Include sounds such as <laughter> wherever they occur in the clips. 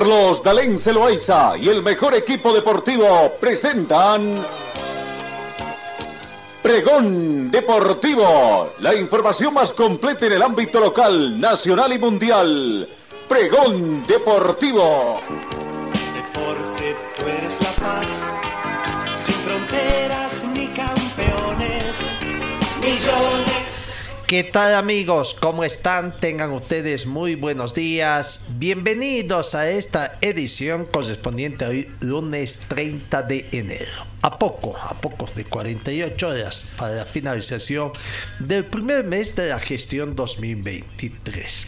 Carlos Dalén Celoaiza y el mejor equipo deportivo presentan Pregón Deportivo, la información más completa en el ámbito local, nacional y mundial. Pregón Deportivo. Deporte, paz, sin fronteras ni campeones. ¿Qué tal amigos? ¿Cómo están? Tengan ustedes muy buenos días. Bienvenidos a esta edición correspondiente a hoy, lunes 30 de enero. A poco, a poco de 48 horas para la finalización del primer mes de la gestión 2023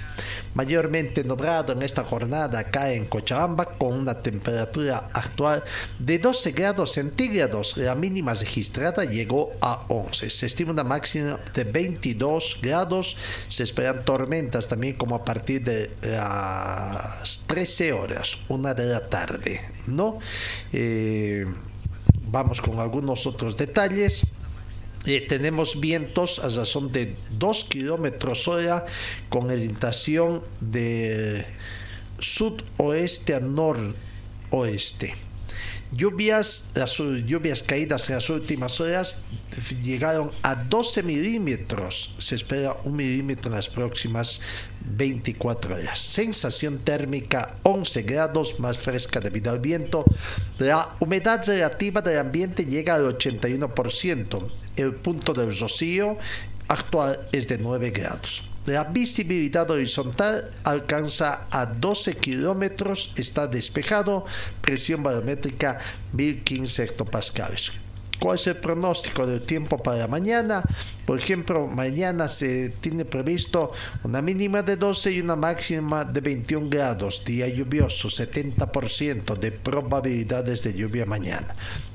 mayormente nublado en esta jornada acá en Cochabamba con una temperatura actual de 12 grados centígrados. La mínima registrada llegó a 11. Se estima una máxima de 22 grados. Se esperan tormentas también como a partir de las 13 horas, una de la tarde, ¿no? Eh, vamos con algunos otros detalles. Eh, tenemos vientos a razón de 2 kilómetros hora con orientación de sudoeste a noroeste. Lluvias, las lluvias caídas en las últimas horas llegaron a 12 milímetros. Se espera un milímetro en las próximas 24 horas. Sensación térmica 11 grados más fresca debido al viento. La humedad relativa del ambiente llega al 81%. El punto del rocío actual es de 9 grados. La visibilidad horizontal alcanza a 12 kilómetros, está despejado, presión barométrica 1015 hectopascales. ¿Cuál es el pronóstico del tiempo para mañana? Por ejemplo, mañana se tiene previsto una mínima de 12 y una máxima de 21 grados, día lluvioso, 70% de probabilidades de lluvia mañana.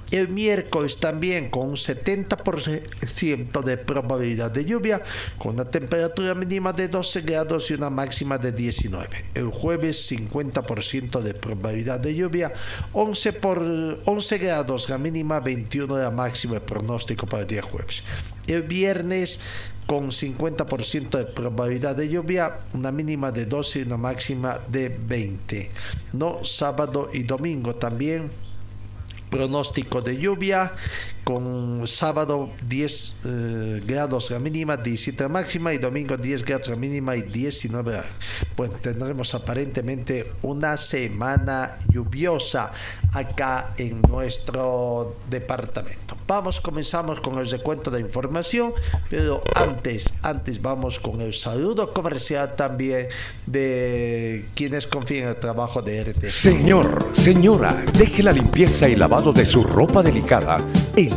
El miércoles también con un 70% de probabilidad de lluvia, con una temperatura mínima de 12 grados y una máxima de 19. El jueves 50% de probabilidad de lluvia, 11, por, 11 grados la mínima, 21 la máxima el pronóstico para el día jueves. El viernes con 50% de probabilidad de lluvia, una mínima de 12 y una máxima de 20. No, sábado y domingo también pronóstico de lluvia con sábado 10 eh, grados la mínima, 17 la máxima y domingo 10 grados la mínima y 19 Bueno, tendremos aparentemente una semana lluviosa acá en nuestro departamento. Vamos, comenzamos con el recuento de información, pero antes, antes vamos con el saludo comercial también de quienes confían en el trabajo de RT. Señor, señora, deje la limpieza y lavado de su ropa delicada en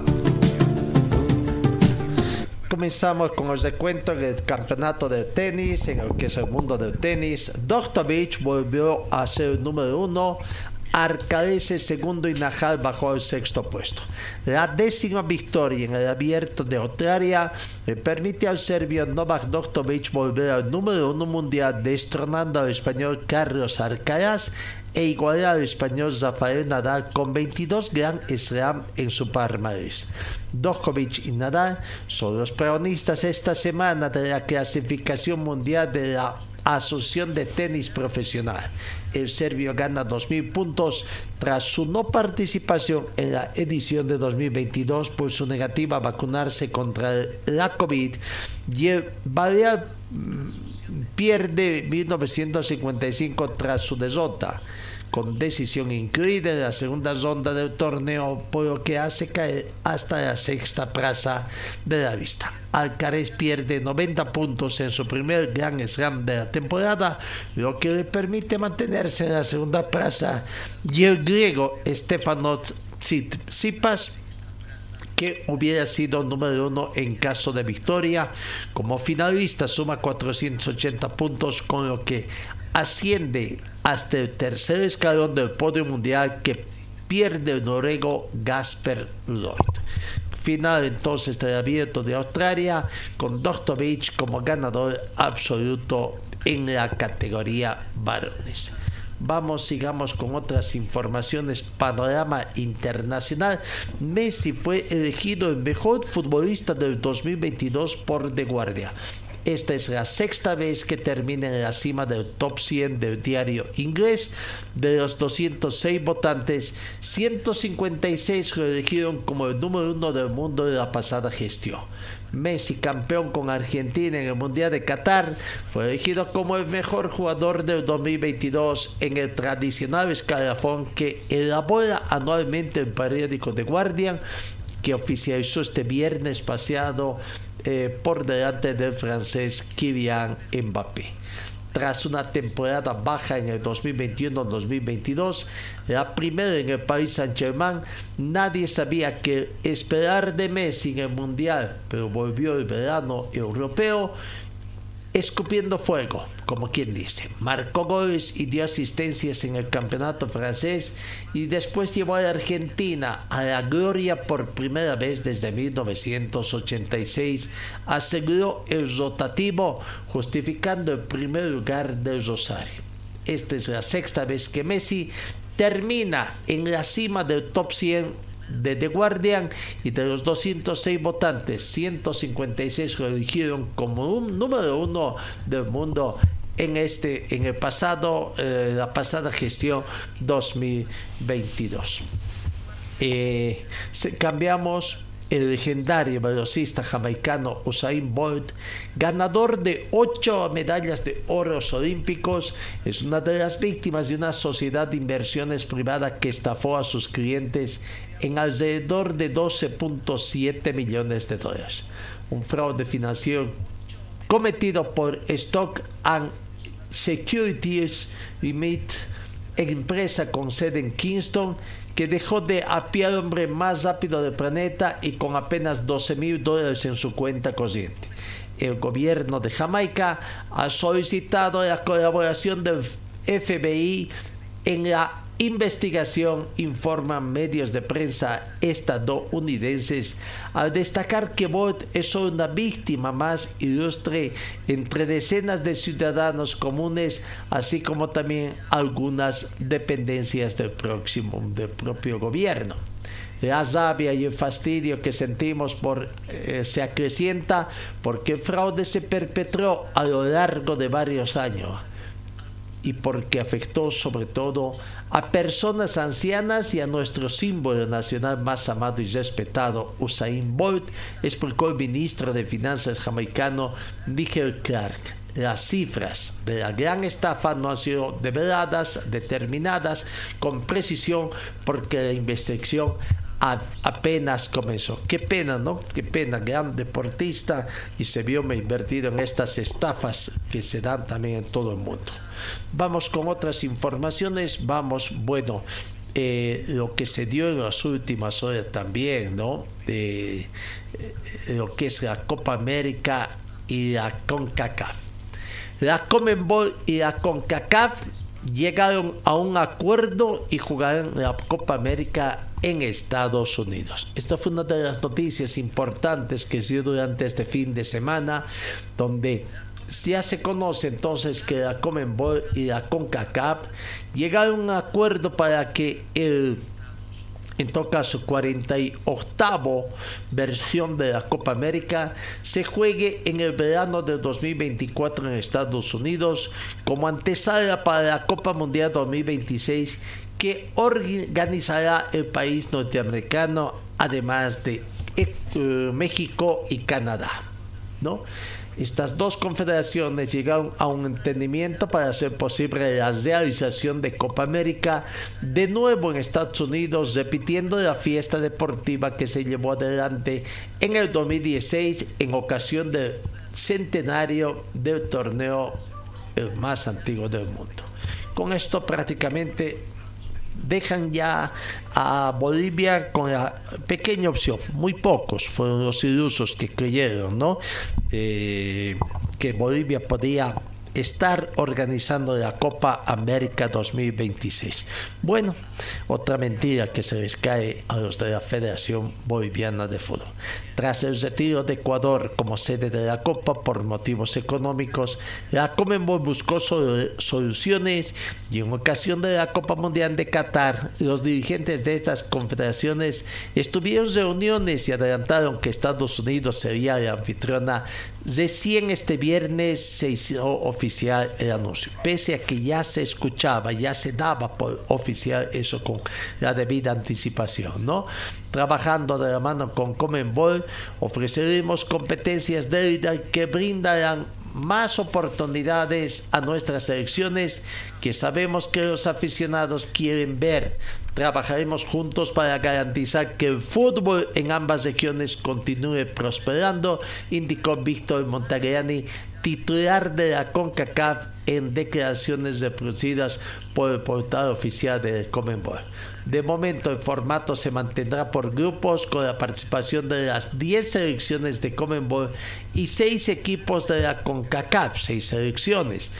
Comenzamos con el recuento del campeonato de tenis, en el que es el mundo del tenis. Beach volvió a ser el número uno. Arcaese segundo y Najal bajó al sexto puesto. La décima victoria en el abierto de Australia le permite al serbio Novak Djokovic volver al número uno mundial, destronando al español Carlos Alcaraz e igualar al español Rafael Nadal con 22 Grand Slam en su palmarés. Djokovic y Nadal son los protagonistas esta semana de la clasificación mundial de la Asociación de Tenis Profesional. El serbio gana 2.000 puntos tras su no participación en la edición de 2022 por su negativa a vacunarse contra la COVID y el mm, pierde 1955 tras su derrota con decisión incluida en la segunda ronda del torneo, por lo que hace caer hasta la sexta plaza de la lista. Alcaraz pierde 90 puntos en su primer Grand Slam de la temporada, lo que le permite mantenerse en la segunda plaza. Y el griego Stefanos Tsitsipas hubiera sido número uno en caso de victoria. Como finalista suma 480 puntos, con lo que asciende hasta el tercer escalón del podio mundial que pierde el noruego Gasper Lloyd. Final entonces del abierto de Australia con Beach como ganador absoluto en la categoría varones. Vamos, sigamos con otras informaciones. Panorama internacional. Messi fue elegido el mejor futbolista del 2022 por The Guardia. Esta es la sexta vez que termina en la cima del top 100 del diario inglés. De los 206 votantes, 156 lo eligieron como el número uno del mundo de la pasada gestión. Messi, campeón con Argentina en el Mundial de Qatar, fue elegido como el mejor jugador del 2022 en el tradicional escalafón que elabora anualmente el periódico The Guardian, que oficializó este viernes pasado eh, por delante del francés Kylian Mbappé. Tras una temporada baja en el 2021-2022, la primera en el Paris Saint-Germain, nadie sabía qué esperar de Messi en el Mundial, pero volvió el verano europeo escupiendo fuego, como quien dice. Marcó goles y dio asistencias en el campeonato francés y después llevó a Argentina a la gloria por primera vez desde 1986. Aseguró el rotativo, justificando el primer lugar del Rosario. Esta es la sexta vez que Messi termina en la cima del top 100 de The Guardian y de los 206 votantes, 156 lo eligieron como un número uno del mundo en este en el pasado eh, la pasada gestión 2022 eh, cambiamos el legendario velocista jamaicano Usain Bolt, ganador de ocho medallas de oro olímpicos, es una de las víctimas de una sociedad de inversiones privada que estafó a sus clientes en alrededor de 12.7 millones de dólares. Un fraude financiero cometido por Stock and Securities Limited, empresa con sede en Kingston, que dejó de apiar hombre más rápido del planeta y con apenas 12 mil dólares en su cuenta corriente. El gobierno de Jamaica ha solicitado la colaboración del FBI en la investigación informan medios de prensa estadounidenses al destacar que Bolt es una víctima más ilustre entre decenas de ciudadanos comunes, así como también algunas dependencias del próximo del propio gobierno. La rabia y el fastidio que sentimos por, eh, se acrecienta porque el fraude se perpetró a lo largo de varios años y porque afectó sobre todo a personas ancianas y a nuestro símbolo nacional más amado y respetado, Usain Bolt, explicó el ministro de Finanzas jamaicano Nigel Clark. Las cifras de la gran estafa no han sido develadas, determinadas con precisión, porque la investigación apenas comenzó. Qué pena, ¿no? Qué pena, gran deportista y se vio invertido en estas estafas que se dan también en todo el mundo. Vamos con otras informaciones, vamos, bueno, eh, lo que se dio en las últimas horas también, ¿no? eh, lo que es la Copa América y la CONCACAF. La Comenbol y la CONCACAF llegaron a un acuerdo y jugaron la Copa América en Estados Unidos. Esta fue una de las noticias importantes que se dio durante este fin de semana, donde ya se conoce entonces que la Comenbol y la CONCACAF llegaron a un acuerdo para que el en todo caso 48 versión de la Copa América se juegue en el verano del 2024 en Estados Unidos como antesala para la Copa Mundial 2026 que organizará el país norteamericano además de eh, México y Canadá. ¿no? Estas dos confederaciones llegaron a un entendimiento para hacer posible la realización de Copa América de nuevo en Estados Unidos, repitiendo la fiesta deportiva que se llevó adelante en el 2016 en ocasión del centenario del torneo más antiguo del mundo. Con esto prácticamente dejan ya a Bolivia con la pequeña opción. Muy pocos fueron los ilusos que creyeron, ¿no? Eh, que Bolivia podía estar organizando la Copa América 2026. Bueno, otra mentira que se les cae a los de la Federación Boliviana de Fútbol. Tras el retiro de Ecuador como sede de la Copa por motivos económicos, la Comenbol buscó soluciones y en ocasión de la Copa Mundial de Qatar, los dirigentes de estas confederaciones estuvieron reuniones y adelantaron que Estados Unidos sería la anfitriona. Recién este viernes se hizo oficial el anuncio, pese a que ya se escuchaba, ya se daba por oficial eso con la debida anticipación, ¿no? Trabajando de la mano con Comenbol, ofreceremos competencias de que brindarán más oportunidades a nuestras selecciones que sabemos que los aficionados quieren ver. Trabajaremos juntos para garantizar que el fútbol en ambas regiones continúe prosperando, indicó Víctor Montagliani, titular de la CONCACAF en declaraciones reproducidas por el portal oficial de Comenbol. De momento el formato se mantendrá por grupos con la participación de las 10 selecciones de Comenbol y 6 equipos de la CONCACAF, 6 selecciones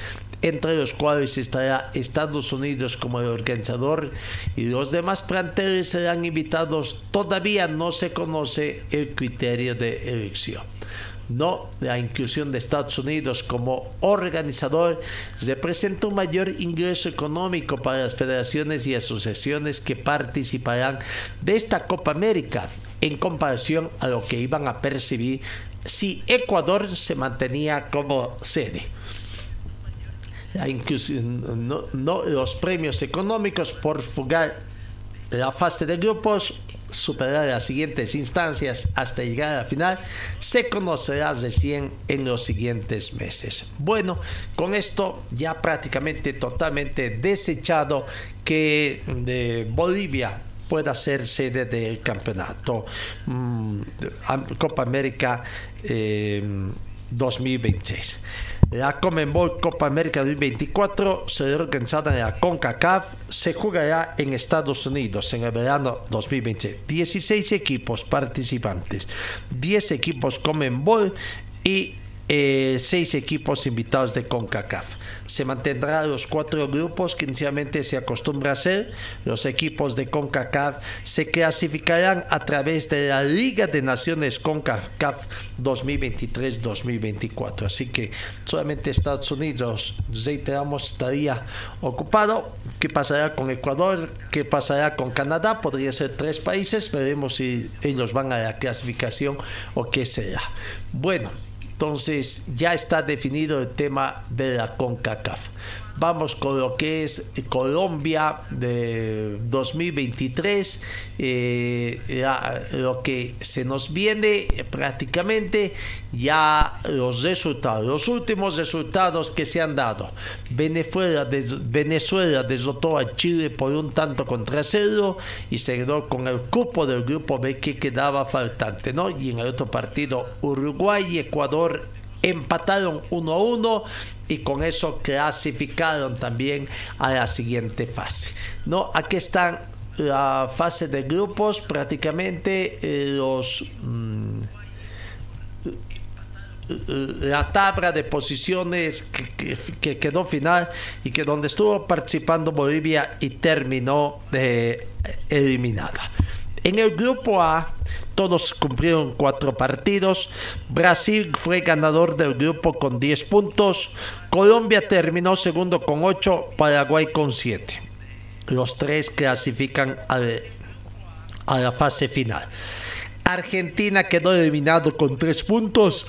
entre los cuales estará Estados Unidos como el organizador y los demás planteles serán invitados. Todavía no se conoce el criterio de elección no la inclusión de Estados Unidos como organizador representa un mayor ingreso económico para las federaciones y asociaciones que participarán de esta Copa América en comparación a lo que iban a percibir si Ecuador se mantenía como sede. Inclusión, no, los premios económicos por fugar la fase de grupos superar las siguientes instancias hasta llegar a la final se conocerá recién en los siguientes meses. Bueno, con esto ya prácticamente totalmente desechado que Bolivia pueda ser sede del campeonato mm, Copa América 2026. Eh, la Comenbol Copa América 2024 será organizada en la CONCACAF. Se jugará en Estados Unidos en el verano 2020. 16 equipos participantes, 10 equipos Comenbol y eh, seis equipos invitados de CONCACAF. Se mantendrán los cuatro grupos que inicialmente se acostumbra a hacer. Los equipos de CONCACAF se clasificarán a través de la Liga de Naciones CONCACAF 2023-2024. Así que solamente Estados Unidos, reiteramos, estaría ocupado. ¿Qué pasará con Ecuador? ¿Qué pasará con Canadá? Podría ser tres países. Veremos si ellos van a la clasificación o qué será. Bueno. Entonces ya está definido el tema de la CONCACAF. Vamos con lo que es Colombia de 2023, eh, lo que se nos viene prácticamente ya los resultados, los últimos resultados que se han dado. Venezuela, Venezuela derrotó a Chile por un tanto contra cero y se quedó con el cupo del grupo B que quedaba faltante, ¿no? Y en el otro partido Uruguay y Ecuador empataron 1 a 1 y con eso clasificaron también a la siguiente fase. ¿no? Aquí están la fase de grupos, prácticamente eh, los... Mm, la tabla de posiciones que, quedó final y que donde estuvo participando Bolivia y terminó eh, eliminada. En el grupo A todos cumplieron cuatro partidos. Brasil fue ganador del grupo con 10 puntos. Colombia terminó segundo con 8. Paraguay con 7. Los tres clasifican a la fase final. Argentina quedó eliminado con 3 puntos.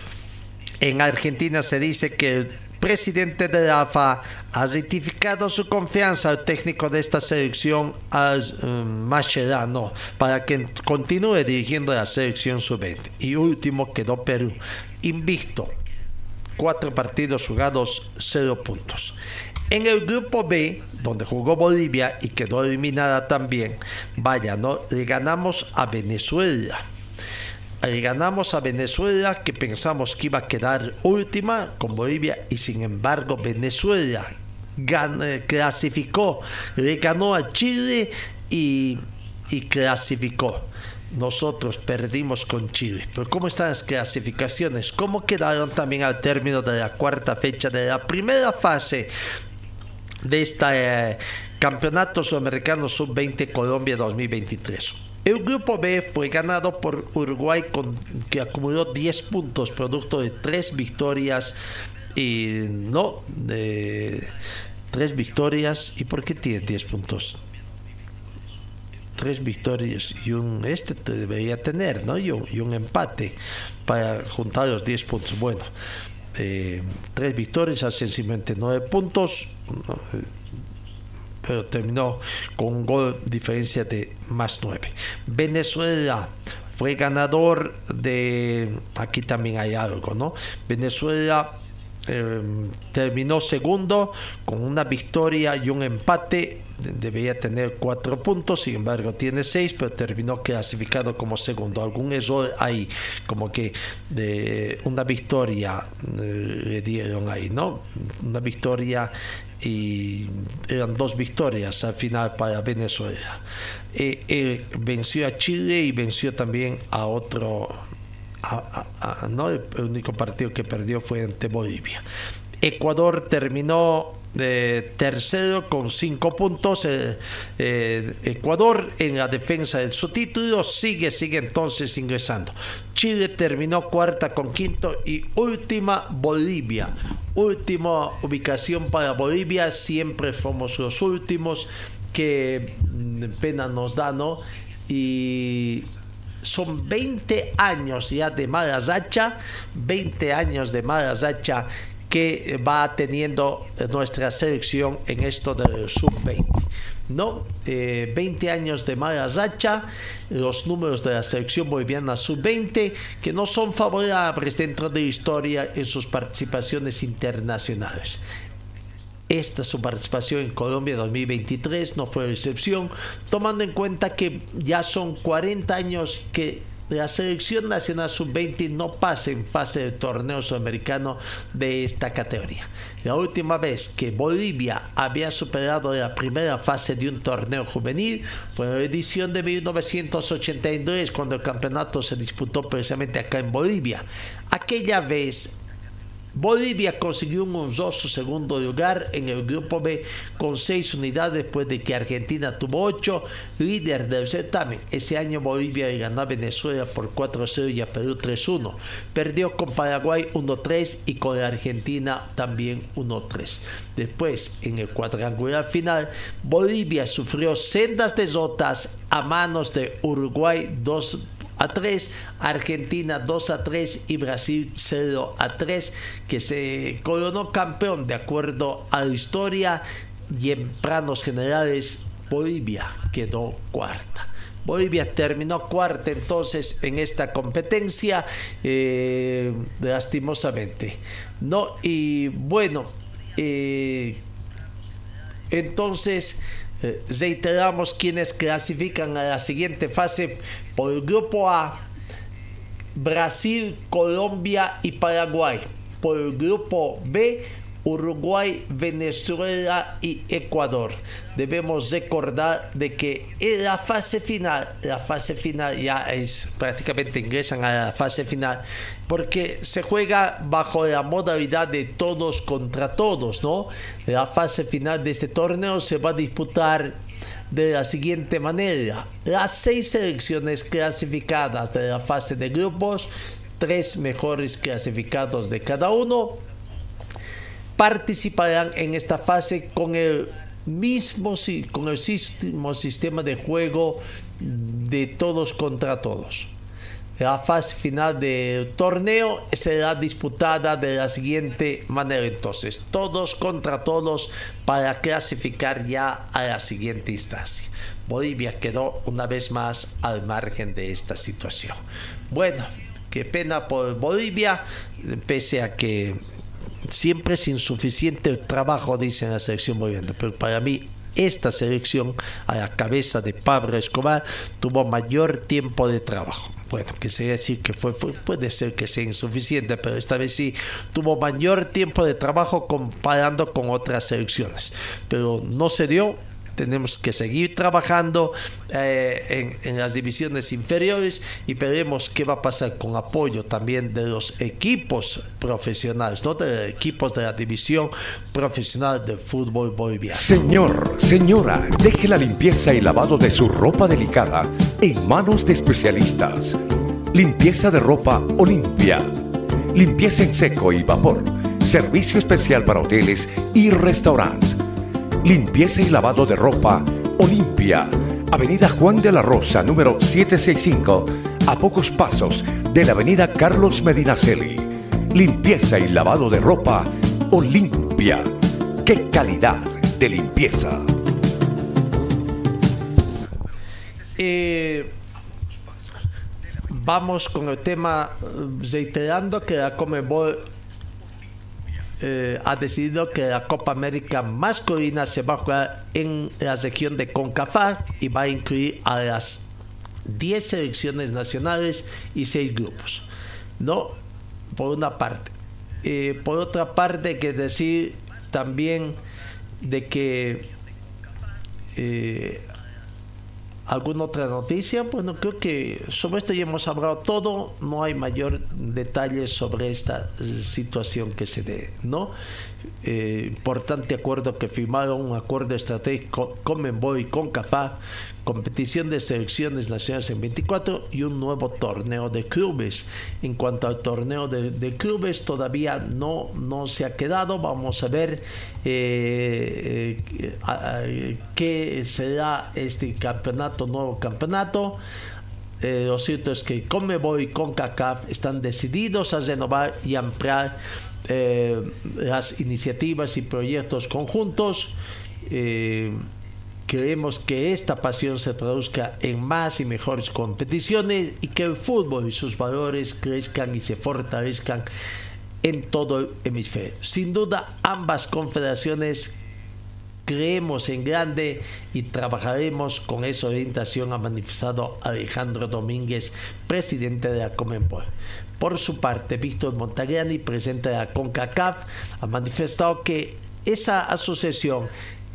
En Argentina se dice que presidente de la AFA ha certificado su confianza al técnico de esta selección, al um, Mascherano, para que continúe dirigiendo la selección sub-20. Y último quedó Perú, invicto, cuatro partidos jugados, cero puntos. En el grupo B, donde jugó Bolivia y quedó eliminada también, vaya, ¿no? Le ganamos a Venezuela. Ganamos a Venezuela que pensamos que iba a quedar última con Bolivia y sin embargo Venezuela clasificó, le ganó a Chile y, clasificó nosotros perdimos con Chile. Pero ¿cómo están las clasificaciones? ¿Cómo quedaron también al término de la cuarta fecha de la primera fase de este eh, Campeonato Sudamericano Sub-20 Colombia 2023? El grupo B fue ganado por Uruguay con, que acumuló 10 puntos, producto de 3 victorias y no de 3 victorias. ¿Y por qué tiene 10 puntos? tres victorias y un este debería tener, ¿no? Y un, empate para juntar los 10 puntos. Bueno, eh, tres victorias hacen simplemente nueve puntos, pero terminó con un gol diferencia de más nueve. Venezuela fue ganador de, aquí también hay algo, ¿no? Venezuela eh, terminó segundo con una victoria y un empate debería tener cuatro puntos, sin embargo tiene seis, pero terminó clasificado como segundo. Algún error ahí, como que de una victoria eh, le dieron ahí, ¿no? Una victoria y eran dos victorias al final para Venezuela. Eh, eh, venció a Chile y venció también a otro, ¿no? el único partido que perdió fue ante Bolivia. Ecuador terminó de tercero con cinco puntos. Eh, eh, Ecuador en la defensa del subtítulo sigue, sigue entonces ingresando. Chile terminó cuarta con quinto y última Bolivia. Última ubicación para Bolivia. Siempre somos los últimos. Que mm, pena nos da, ¿no? Y son 20 años ya de mala racha, 20 años de mala racha que va teniendo nuestra selección en esto del sub-20. ¿no? 20 eh, años de mala racha, los números de la selección boliviana sub-20 que no son favorables dentro de la historia en sus participaciones internacionales. Esta su participación en Colombia 2023 no fue excepción, tomando en cuenta que ya son 40 años que la selección nacional sub-20 no pasa en fase de torneo sudamericano de esta categoría. La última vez que Bolivia había superado la primera fase de un torneo juvenil fue en la edición de 1983, cuando el campeonato se disputó precisamente acá en Bolivia. Aquella vez Bolivia consiguió un honroso segundo lugar en el grupo B con seis unidades después de que Argentina tuvo ocho, líder del certamen. Ese año Bolivia ganó a Venezuela por 4-0 y a Perú 3-1. Perdió con Paraguay 1-3 y con Argentina también 1-3. Después, en el cuadrangular final, Bolivia sufrió sendas derrotas a manos de Uruguay 2 a 3, Argentina 2 a 3 y Brasil 0 a 3, que se coronó campeón de acuerdo a la historia y en planos generales Bolivia quedó cuarta. Bolivia terminó cuarta entonces en esta competencia, eh, lastimosamente. ¿no? Y bueno, eh, entonces eh, reiteramos quienes clasifican a la siguiente fase por el grupo A, Brasil, Colombia y Paraguay. Por el grupo B, Uruguay, Venezuela y Ecuador. Debemos recordar de que en la fase final, la fase final ya es prácticamente ingresan a la fase final porque se juega bajo la modalidad de todos contra todos, ¿no? La fase final de este torneo se va a disputar de la siguiente manera. Las seis selecciones clasificadas de la fase de grupos, tres mejores clasificados de cada uno, participarán en esta fase con el mismo con el mismo sistema de juego de todos contra todos. La fase final del torneo será disputada de la siguiente manera entonces, todos contra todos para clasificar ya a la siguiente instancia. Bolivia quedó una vez más al margen de esta situación. Bueno, qué pena por Bolivia, pese a que siempre es insuficiente el trabajo, dice la selección boliviana, pero para mí esta selección a la cabeza de Pablo Escobar tuvo mayor tiempo de trabajo. Bueno, que se decir que fue, puede ser que sea insuficiente, pero esta vez sí tuvo mayor tiempo de trabajo comparando con otras selecciones. Pero no se dio, tenemos que seguir trabajando eh, en, las divisiones inferiores y veremos qué va a pasar con apoyo también de los equipos profesionales, no de equipos de la división profesional de fútbol boliviano. Señor, señora, deje la limpieza y lavado de su ropa delicada en manos de especialistas. Limpieza de ropa Olimpia. Limpieza en seco y vapor. Servicio especial para hoteles y restaurantes limpieza y lavado de ropa Olimpia. Avenida Juan de la Rosa, número 765, a pocos pasos de la Avenida Carlos Medinaceli. Limpieza y lavado de ropa Olimpia. ¡Qué calidad de limpieza! Eh, vamos con el tema reiterando que la Comebol eh, ha decidido que la Copa América masculina se va a jugar en la región de CONCAFA y va a incluir a las 10 selecciones nacionales y 6 grupos. ¿No? Por una parte. Eh, por otra parte, hay que decir también de que eh, ¿Alguna otra noticia? Bueno, creo que sobre esto ya hemos hablado todo, no hay mayor detalle sobre esta situación que se dé, ¿no? Eh, importante acuerdo que firmaron un acuerdo estratégico con Memboy con CAFA competición de selecciones nacionales en 24 y un nuevo torneo de clubes. En cuanto al torneo de, clubes, todavía no, no se ha quedado. Vamos a ver eh, eh, qué será este campeonato, nuevo campeonato. Eh, lo cierto es que Conmebol y CONCACAF están decididos a renovar y ampliar las iniciativas y proyectos conjuntos. Queremos que esta pasión se traduzca en más y mejores competiciones y que el fútbol y sus valores crezcan y se fortalezcan en todo el hemisferio. Sin duda, ambas confederaciones creemos en grande y trabajaremos con esa orientación, ha manifestado Alejandro Domínguez, presidente de la Comenbol. Por su parte, Víctor Montagliani, presidente de la CONCACAF, ha manifestado que esa asociación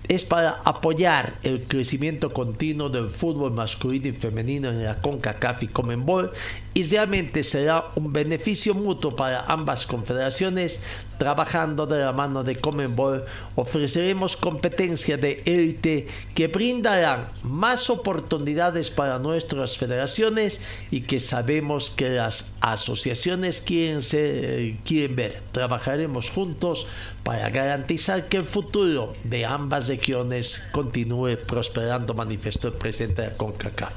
es para apoyar el crecimiento continuo del fútbol masculino y femenino en la CONCACAF y Comenbol y realmente será un beneficio mutuo para ambas confederaciones trabajando de la mano de Comenbol ofreceremos competencia de élite que brindarán más oportunidades para nuestras federaciones y que sabemos que las asociaciones quieren, ver. Trabajaremos juntos para garantizar que el futuro de ambas regiones continúe prosperando, manifestó el presidente de CONCACAF.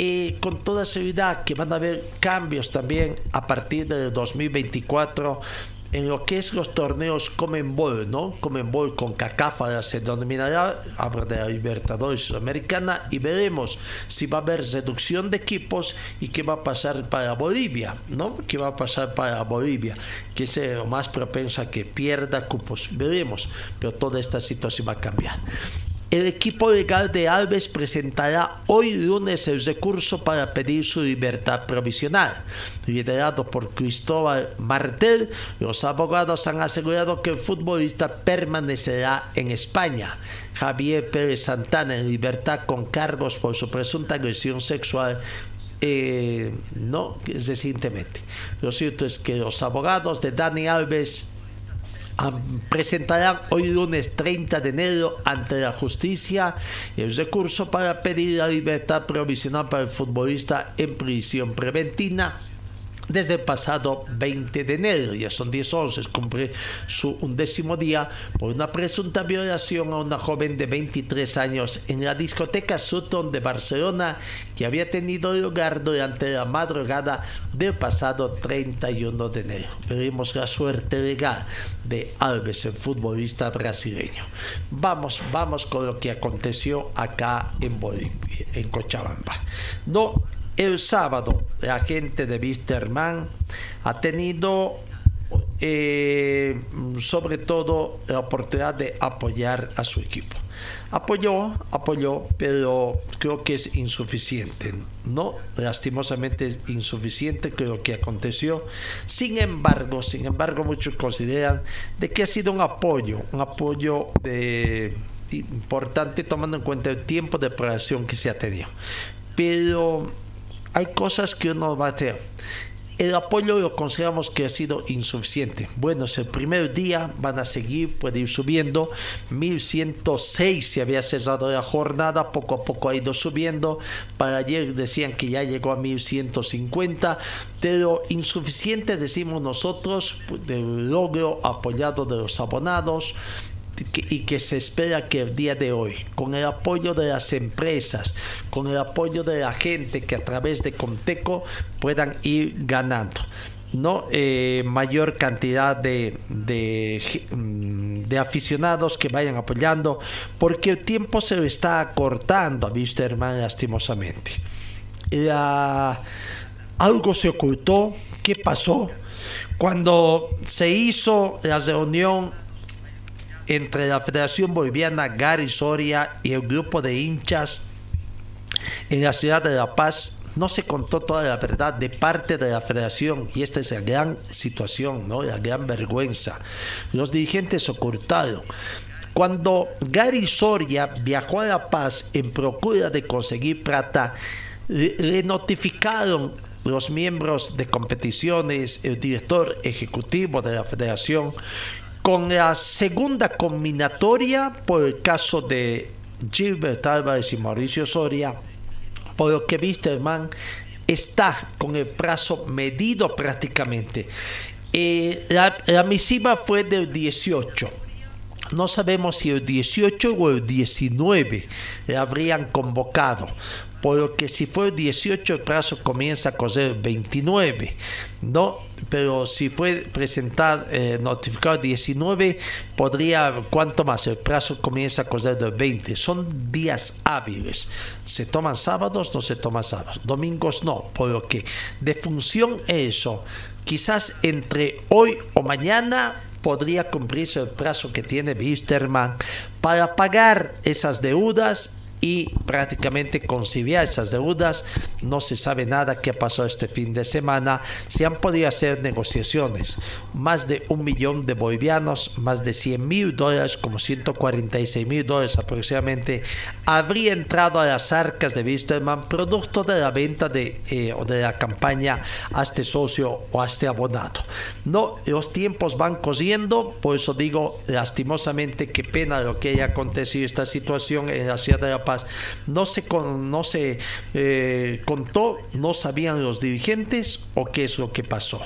Y con toda seguridad que van a haber cambios también a partir de 2024 en lo que es los torneos Comenbol, ¿no? Comenbol con CACAFA se denominará, habla de la Libertadores Sudamericana y veremos si va a haber reducción de equipos y qué va a pasar para Bolivia, ¿no? ¿Qué va a pasar para Bolivia? Que es lo más propenso a que pierda cupos, veremos, pero toda esta situación va a cambiar. El equipo legal de Alves presentará hoy lunes el recurso para pedir su libertad provisional. Liderado por Cristóbal Martel, los abogados han asegurado que el futbolista permanecerá en España. Javier Pérez Santana en libertad con cargos por su presunta agresión sexual eh, no recientemente. Lo cierto es que los abogados de Dani Alves presentarán hoy lunes 30 de enero ante la justicia el recurso para pedir la libertad provisional para el futbolista en prisión preventiva desde el pasado 20 de enero. Ya son 10 11, cumple su undécimo día por una presunta violación a una joven de 23 años en la discoteca Sutton de Barcelona que había tenido lugar durante la madrugada del pasado 31 de enero. Veremos la suerte legal de Alves, el futbolista brasileño. Vamos, vamos con lo que aconteció acá en Bolivia, en Cochabamba. No el sábado, la gente de Wisterman ha tenido eh, sobre todo la oportunidad de apoyar a su equipo. Apoyó, apoyó, pero creo que es insuficiente, ¿no? Lastimosamente es insuficiente creo que aconteció. Sin embargo, sin embargo, muchos consideran de que ha sido un apoyo, un apoyo de, importante tomando en cuenta el tiempo de preparación que se ha tenido. Pero hay cosas que uno va a tener el apoyo lo consideramos que ha sido insuficiente. Bueno, es el primer día, van a seguir, puede ir subiendo. 1106 se había cesado la jornada, poco a poco ha ido subiendo. Para ayer decían que ya llegó a 1150, pero insuficiente decimos nosotros del logro apoyado de los abonados y que se espera que el día de hoy, con el apoyo de las empresas, con el apoyo de la gente que a través de Conteco puedan ir ganando. ¿no? Eh, mayor cantidad de, mm, de, aficionados que vayan apoyando, porque el tiempo se está acortando a Wisterman lastimosamente. algo se ocultó, ¿qué pasó? Cuando se hizo la reunión entre la Federación Boliviana Gary Soria y el grupo de hinchas en la ciudad de La Paz no se contó toda la verdad de parte de la federación y esta es la gran situación, la gran vergüenza. Los dirigentes ocultaron. Cuando Gary Soria viajó a La Paz en procura de conseguir plata, le notificaron los miembros de competiciones, el director ejecutivo de la federación con la segunda combinatoria por el caso de Gilbert Álvarez y Mauricio Soria, por lo que está con el plazo medido prácticamente. Eh, la, la misiva fue del 18 no sabemos si el 18 o el 19 le habrían convocado. Por lo que si fue el 18 el plazo comienza a correr 29, ¿no? Pero si fue presentado, eh, notificado 19, podría, ¿cuánto más? El plazo comienza a correr el 20. Son días hábiles. Se toman sábados, no se toman sábados. Domingos no. Por lo que de función eso, quizás entre hoy o mañana podría cumplirse el plazo que tiene Wisterman para pagar esas deudas y prácticamente conciliar esas deudas. No se sabe nada qué pasó este fin de semana. Se han podido hacer negociaciones. Más de un millón de bolivianos, más de 100 mil dólares, como 146 mil dólares aproximadamente, habría entrado a las arcas de Wisterman producto de la venta de, eh, o de la campaña a este socio o a este abonado. No, los tiempos van corriendo, por eso digo lastimosamente qué pena lo que haya acontecido esta situación en la ciudad de La no se, no se eh, contó, no sabían los dirigentes o qué es lo que pasó.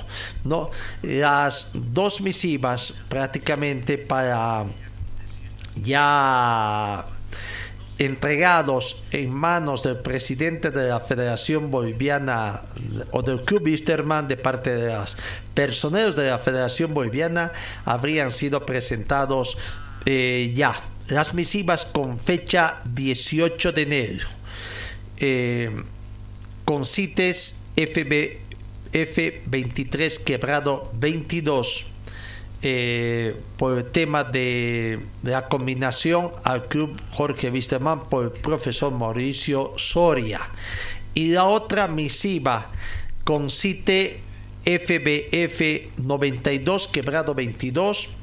¿no? Las dos misivas prácticamente para ya entregados en manos del presidente de la Federación Boliviana o del Club Wisterman de parte de los personeros de la Federación Boliviana habrían sido presentados eh, ya las misivas con fecha 18 de enero, eh, con CITES FB, F23 quebrado 22, eh, por el tema de, la combinación al club Jorge Wisterman por el profesor Mauricio Soria. Y la otra misiva con CITE FBF 92 quebrado 22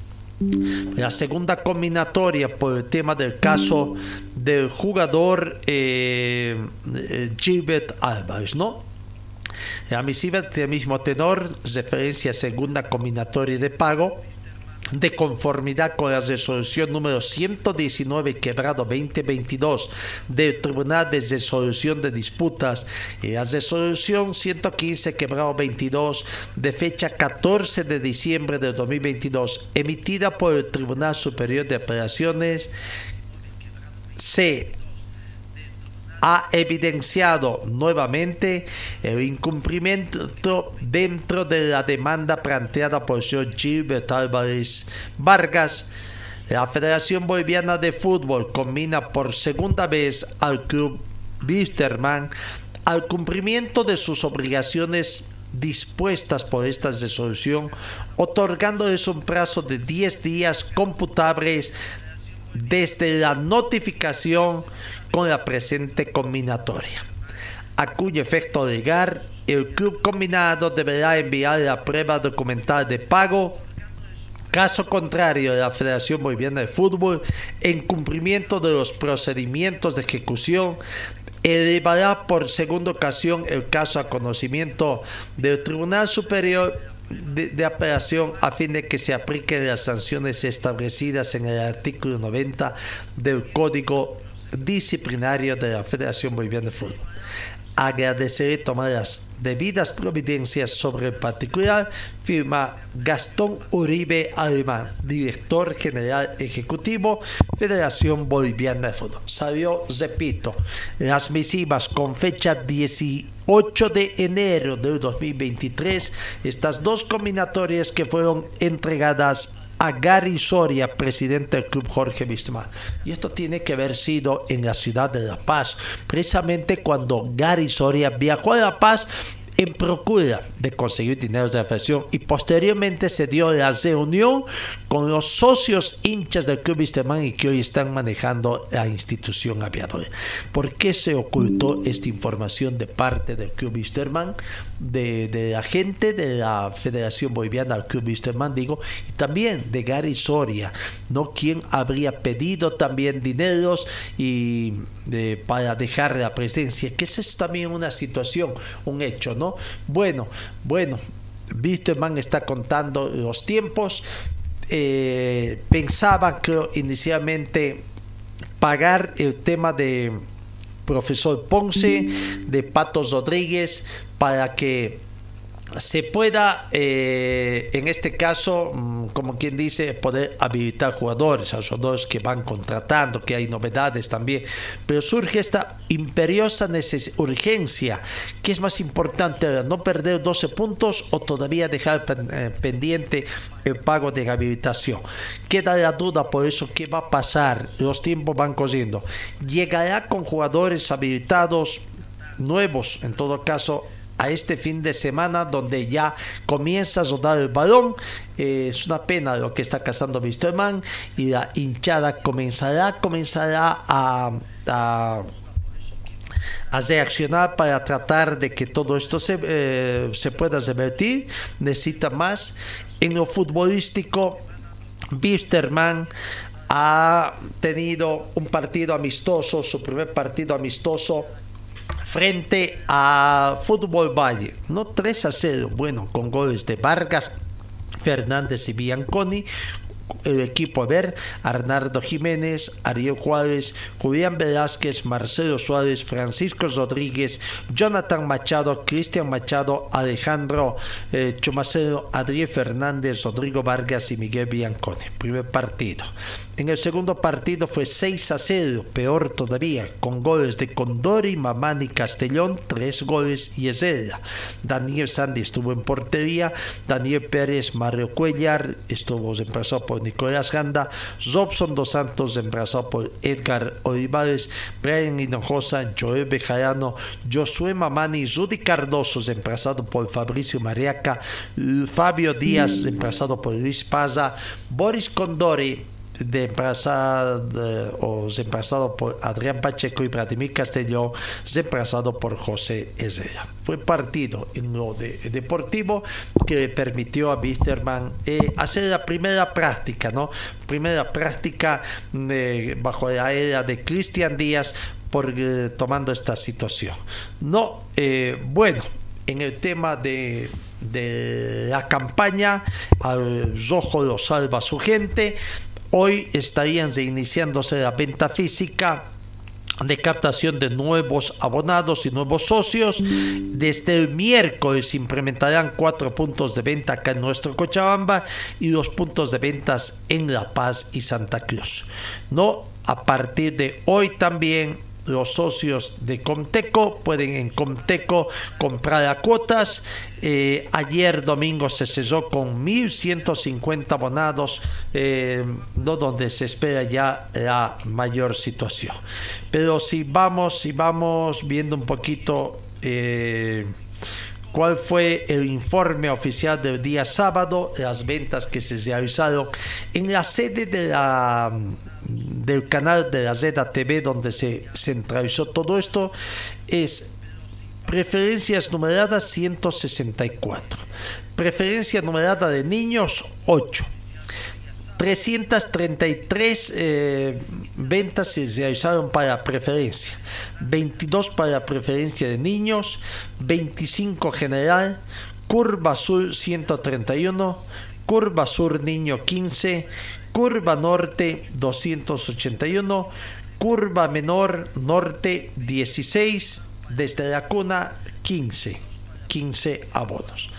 la segunda combinatoria por el tema del caso del jugador eh, eh Gilbert Álvarez, ¿no? La misiva del mismo tenor, referencia a segunda combinatoria de pago, de conformidad con la resolución número 119 quebrado 2022 del Tribunal de Resolución de Disputas. Y la resolución 115 quebrado 22 de fecha 14 de diciembre de 2022 emitida por el Tribunal Superior de Operaciones C ha evidenciado nuevamente el incumplimiento dentro de la demanda planteada por Gilbert Álvarez Vargas. La Federación Boliviana de Fútbol combina por segunda vez al club Wisterman al cumplimiento de sus obligaciones dispuestas por esta resolución, otorgándoles un plazo de 10 días computables desde la notificación con la presente combinatoria, a cuyo efecto legal el club combinado deberá enviar la prueba documental de pago. Caso contrario, la Federación Boliviana de Fútbol, en cumplimiento de los procedimientos de ejecución, elevará por segunda ocasión el caso a conocimiento del Tribunal Superior de, Apelación a fin de que se apliquen las sanciones establecidas en el artículo 90 del Código Disciplinario de la Federación Boliviana de Fútbol agradeceré tomar las debidas providencias sobre el particular, firma Gastón Uribe Alemán, director general ejecutivo, Federación Boliviana de Fútbol. Salió, repito, las misivas con fecha 18 de enero del 2023, estas dos combinatorias que fueron entregadas a Gary Soria, presidente del club Jorge Wisterman. Y esto tiene que haber sido en la ciudad de La Paz, precisamente cuando Gary Soria viajó a La Paz en procura de conseguir dinero de federación y posteriormente se dio la reunión con los socios hinchas del Club Wisterman y que hoy están manejando la institución aviadora. ¿Por qué se ocultó esta información de parte del Club Wisterman, de, la gente de la Federación Boliviana del Club Wisterman, digo, y también de Gary Soria, ¿no? Quien habría pedido también dineros y para dejar la presencia, que esa es también una situación, un hecho, ¿no? Bueno, bueno, Wisterman está contando los tiempos. Eh, pensaba que inicialmente pagar el tema de profesor Ponce, de Patos Rodríguez, para que se pueda, eh, en este caso, mm, como quien dice, poder habilitar jugadores, a los jugadores que van contratando, que hay novedades también. Pero surge esta imperiosa urgencia, que es más importante, no perder 12 puntos o todavía dejar eh, pendiente el pago de rehabilitación. Queda la duda por eso qué va a pasar, los tiempos van corriendo. Llegará con jugadores habilitados nuevos, en todo caso, a este fin de semana donde ya comienza a rodar el balón. Eh, es una pena lo que está cazando Wisterman y la hinchada comenzará, comenzará a, a, reaccionar para tratar de que todo esto se, eh, se pueda revertir. Necesita más. En lo futbolístico, Wisterman ha tenido un partido amistoso, su primer partido amistoso frente a Fútbol Valle. No 3 a 0, bueno, con goles de Vargas, Fernández y Bianconi, el equipo a ver, Arnardo Jiménez, Ariel Juárez, Julián Velázquez, Marcelo Suárez, Francisco Rodríguez, Jonathan Machado, Cristian Machado, Alejandro eh, Chumacero, Adriel Fernández, Rodrigo Vargas y Miguel Bianconi. Primer partido. En el segundo partido fue 6 a 0, peor todavía, con goles de Condori, Mamani Castellón, 3 goles y Ezela. Daniel Sandy estuvo en portería, Daniel Pérez, Mario Cuellar, estuvo reemplazado por Nicolás Ganda, Robson Dos Santos, reemplazado por Edgar Olivares, Brian Hinojosa, Joel Bejarano, Josué Mamani, Rudy Cardoso, reemplazado por Fabricio Mariaca, Fabio Díaz, reemplazado por Luis Paza, Boris Condori, de emplazado o reemplazado por Adrián Pacheco y Vladimir Castellón, reemplazado por José Herrera. Fue partido en lo de, deportivo que permitió a Wisterman eh, hacer la primera práctica, ¿no? Primera práctica eh, bajo la era de Cristian Díaz por, eh, tomando esta situación. No, bueno, en el tema de, de la campaña, al rojo lo salva su gente, Hoy estarían reiniciándose la venta física de captación de nuevos abonados y nuevos socios. Desde el miércoles implementarán cuatro puntos de venta acá en nuestro Cochabamba y dos puntos de ventas en La Paz y Santa Cruz. No, a partir de hoy también los socios de Comteco pueden en Comteco comprar a cuotas. Eh, ayer domingo se cesó con 1.150 abonados, eh, donde se espera ya la mayor situación. Pero si vamos, si vamos viendo un poquito... Eh, cuál fue el informe oficial del día sábado, las ventas que se realizaron en la sede de la, del canal de la ZTV donde se centralizó todo esto, es preferencias numeradas 164, preferencia numerada de niños 8 333 eh, ventas se realizaron para preferencia, 22 para preferencia de niños, 25 general, curva sur 131, curva sur niño 15, curva norte 281, curva menor norte 16, desde la cuna 15, 15 abonos.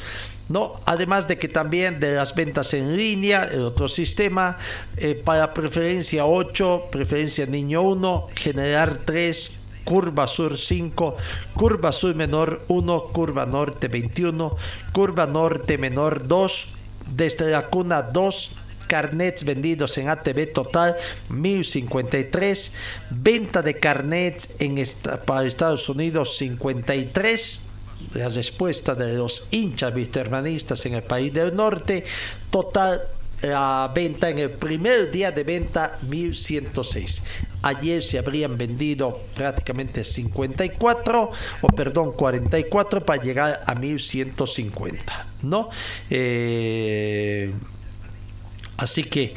¿no? Además de que también de las ventas en línea, el otro sistema, eh, para preferencia 8, preferencia niño 1, generar 3, curva sur 5, curva sur menor 1, curva norte 21, curva norte menor 2, desde la cuna 2, carnets vendidos en ATV total 1053, venta de carnets en para Estados Unidos 53, la respuesta de los hinchas vistermanistas en el país del norte, total la venta en el primer día de venta 1106. Ayer se habrían vendido prácticamente 54, o perdón, 44 para llegar a 1150, ¿no? Eh, así que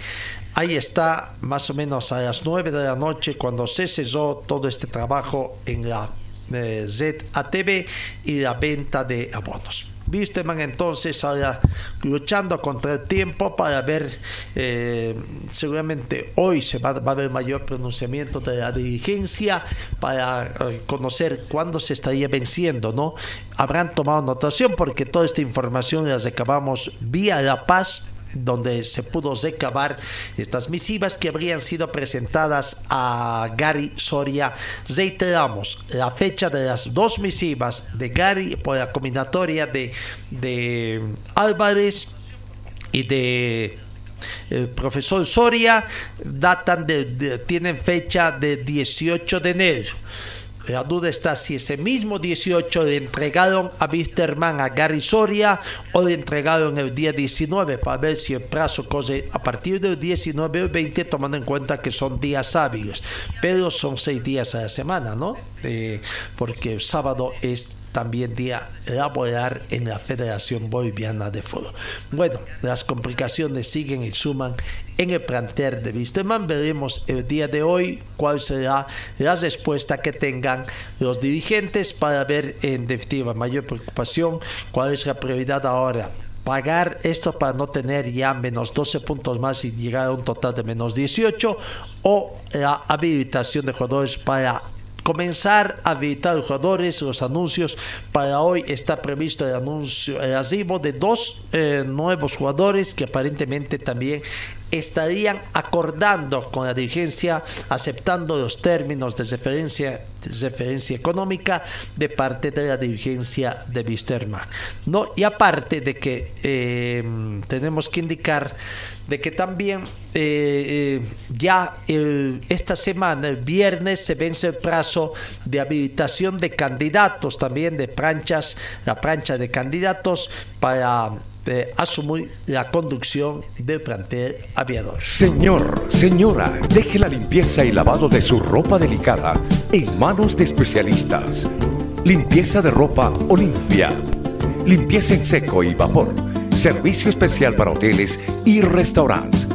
ahí está, más o menos a las 9 de la noche, cuando se cesó todo este trabajo en la eh, ZATV y la venta de abonos. Visteman entonces ahora luchando contra el tiempo para ver, eh, seguramente hoy se va, a ver mayor pronunciamiento de la dirigencia para eh, conocer cuándo se estaría venciendo, ¿no? Habrán tomado notación porque toda esta información la recabamos vía La Paz donde se pudo recabar estas misivas que habrían sido presentadas a Gary Soria. Reiteramos, la fecha de las dos misivas de Gary por la combinatoria de, de Álvarez y de el profesor Soria datan de, tienen fecha de 18 de enero la duda está si ese mismo 18 le entregaron a Wisterman a Gary Soria o le entregaron el día 19 para ver si el plazo corre a partir del 19 o 20 tomando en cuenta que son días hábiles. Pero son seis días a la semana, ¿no? Eh, porque el sábado es también día laboral en la Federación Boliviana de Fútbol. Bueno, las complicaciones siguen y suman en el plantel de Wisterman. Veremos el día de hoy cuál será la respuesta que tengan los dirigentes para ver en definitiva mayor preocupación cuál es la prioridad ahora pagar esto para no tener ya menos 12 puntos más y llegar a un total de menos 18 o la habilitación de jugadores para comenzar a habilitar jugadores, los anuncios. Para hoy está previsto el anuncio, el arribo de dos eh, nuevos jugadores que aparentemente también estarían acordando con la dirigencia, aceptando los términos de referencia, referencia económica de parte de la dirigencia de Wisterman. ¿no? Y aparte de que eh, tenemos que indicar de que también eh, eh, ya esta semana, el viernes, se vence el plazo de habilitación de candidatos, también de planchas, la plancha de candidatos para eh, asumir la conducción del plantel aviador. Señor, señora, deje la limpieza y lavado de su ropa delicada en manos de especialistas. Limpieza de ropa Olimpia. Limpieza en seco y vapor. Servicio especial para hoteles y restaurantes.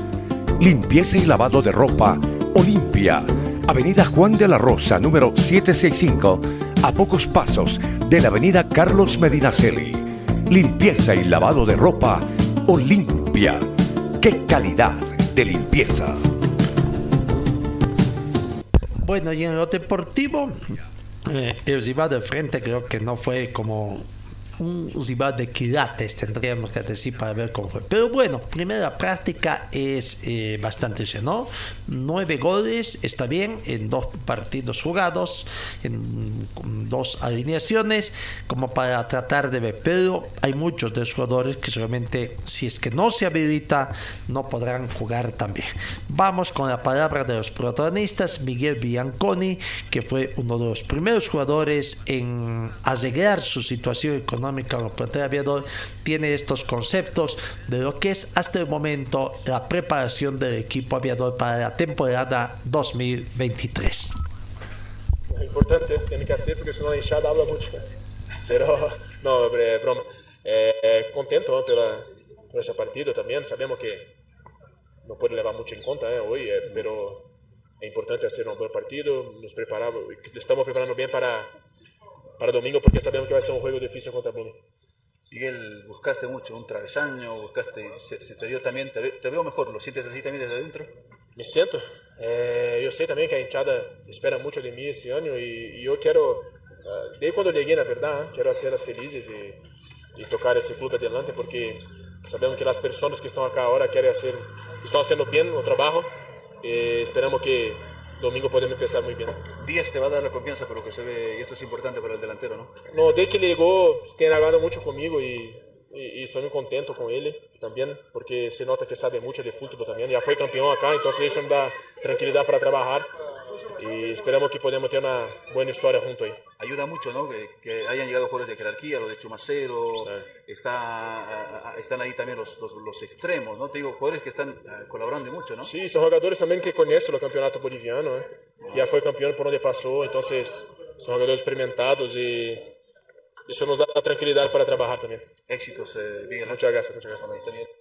Limpieza y lavado de ropa Olimpia. Avenida Juan de la Rosa, número 765, a pocos pasos de la Avenida Carlos Medinaceli Limpieza y lavado de ropa Olimpia. ¡Qué calidad de limpieza! Bueno, y en lo deportivo, eh, el rival de frente creo que no fue como un rival de quilates, tendríamos que decir para ver cómo fue. Pero bueno, primera práctica es eh, bastante ¿no? Nueve goles, está bien, en dos partidos jugados, en dos alineaciones, como para tratar de ver. Pero hay muchos de los jugadores que solamente, si es que no se habilita, no podrán jugar también. Vamos con la palabra de los protagonistas, Miguel Bianconi, que fue uno de los primeros jugadores en arreglar su situación económica económica plantel aviador tiene estos conceptos de lo que es hasta el momento la preparación del equipo aviador para la temporada 2023. Es importante, tiene que hacer porque si no la hinchada habla mucho. Pero, no, broma. Eh, contento ¿no? por, ese partido también. Sabemos que no puede llevar mucho en cuenta eh, hoy, eh, pero es importante hacer un buen partido. Nos preparamos, estamos preparando bien para, para domingo porque sabemos que va a ser un juego difícil contra Bruno. Miguel, buscaste mucho un travesaño, buscaste, se, te dio también, te, veo mejor, ¿lo sientes así también desde adentro? Me siento, eh, yo sé también que la hinchada espera mucho de mí este año y, yo quiero, uh, desde cuando llegué, la verdad, quiero hacerlas felices y, y, tocar ese club adelante porque sabemos que las personas que están acá ahora quieren hacer, están haciendo bien el trabajo y esperamos que domingo podemos empezar muy bien. Díaz te va a dar la confianza por lo que se ve y esto es importante para el delantero, ¿no? No, desde que llegó, tiene hablado mucho conmigo y, y, estoy muy contento con él también, porque se nota que sabe mucho de fútbol también. Ya fue campeón acá, entonces eso me da tranquilidad para trabajar y esperamos que podamos tener una buena historia junto ahí. Ayuda mucho, ¿no? Que, hayan llegado jugadores de jerarquía, los de Chumacero, está, están ahí también los, los, extremos, ¿no? Te digo, jugadores que están ah, colaborando mucho, ¿no? Sí, son jugadores también que conocen el campeonato boliviano, ¿eh? ya fue campeón por donde pasó, entonces son jugadores experimentados y eso nos da tranquilidad para trabajar también. Éxitos, eh, Muchas gracias, muchas gracias.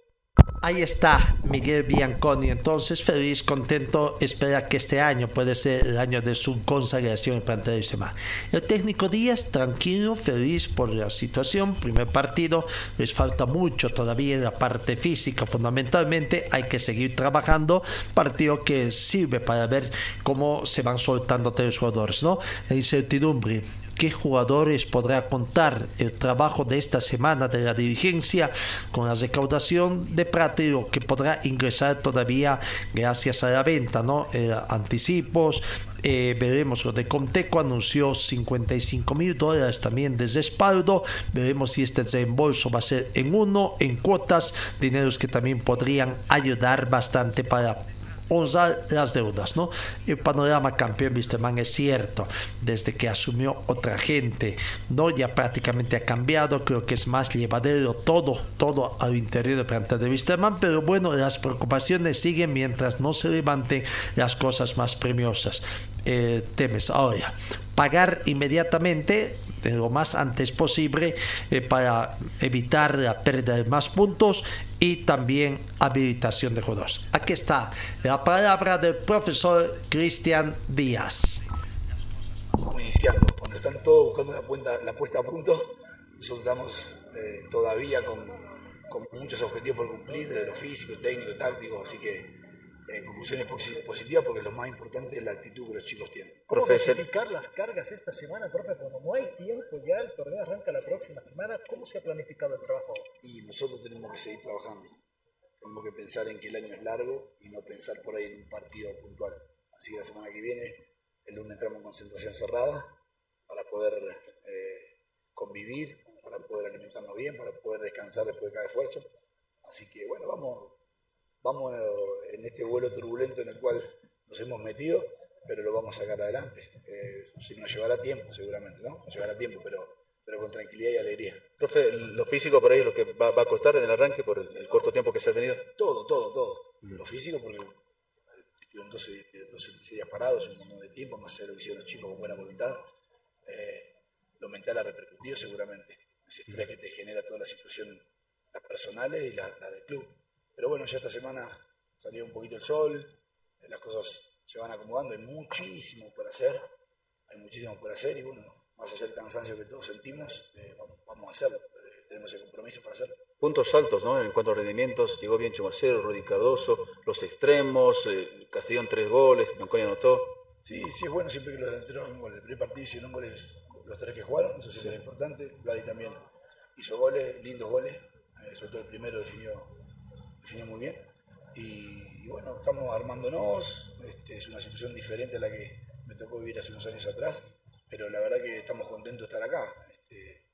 Ahí está Miguel Bianconi, entonces feliz, contento, espera que este año puede ser el año de su consagración en planta de semana. El técnico Díaz, tranquilo, feliz por la situación, primer partido, les falta mucho todavía en la parte física, fundamentalmente hay que seguir trabajando, partido que sirve para ver cómo se van soltando tres jugadores, ¿no? La incertidumbre qué jugadores podrá contar el trabajo de esta semana de la dirigencia con la recaudación de Pratero que podrá ingresar todavía gracias a la venta, ¿no? Eh, anticipos, eh, veremos lo de Comteco anunció 55 mil dólares también de respaldo veremos si este reembolso va a ser en uno en cuotas dineros que también podrían ayudar bastante para honrar las deudas, ¿no? El panorama campeón Wisterman es cierto, desde que asumió otra gente, ¿no? Ya prácticamente ha cambiado, creo que es más llevadero todo, todo al interior de planta de Wisterman, pero bueno, las preocupaciones siguen mientras no se levanten las cosas más premiosas. Eh, temes ahora, pagar inmediatamente lo más antes posible eh, para evitar la pérdida de más puntos y también habilitación de juegos. Aquí está la palabra del profesor Cristian Díaz. Iniciando, cuando están todos buscando la, la puesta a punto, nosotros estamos eh, todavía con, con, muchos objetivos por cumplir, desde lo físico, técnico, táctico, así que eh, conclusiones positivas porque lo más importante es la actitud que los chicos tienen. ¿Cómo planificar las cargas esta semana, profe? Como no hay tiempo ya, el torneo arranca la próxima semana, ¿cómo se ha planificado el trabajo? Y nosotros tenemos que seguir trabajando. Tenemos que pensar en que el año es largo y no pensar por ahí en un partido puntual. Así que la semana que viene, el lunes entramos en concentración cerrada para poder eh, convivir, para poder alimentarnos bien, para poder descansar después de cada esfuerzo. Así que bueno, vamos, vamos en este vuelo turbulento en el cual nos hemos metido, pero lo vamos a sacar adelante. Eh, nos llevará tiempo, seguramente, ¿no? Nos llevará tiempo, pero, pero con tranquilidad y alegría. Profe, ¿lo físico por ahí es lo que va, a costar en el arranque por el, corto tiempo que se ha tenido? Todo, todo, todo. Mm. Lo físico porque estuvieron 12, 12, días parados, un montón de tiempo, más hacer lo que hicieron los chicos con buena voluntad. Eh, lo mental ha repercutido seguramente. Ese estrés que te genera toda la situación, las personales y la, la del club. Pero bueno, ya esta semana salió un poquito el sol, las cosas se van acomodando, hay muchísimo por hacer, hay muchísimo por hacer y bueno, más allá del cansancio que todos sentimos, eh, vamos, a hacerlo, eh, tenemos el compromiso para hacerlo. Puntos altos, ¿no? En cuanto a rendimientos, llegó bien Chumacero, Rudy Cardoso, los extremos, eh, Castellón tres goles, Manconia anotó. Sí, sí, es bueno siempre que los delanteros un gol. El primer partido hicieron goles los tres que jugaron, eso sí, es importante. Vladi también hizo goles, lindos goles, sobre todo el primero definió definió muy bien. Y, bueno, estamos armándonos, este, es una situación diferente a la que me tocó vivir hace unos años atrás, pero la verdad que estamos contentos de estar acá. Este,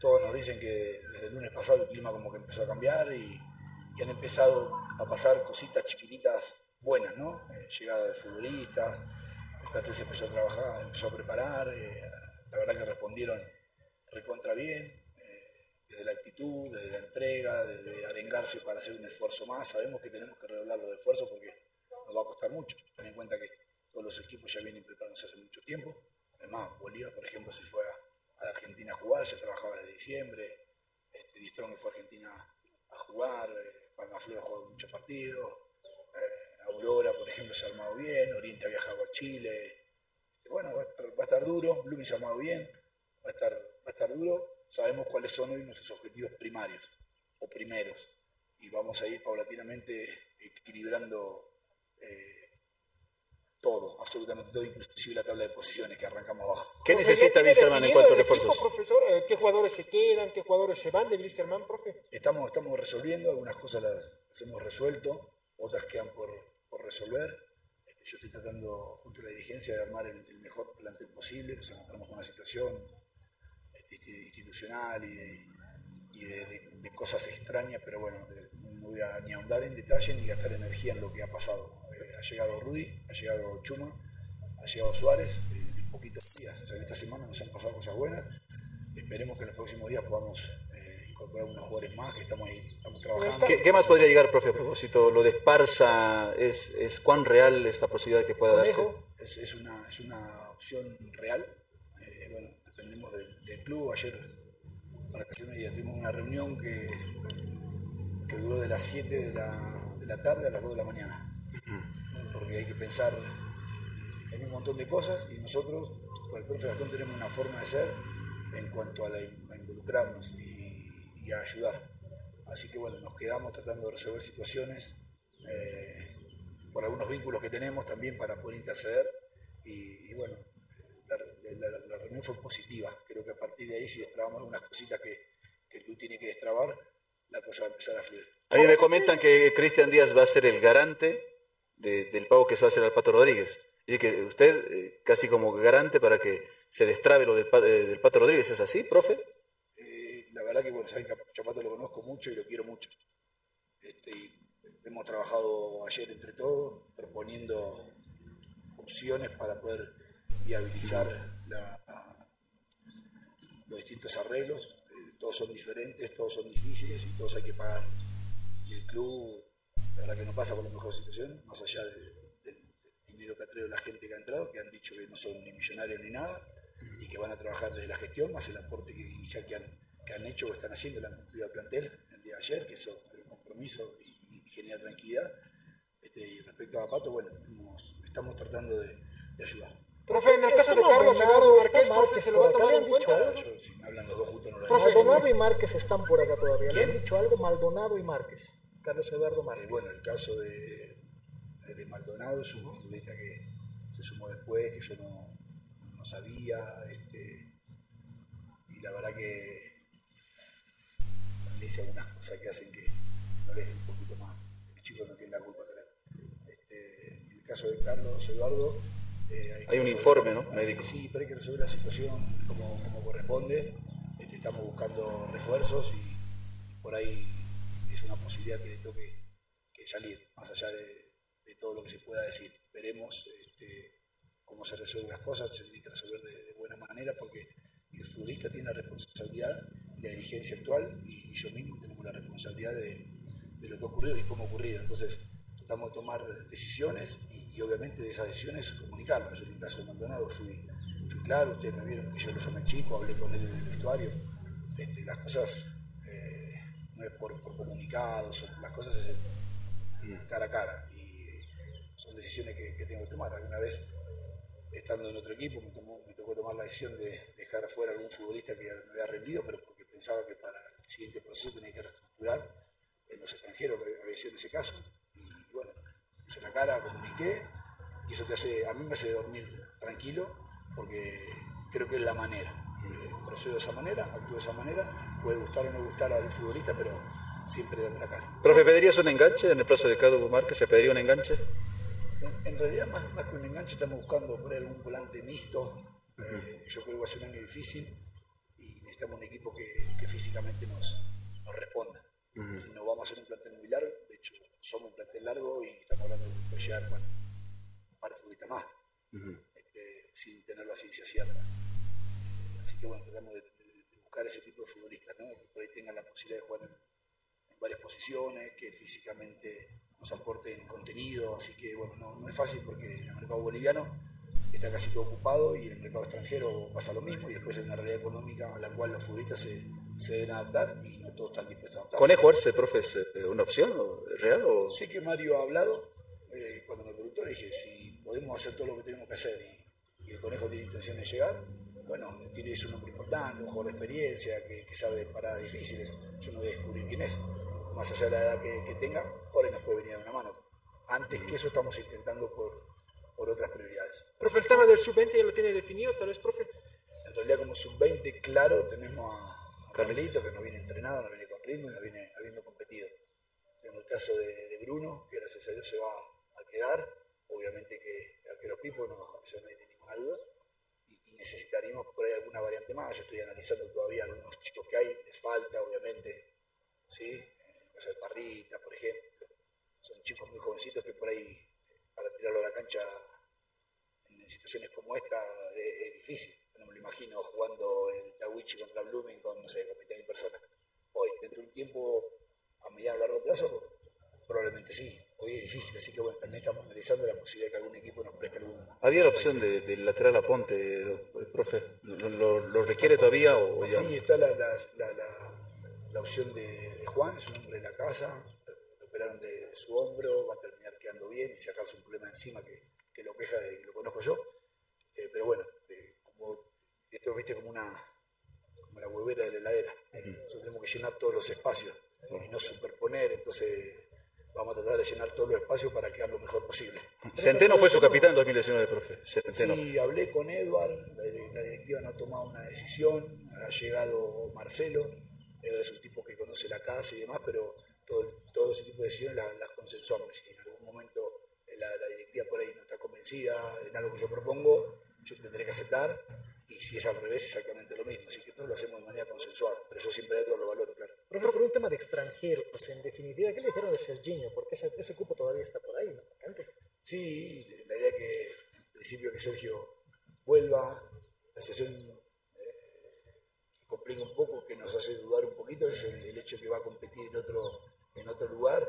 todos nos dicen que desde el lunes pasado el clima como que empezó a cambiar y, han empezado a pasar cositas chiquititas buenas, ¿no? Eh, llegada de futbolistas, el se empezó a trabajar, empezó a preparar, eh, la verdad que respondieron recontra bien, eh, actitud, desde la entrega, desde arengarse para hacer un esfuerzo más. Sabemos que tenemos que redoblar los esfuerzos porque nos va a costar mucho. Ten en cuenta que todos los equipos ya vienen preparándose hace mucho tiempo. Además, Bolívar, por ejemplo, se fue a, a Argentina a jugar, se trabajaba desde diciembre. Este, fue a Argentina a jugar, eh, Palma Flor ha jugado muchos partidos. eh, Aurora, por ejemplo, se ha armado bien. Oriente ha viajado a Chile. Bueno, va a estar, va a estar duro. Blooming se ha armado bien. Va a estar, va a estar duro. Sabemos cuáles son hoy nuestros objetivos primarios o primeros. Y vamos a ir paulatinamente equilibrando eh, todo, absolutamente todo, inclusive la tabla de posiciones que arrancamos abajo. ¿Qué necesita ¿ya tiene Wisterman en cuanto a el equipo, refuerzos? profesor? Eh, ¿Qué jugadores se quedan? ¿Qué jugadores se van de Blisterman, profe? Estamos, estamos resolviendo, algunas cosas las, las hemos resuelto, otras quedan por, por resolver. Este, Yo estoy tratando, junto a la dirigencia, de armar el, el mejor plantel posible. Nos encontramos con una situación institucional y, de, y de- de- de cosas extrañas, pero bueno, no voy a ni ahondar en detalle ni gastar energía en lo que ha pasado. Eh, ha llegado Rudy, ha llegado Chuma, ha llegado Suárez, eh, en poquitos días. O sea, en esta semana nos han pasado cosas buenas. Esperemos que en los próximos días podamos eh, incorporar unos jugadores más que estamos ahí, estamos trabajando. ¿Qué, qué más podría llegar, profe, a propósito? Lo de Esparza, ¿es, es cuán real esta posibilidad que pueda darse? Es, es una, es una opción real. Del, club. Ayer, para que se me diga, tuvimos una reunión que, que duró de las 7 de la, de la tarde a las 2 de la mañana. Porque hay que pensar en un montón de cosas y nosotros, con el profe Gastón, tenemos una forma de ser en cuanto a, la- a involucrarnos y, y a ayudar. Así que bueno, nos quedamos tratando de resolver situaciones eh, por algunos vínculos que tenemos también para poder interceder. Y, y bueno, reunión fue positiva. Creo que a partir de ahí, si destrabamos algunas cositas que, que el club tiene que destrabar, la cosa va a empezar a fluir. A mí me comentan que Cristian Díaz va a ser el garante de- del pago que se va a hacer al Pato Rodríguez. Y que usted, eh, casi como garante para que se destrabe lo del, eh, del Pato Rodríguez, ¿es así, profe? Eh, la verdad que, bueno, saben que a Chapato lo conozco mucho y lo quiero mucho. Este, y hemos trabajado ayer entre todos, proponiendo opciones para poder viabilizar los distintos arreglos. Eh, todos son diferentes, todos son difíciles y todos hay que pagar. Y el club, la verdad que no pasa por la mejor situación, más allá de- del dinero que ha traído la gente que ha entrado, que han dicho que no son ni millonarios ni nada, y que van a trabajar desde la gestión, más el aporte que, inicial que han, que han hecho o están haciendo, le han cumplido al plantel el día de ayer, que eso es un compromiso y, genera tranquilidad. Este, y respecto a Pato, bueno, estamos tratando de ayudar. Profe, en el caso de Carlos Eduardo Márquez, profe, ¿se lo va a tomar ¿le en han dicho cuenta? algo? Yo, si me hablan los dos juntos, no lo Profe, Maldonado y Márquez están por acá todavía. ¿Le han dicho algo? Maldonado y Márquez. Carlos Eduardo Eh, Márquez. bueno, el caso de, de Maldonado es un futbolista que se sumó después, que yo no, no sabía, este, y la verdad que le hice algunas cosas que hacen que lo deje un poquito más. El chico no tiene la culpa, creo. Este, en el caso de Carlos Eduardo, Hay un informe, ¿no? Médico. Sí, pero hay que resolver la situación como, corresponde. Este, estamos buscando refuerzos y por ahí es una posibilidad que le toque que salir, más allá de, todo lo que se pueda decir. Veremos este, cómo se resuelven las cosas, se tiene que resolver de, buena manera porque el futbolista tiene la responsabilidad de la dirigencia actual y, y yo mismo tenemos la responsabilidad de, de lo que ha ocurrido y cómo ha ocurrido. Entonces, tratamos de tomar decisiones y, y obviamente de esas decisiones comunicarlas. Yo en el caso de Maldonado fui, fui claro, ustedes me vieron que yo lo llamé chico, hablé con él en el vestuario. Este, las cosas eh, no es por, por comunicados, las cosas es en- cara a cara y son decisiones que, que tengo que tomar. Alguna vez, estando en otro equipo, me, tomó- me tocó tomar la decisión de dejar afuera algún futbolista que me había rendido, pero porque pensaba que para el siguiente proceso tenía que reestructurar en los extranjeros, había sido en ese caso. Y bueno, puse la cara, comuniqué, y eso te hace, a mí me hace dormir tranquilo, porque creo que es la manera. Eh, procedo de esa manera, actúo de esa manera, puede gustar o no gustar al futbolista, pero siempre la cara. Profe, ¿pedirías un enganche en el plazo de Cadu Márquez? ¿Se pediría un enganche? En, en realidad, más, más que un enganche, estamos buscando por algún volante mixto. Eh, yo creo que va a ser un año difícil y necesitamos un equipo que, que físicamente nos, nos responda. Si no vamos a hacer un plantel muy largo, de somos un plantel largo y estamos hablando de llegar bueno, un par de futbolistas más, este, sin tener la ciencia cierta. Así que bueno, tratamos de, buscar ese tipo de futbolistas, ¿no? que por ahí tengan la posibilidad de jugar en, en varias posiciones, que físicamente nos aporten contenido, así que bueno, no, no es fácil porque en el mercado boliviano está casi todo ocupado y en el mercado extranjero pasa lo mismo y después hay una realidad económica a la cual los futbolistas se, se deben adaptar y todos están dispuestos a adaptarse. ¿Conejo Arce, profe, es eh, una opción o- real? O... Sé que Mario ha hablado, eh, cuando me preguntó le dije, si podemos hacer todo lo que tenemos que hacer y, y el conejo tiene intención de llegar, bueno, tiene es un hombre importante, un jugador de experiencia, que, que sabe de paradas difíciles, yo no voy a descubrir quién es, más allá de la edad que, que tenga, por ahí nos puede venir a una mano. Antes que eso estamos intentando por, por otras prioridades. Profe, el tema del sub-20 ya lo tiene definido, tal vez, profe. En realidad como sub-20, claro, tenemos a Que no viene entrenado, no viene con ritmo y no viene habiendo competido. Tenemos el caso de, Bruno, que gracias a Dios se va a quedar. Obviamente que arquero Pipo, no, eso no hay ninguna duda. Y, necesitaríamos por ahí alguna variante más. Yo estoy analizando todavía algunos chicos que hay, les falta, obviamente. ¿sí? En el caso de Parrita, por ejemplo. Son chicos muy jovencitos que por ahí, para tirarlo a la cancha en situaciones como esta es, es difícil. Imagino jugando el Tawichi contra Blooming con, no sé, con 20.000 personas. Hoy, dentro de un tiempo a mediano o largo plazo, probablemente sí. Hoy es difícil, así que bueno, también estamos analizando la posibilidad de que algún equipo nos preste algún. ¿Había la opción de, del lateral a Ponte, eh, profe? ¿Lo, lo- lo requiere todavía o ya? Sí, está la, la, la, la- la opción de, de Juan, es un hombre de la casa, lo operaron de, de su hombro, va a terminar quedando bien y sacarse un problema encima que, que lo queja de que lo conozco yo. Eh, pero bueno, esto viste como una como la huevera de la heladera. Nosotros tenemos que llenar todos los espacios y no superponer, entonces vamos a tratar de llenar todos los espacios para quedar lo mejor posible. <laughs> Centeno fue su capitán en 2019, profe. Centeno. Sí, hablé con Edward, la, directiva no ha tomado una decisión, ha llegado Marcelo, Edward es un tipo que conoce la casa y demás, pero todo, todo ese tipo de decisiones las, las consensuamos. Si en algún momento la, la directiva por ahí no está convencida en algo que yo propongo, yo tendré que aceptar, y si es al revés, exactamente lo mismo. Así que todo lo hacemos de manera consensuada, pero yo siempre lo valoro, claro. Por ejemplo, por un tema de extranjeros, pues, en definitiva, ¿qué le dijeron de Serginho? Porque ese, ese cupo todavía está por ahí, ¿no? Vacante. Sí, la idea que en principio que Sergio vuelva, la situación eh, complica un poco, que nos hace dudar un poquito, es el, el hecho que va a competir en otro, en otro lugar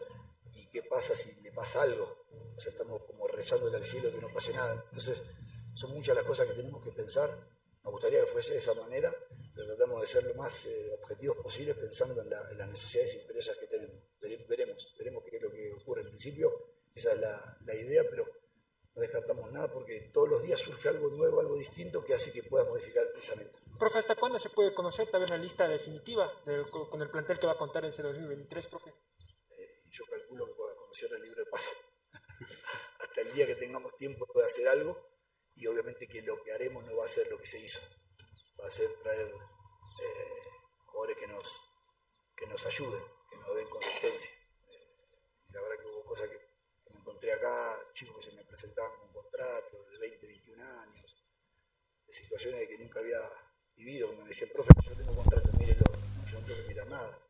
y qué pasa si le pasa algo. O sea, estamos como rezándole al cielo que no pase nada. Entonces, son muchas las cosas que tenemos que pensar. Nos gustaría que fuese de esa manera, pero tratamos de ser lo más eh, objetivos posibles pensando en, la- en las necesidades y intereses que tenemos. Vere- Veremos, veremos qué es lo que ocurre. En principio, esa es la, la idea, pero no descartamos nada porque todos los días surge algo nuevo, algo distinto que hace que pueda modificar el pensamiento. Profe, ¿hasta cuándo se puede conocer también la lista definitiva del- con el plantel que va a contar en ese 2023, profe? Eh, yo calculo que pueda conocer el libro de pase. <laughs> Hasta el día que tengamos tiempo de hacer algo y obviamente que lo que haremos no va a ser lo que se hizo. Va a ser traer eh, jugadores que nos, que nos ayuden, que nos den consistencia. Eh, la verdad que hubo cosas que, me encontré acá, chicos que se me presentaban con contratos de 20, 21 años, de situaciones que nunca había vivido, que me decían, profe, yo tengo contrato, mírelo, yo no tengo que mirar nada.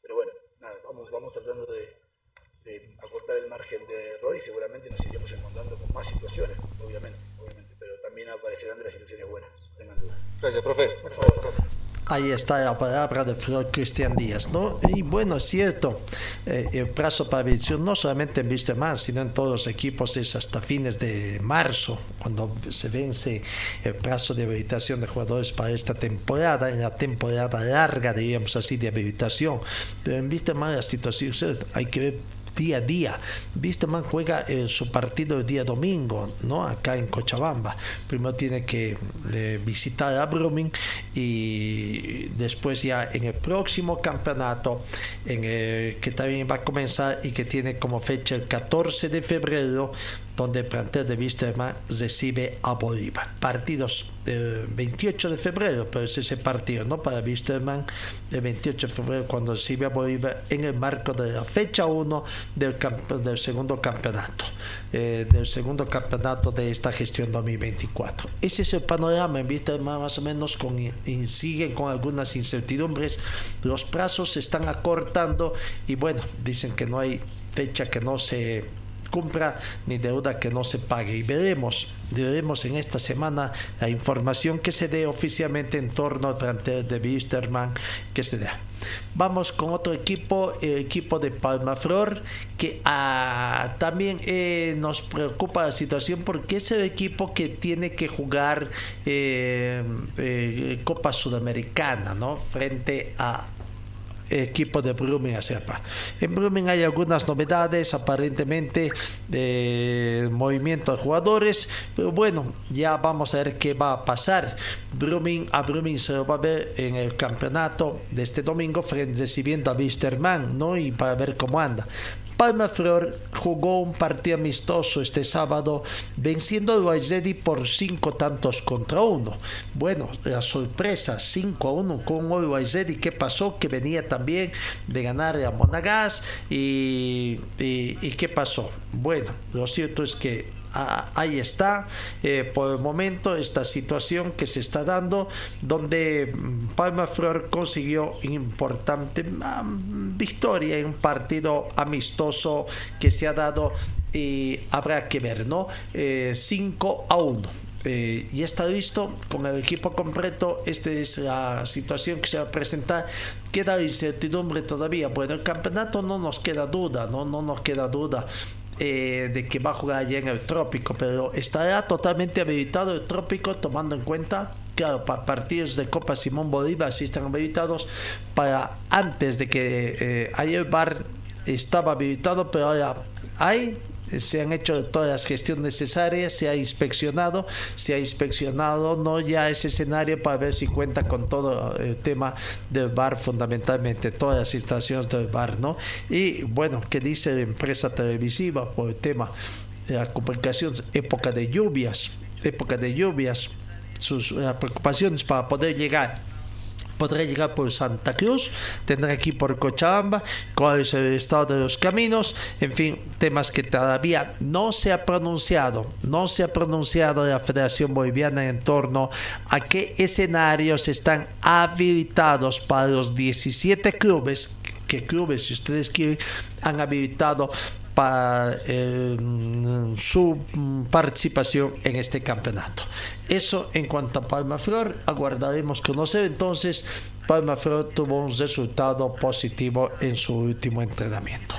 Pero bueno, nada, vamos, vamos tratando de, de acortar el margen de error y seguramente nos iremos encontrando con más situaciones, obviamente, obviamente, pero también aparecerán de las situaciones buenas, no tengan duda. Gracias, profe. Por favor. Ahí está la palabra de Flor Cristian Díaz, ¿no? Y bueno, es cierto, eh, el plazo para revisión no solamente en Vistemar, sino en todos los equipos es hasta fines de marzo, cuando se vence el plazo de habilitación de jugadores para esta temporada, en la temporada larga, diríamos así, de habilitación. Pero en Vistemar la situación hay que ver día a día. Wisterman juega su partido el día domingo, ¿no? Acá en Cochabamba. Primero tiene que eh, visitar a Brumming y después ya en el próximo campeonato, que también va a comenzar y que tiene como fecha el 14 de febrero, donde el de Wisterman recibe a Bolívar. Partidos el 28 de febrero, pero es ese partido, ¿no? Para Wisterman, el 28 de febrero, cuando recibe a Bolívar en el marco de la fecha 1 del, segundo campeonato, eh, del segundo campeonato de esta gestión 2024. Ese es el panorama en Wisterman, más o menos, con, y con algunas incertidumbres. Los plazos se están acortando y bueno, dicen que no hay fecha que no se cumpla ni deuda que no se pague. Y veremos, veremos en esta semana la información que se dé oficialmente en torno al plantel de Wisterman que se da. Vamos con otro equipo, el equipo de Palmaflor, que ah, también eh, nos preocupa la situación porque es el equipo que tiene que jugar eh, eh, Copa Sudamericana, ¿no? Frente a equipo de Brumming Serpa. En Brumming hay algunas novedades, aparentemente, de movimiento de jugadores, pero bueno, ya vamos a ver qué va a pasar. Brumming, a Brumming se va a ver en el campeonato de este domingo, recibiendo a Wisterman, ¿no? Y para ver cómo anda. Palma Flor jugó un partido amistoso este sábado venciendo al Guayzedi por cinco tantos contra uno. Bueno, la sorpresa 5 a 1 con el Guayzedi. ¿Qué pasó? Que venía también de ganar a Monagas y, y, y ¿qué pasó? Bueno, lo cierto es que ahí está eh, por el momento esta situación que se está dando donde mm, Palma Flor consiguió importante um, victoria en un partido amistoso que se ha dado y habrá que ver, ¿no? 5 eh, a 1. Eh, y está listo con el equipo completo. Esta es la situación que se va a presentar. Queda incertidumbre todavía. Bueno, el campeonato no nos queda duda, no, no nos queda duda eh, de que va a jugar allá en el trópico, pero estará totalmente habilitado el trópico tomando en cuenta claro, partidos de Copa Simón Bolívar sí están habilitados para antes de que eh, ayer el bar estaba habilitado, pero ahora hay se han hecho todas las gestiones necesarias, se ha inspeccionado, se ha inspeccionado no ya ese escenario para ver si cuenta con todo el tema del bar fundamentalmente, todas las instalaciones del bar, ¿no? Y bueno, ¿qué dice la empresa televisiva por el tema de la comunicación, época de lluvias, época de lluvias, sus preocupaciones para poder llegar podrá llegar por Santa Cruz, tendrá aquí por Cochabamba, cuál es el estado de los caminos, en fin, temas que todavía no se ha pronunciado, no se ha pronunciado la Federación Boliviana en torno a qué escenarios están habilitados para los 17 clubes, que clubes, si ustedes quieren, han habilitado para eh, su participación en este campeonato. Eso en cuanto a Palma Flor, aguardaremos conocer entonces Palma Flor tuvo un resultado positivo en su último entrenamiento.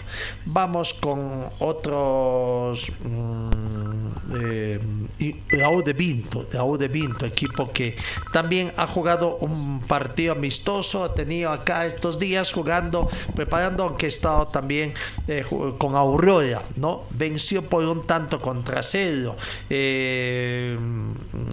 Vamos con otros. Mm, eh, de Vinto, equipo que también ha jugado un partido amistoso, ha tenido acá estos días jugando, preparando, aunque ha estado también eh, con Aurora, ¿no? Venció por un tanto contra Cedro. Eh,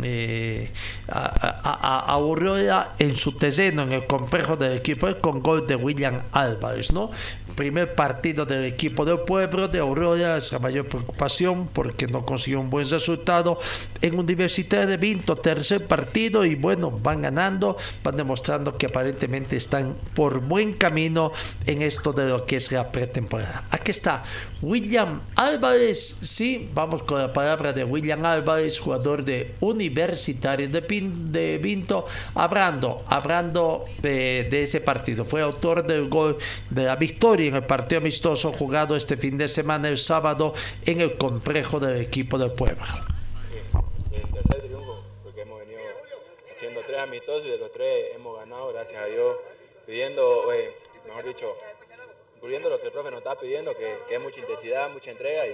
eh, a, Aurora en su terreno, en el complejo del equipo con gol de William Álvarez, ¿no? Primer partido del equipo del pueblo de Aurora es la mayor preocupación porque no consiguió un buen resultado en Universidad de Vinto, tercer partido y bueno, van ganando, van demostrando que aparentemente están por buen camino en esto de lo que es la pretemporada. Aquí está William Álvarez, sí, vamos con la palabra de William Álvarez, jugador de Universitario de, de Vinto, hablando, hablando de, ese partido. Fue autor del gol de la victoria en el partido amistoso jugado este fin de semana, el sábado, en el complejo del equipo del pueblo. el tercer triunfo, porque hemos venido haciendo tres amistosos y de los tres hemos ganado, gracias a Dios, pidiendo, mejor dicho, incluyendo lo que el profe nos está pidiendo, que, es mucha intensidad, mucha entrega y,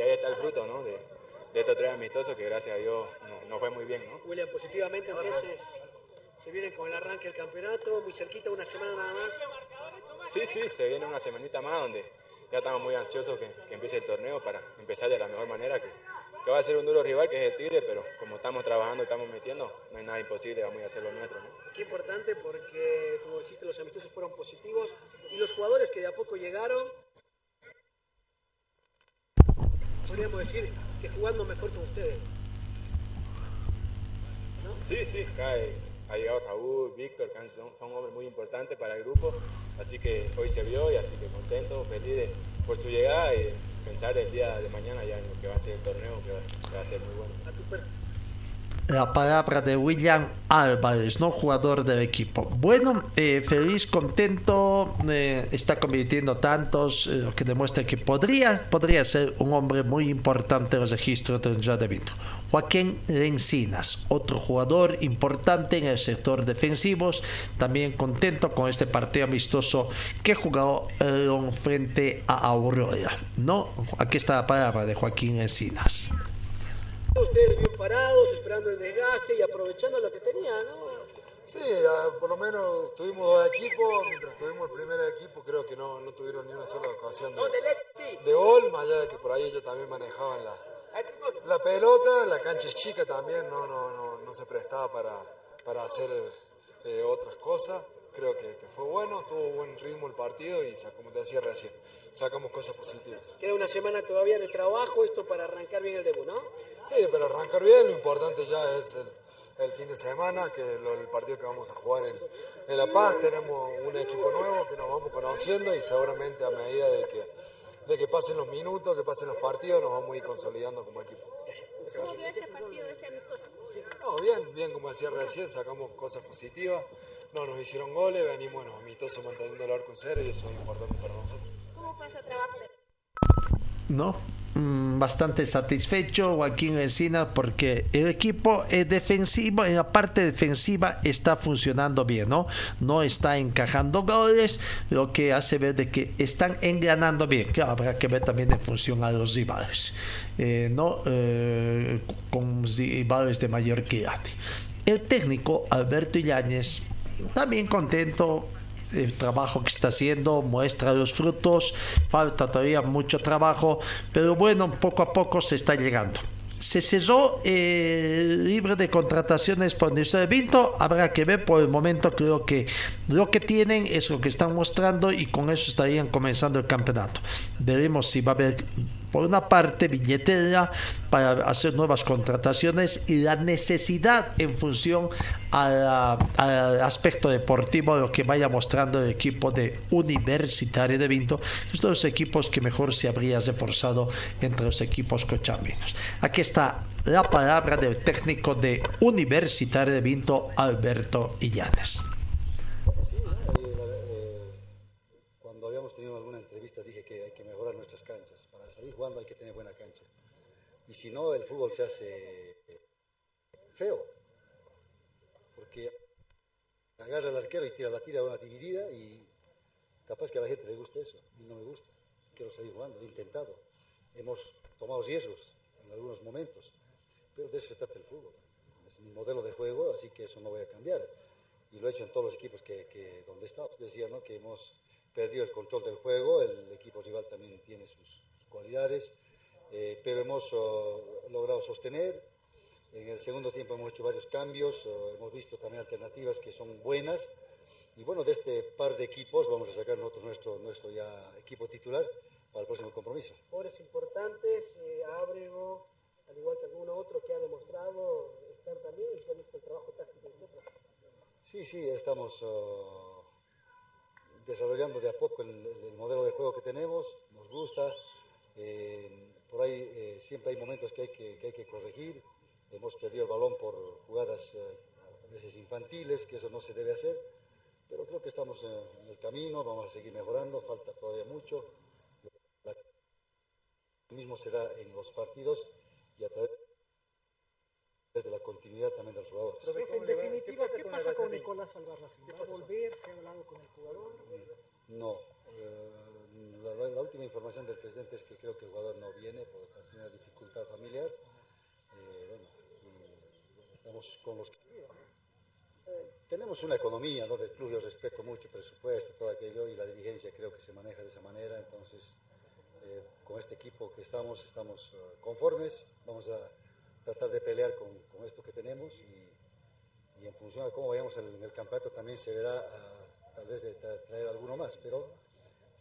ahí está el fruto ¿no? de, estos tres amistosos que gracias a Dios nos fue muy bien. ¿no? William, positivamente entonces se viene con el arranque del campeonato, muy cerquita, una semana nada más. Sí, sí, se viene una semanita más donde ya estamos muy ansiosos que, empiece el torneo para empezar de la mejor manera, que, va a ser un duro rival que es el Tigre, pero como estamos trabajando y estamos metiendo, no hay nada imposible, vamos a hacer lo nuestro. Qué importante porque, como dijiste, los amistosos fueron positivos y los jugadores que de a poco llegaron, podríamos decir que jugando mejor con ustedes. Sí, sí, cae ha llegado Raúl, Víctor, que son, hombres muy importantes para el grupo, así que hoy se vio y así que contento, feliz por su llegada y pensar el día de mañana ya en lo que va a ser el torneo, que va, a ser muy bueno. La palabra de William Álvarez, ¿no? Jugador del equipo. Bueno, eh, feliz, contento, eh, está convirtiendo tantos, eh, lo que demuestra que podría, podría ser un hombre muy importante en los registros del Ciudad de Vinto. Joaquín Lencinas, otro jugador importante en el sector defensivos, también contento con este partido amistoso que jugó frente a Aurora. ¿no? Aquí está la palabra de Joaquín Encinas. Ustedes bien parados, esperando el desgaste y aprovechando lo que tenían, ¿no? Sí, ah, por lo menos tuvimos dos equipos, mientras tuvimos el primer equipo creo que no, no tuvieron ni una sola ocasión de, de gol, más allá de que por ahí ellos también manejaban la, la pelota, la cancha es chica también, no, no, no, no se prestaba para, para hacer eh, otras cosas. Creo que, que, fue bueno, tuvo buen ritmo el partido y, como te decía recién, sacamos cosas positivas. Queda una semana todavía de trabajo, esto para arrancar bien el debut, ¿no? Sí, para arrancar bien, lo importante ya es el, el fin de semana, que lo, el partido que vamos a jugar en, en La Paz. Tenemos un equipo nuevo que nos vamos conociendo y seguramente a medida de que de que pasen los minutos, que pasen los partidos, nos vamos a ir consolidando como equipo. ¿Cómo vio este partido, este amistoso? No, bien, bien, como decía recién, sacamos cosas positivas, no nos hicieron goles, venimos bueno, amistosos manteniendo el arco en cero y eso es importante para nosotros. ¿Cómo pasa el trabajo? No, mm, bastante satisfecho Joaquín Encina porque el equipo es defensivo, en la parte defensiva está funcionando bien, ¿no? No está encajando goles, lo que hace ver de que están engranando bien, que habrá que ver también en función a los rivales, eh, ¿no? Eh, con rivales de mayor quilate. El técnico Alberto Illañez, también contento, el trabajo que está haciendo muestra los frutos, falta todavía mucho trabajo, pero bueno, poco a poco se está llegando. Se cesó el libre de contrataciones por Universidad de Vinto, habrá que ver por el momento, creo que lo que tienen es lo que están mostrando y con eso estarían comenzando el campeonato. Veremos si va a haber por una parte billetera para hacer nuevas contrataciones y la necesidad en función al aspecto deportivo de lo que vaya mostrando el equipo de Universitario de Vinto, es uno los equipos que mejor se habría reforzado entre los equipos cochaminos. Aquí está la palabra del técnico de Universitario de Vinto, Alberto Illanes. Sí, eh, cuando habíamos tenido alguna entrevista dije que hay que mejorar nuestras canchas. Para salir jugando hay que tener buena cancha. Y si no, el fútbol se hace feo. Porque agarra al arquero y tira la tira una dividida y capaz que a la gente le gusta eso. Y no me gusta. Quiero salir jugando, he intentado. Hemos tomado riesgos en algunos momentos. Pero de eso trata el fútbol. Es mi modelo de juego, así que eso no voy a cambiar y lo he hecho en todos los equipos que, que donde estamos. Decía ¿no? que hemos perdido el control del juego, el equipo rival también tiene sus, sus cualidades, eh, pero hemos oh, logrado sostener. En el segundo tiempo hemos hecho varios cambios, oh, hemos visto también alternativas que son buenas. Y bueno, de este par de equipos vamos a sacar nosotros nuestro, nuestro ya equipo titular para el próximo compromiso. Jugadores importantes, eh, Ábrego, al igual que alguno otro que ha demostrado estar también y se ha visto el trabajo táctico de nosotros. Sí, sí, estamos uh, desarrollando de a poco el, el, modelo de juego que tenemos, nos gusta. Eh, por ahí eh, siempre hay momentos que hay que, que hay que, corregir. Hemos perdido el balón por jugadas eh, a veces infantiles, que eso no se debe hacer. Pero creo que estamos en el camino, vamos a seguir mejorando, falta todavía mucho. Lo mismo se da en los partidos y a través de la continuidad también de los jugadores. Profe, en definitiva, ¿qué pasa con Nicolás Albarracín? ¿Va a volver? ¿Se ha hablado con el jugador? No. Eh, la, última información del presidente es que creo que el jugador no viene por una dificultad familiar. Eh, bueno, estamos con los. Eh, tenemos una economía ¿no? del club, yo respeto mucho el presupuesto, todo aquello, y la dirigencia creo que se maneja de esa manera, entonces con este equipo que estamos, estamos conformes, vamos a tratar de pelear con, con esto que tenemos y, en función de cómo vayamos en, el campeonato también se verá uh, tal vez de tra traer alguno más, pero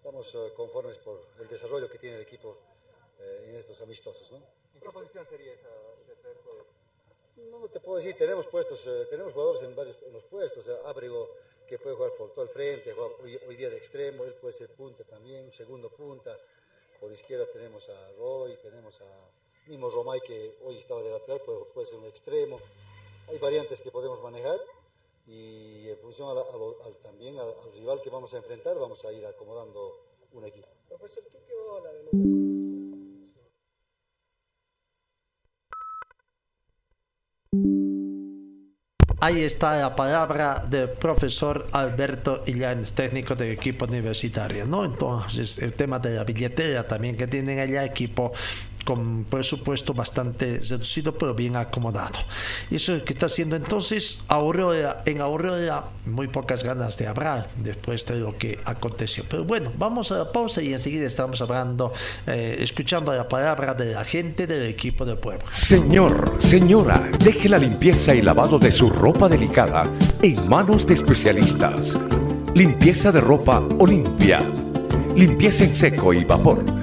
estamos uh, conformes por el desarrollo que tiene el equipo uh, en estos amistosos. ¿no? ¿En qué posición sería esa, ese tercer juego? No, no, te puedo decir, tenemos puestos, tenemos jugadores en varios en los puestos, Ábrego que puede jugar por todo el frente, hoy, hoy, día de extremo, él puede ser punta también, segundo punta, por izquierda tenemos a Roy, tenemos a mismo Romay que hoy estaba de lateral puede, puede ser un extremo. hay variantes que podemos manejar y en función a la- a lo- al- también al, al rival que vamos a enfrentar vamos a ir acomodando un equipo. Profesor, ¿qué quedó la denuncia? Ahí está la palabra del profesor Alberto Illanes, técnico del equipo universitario, ¿no? Entonces, el tema de la billetera también que tienen allá, equipo con presupuesto bastante reducido, pero bien acomodado. Y eso es lo que está haciendo entonces Aurora. En Aurora, muy pocas ganas de hablar después de lo que aconteció. Pero bueno, vamos a la pausa y enseguida estamos hablando, eh, escuchando la palabra de la gente del equipo del pueblo. Señor, señora, deje la limpieza y lavado de su ropa delicada en manos de especialistas. Limpieza de ropa Olimpia. Limpieza en seco y vapor.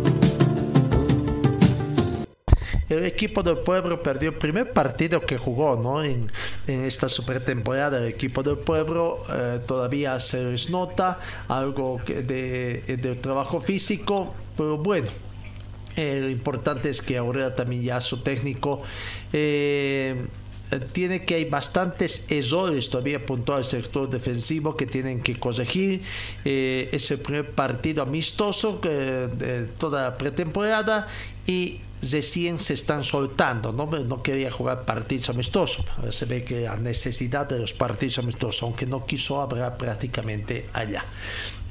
El equipo del pueblo perdió el primer partido que jugó ¿no? en, en esta supertemporada. El equipo del pueblo eh, todavía se les nota algo de, de trabajo físico, pero bueno. eh, lo importante es que ahora también ya su técnico eh, tiene que hay bastantes errores todavía puntual al sector defensivo que tienen que corregir. Eh, es el primer partido amistoso que, de toda la pretemporada y recién se están soltando. No, no quería jugar partidos amistosos. Se ve que la necesidad de los partidos amistosos, aunque no quiso hablar prácticamente allá.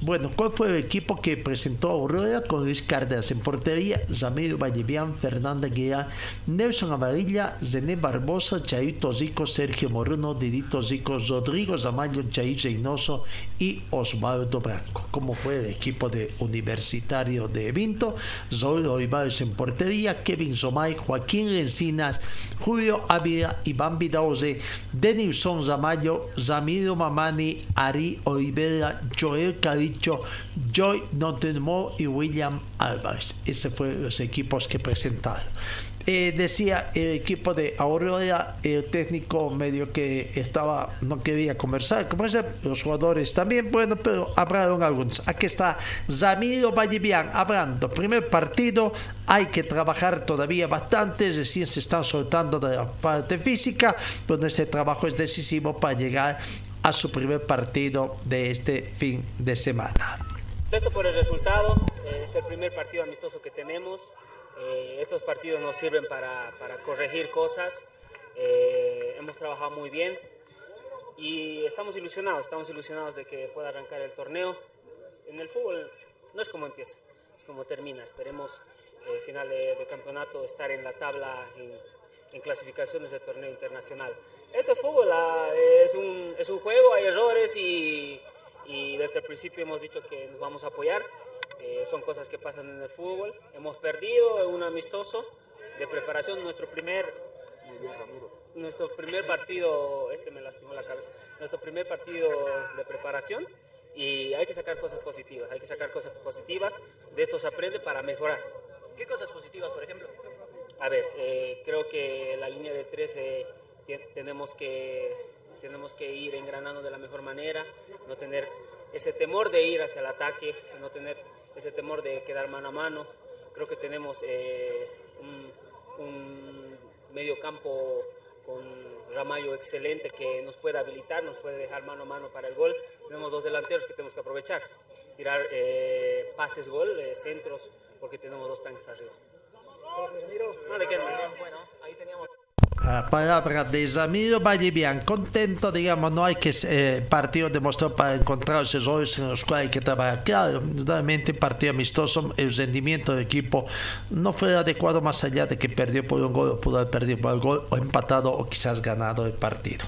Bueno, ¿cuál fue el equipo que presentó Aurora con Luis Cárdenas en portería? Ramiro Vallevián, Fernanda Guía, Nelson Amarilla, Zené Barbosa, Chaito Zico, Sergio Moruno, Didito Zico, Rodrigo Zamayo, Chaí Reynoso y Osvaldo Branco. ¿Cómo fue el equipo de Universitario de Vinto? Zoilo Olivares en portería, Kevin Somay, Joaquín Encinas, Julio Ávila, Iván Vidauze, Denilson Zamayo, Ramiro Mamani, Ari Olivera, Joel Caricho, Joy Nottenmore y William Álvarez. Esos fueron los equipos que presentaron. Eh, decía el equipo de Aurora, el técnico medio que estaba, no quería conversar, conversar, los jugadores también, bueno, pero hablaron algunos. Aquí está Ramiro Vallevián hablando. Primer partido, hay que trabajar todavía bastante, recién se están soltando de la parte física, pero este trabajo es decisivo para llegar a su primer partido de este fin de semana. Esto por el resultado, eh, es el primer partido amistoso que tenemos. Eh, estos partidos nos sirven para, para corregir cosas. Eh, hemos trabajado muy bien y estamos ilusionados, estamos ilusionados de que pueda arrancar el torneo. En el fútbol no es como empieza, es como termina. Esperemos eh, final de, de campeonato estar en la tabla en, en clasificaciones de torneo internacional. Esto es fútbol, ah, es, un, es un juego, hay errores y, y desde el principio hemos dicho que nos vamos a apoyar. Eh, son cosas que pasan en el fútbol. Hemos perdido un amistoso de preparación, nuestro primer, nuestro primer partido, este me lastimó la cabeza, nuestro primer partido de preparación y hay que sacar cosas positivas, hay que sacar cosas positivas, de esto se aprende para mejorar. ¿Qué cosas positivas, por ejemplo? A ver, eh, creo que la línea de 13 tenemos que, tenemos que ir engranando de la mejor manera, no tener ese temor de ir hacia el ataque, no tener ese temor de quedar mano a mano. Creo que tenemos eh, un, un medio campo con Ramallo excelente que nos puede habilitar, nos puede dejar mano a mano para el gol. Tenemos dos delanteros que tenemos que aprovechar, tirar eh, pases gol, eh, centros, porque tenemos dos tanques arriba. No, ¿de qué? Bueno, ahí teníamos... La palabra de Ramiro Vallevián, contento, digamos, no hay que eh, partido demostró para encontrar los errores en los cuales hay que trabajar. Claro, realmente partido amistoso, el rendimiento del equipo no fue adecuado más allá de que perdió por un gol, o pudo haber perdido por el gol, o empatado, o quizás ganado el partido.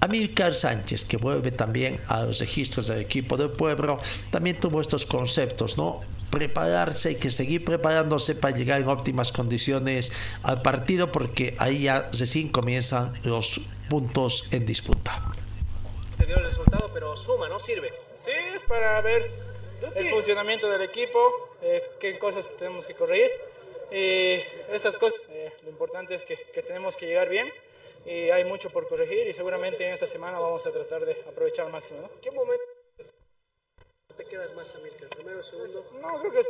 Amílcar Sánchez, que vuelve también a los registros del equipo del pueblo, también tuvo estos conceptos, ¿no? Prepararse, hay que seguir preparándose para llegar en óptimas condiciones al partido porque ahí ya recién comienzan los puntos en disputa. Te dio el resultado, pero suma, ¿no? Sirve. Sí, es para ver el funcionamiento del equipo, eh, qué cosas tenemos que corregir. Y estas cosas, eh, lo importante es que, que tenemos que llegar bien y hay mucho por corregir y seguramente en esta semana vamos a tratar de aprovechar al máximo. ¿no? ¿Qué momento quedas más, Amilcar? ¿El primero o el segundo? No, creo que es-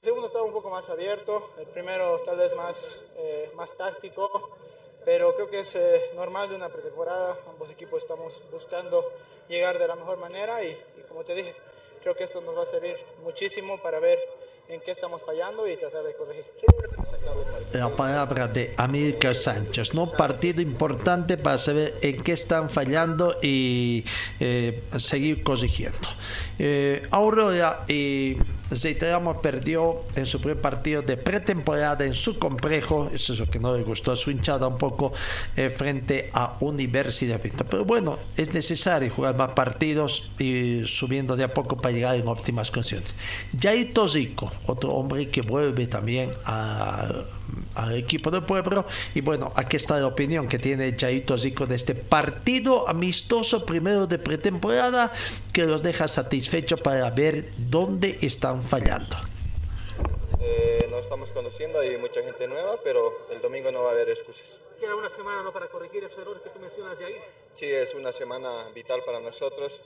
el segundo estaba un poco más abierto, el primero tal vez más, eh, más táctico, pero creo que es eh, normal de una pretemporada. Ambos equipos estamos buscando llegar de la mejor manera y, y como te dije, creo que esto nos va a servir muchísimo para ver en qué estamos fallando y tratar de corregir. la palabra de Amílcar Sánchez, ¿no? Partido importante para saber en qué están fallando y eh, seguir corrigiendo. Eh, Aurora, eh, reiteramos, perdió en su primer partido de pretemporada en su complejo, eso es lo que no le gustó a su hinchada un poco, eh, frente a Universidad Pinto. Pero bueno, es necesario jugar más partidos y subiendo de a poco para llegar en óptimas condiciones. Jair Tosico, otro hombre que vuelve también al equipo del pueblo. Y bueno, aquí está la opinión que tiene Jaito Zico de este partido amistoso primero de pretemporada que los deja satisfechos para ver dónde están fallando. Eh, nos estamos conociendo, hay mucha gente nueva, pero el domingo no va a haber excusas. Queda una semana ¿no? para corregir esos errores que tú mencionas, Jair. Sí, es una semana vital para nosotros.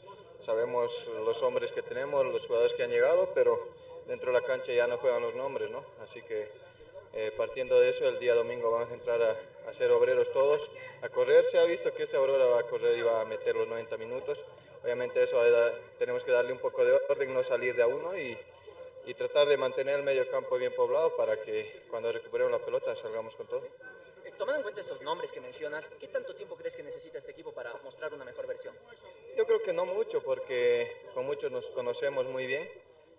Sabemos los hombres que tenemos, los jugadores que han llegado, pero dentro de la cancha ya no juegan los nombres, ¿no? Así que eh, partiendo de eso, el día domingo vamos a entrar a, a ser obreros todos, a correr. Se ha visto que este Aurora va a correr y va a meter los 90 minutos. Obviamente eso tenemos que darle un poco de orden, no salir de a uno y, y tratar de mantener el medio campo bien poblado para que cuando recuperemos la pelota salgamos con todo. Eh, Tomando en cuenta estos nombres que mencionas, ¿qué tanto tiempo crees que necesita este equipo para mostrar una mejor versión? Yo creo que no mucho, porque con muchos nos conocemos muy bien.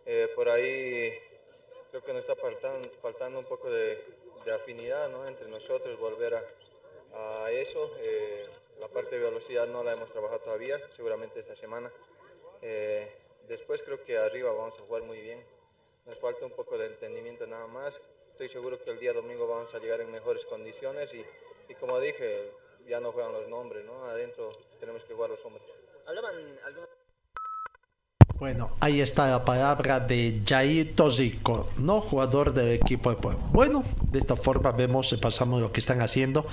Eh, por ahí creo que nos está faltando, faltando un poco de, de afinidad ¿no? entre nosotros, volver a, a eso. Eh, la parte de velocidad no la hemos trabajado todavía, seguramente esta semana. Eh, después creo que arriba vamos a jugar muy bien. Nos falta un poco de entendimiento nada más. Estoy seguro que el día domingo vamos a llegar en mejores condiciones y, y como dije, ya no juegan los nombres, ¿no? Adentro tenemos que jugar los hombres. Hablaban algunos Bueno, ahí está la palabra de Jair Tosico, ¿no? Jugador del equipo de Puebla. Bueno, de esta forma vemos, pasamos lo que están haciendo.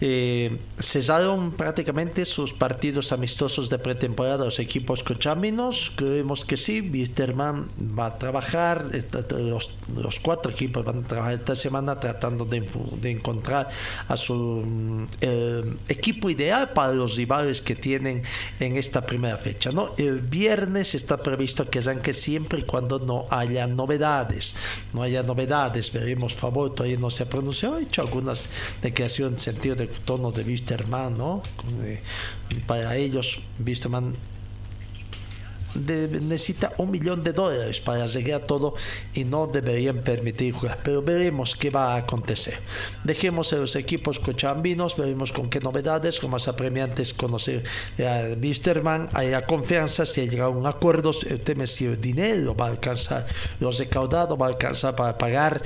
Eh, cesaron prácticamente sus partidos amistosos de pretemporada los equipos cochaminos. Creemos que sí, Wisterman va a trabajar, esta- los, los cuatro equipos van a trabajar esta semana tratando de, de encontrar a su mm, eh, equipo ideal para los rivales que tienen en esta primera fecha. ¿no? El viernes está previsto que arranque siempre y cuando no haya novedades. No haya novedades, veremos favor, no se ha pronunciado, ha hecho algunas declaraciones en sentido de tono de Wisterman, ¿no? Eh, Para ellos, Wisterman de- necesita un millón de dólares para arreglar todo y no deberían permitir jugar. Pero veremos qué va a acontecer. Dejemos a los equipos cochambinos, veremos con qué novedades, lo más apremiante es conocer a Wisterman, hay la confianza, si ha llegado a un acuerdo, el tema es si el dinero va a alcanzar, los recaudados va a alcanzar para pagar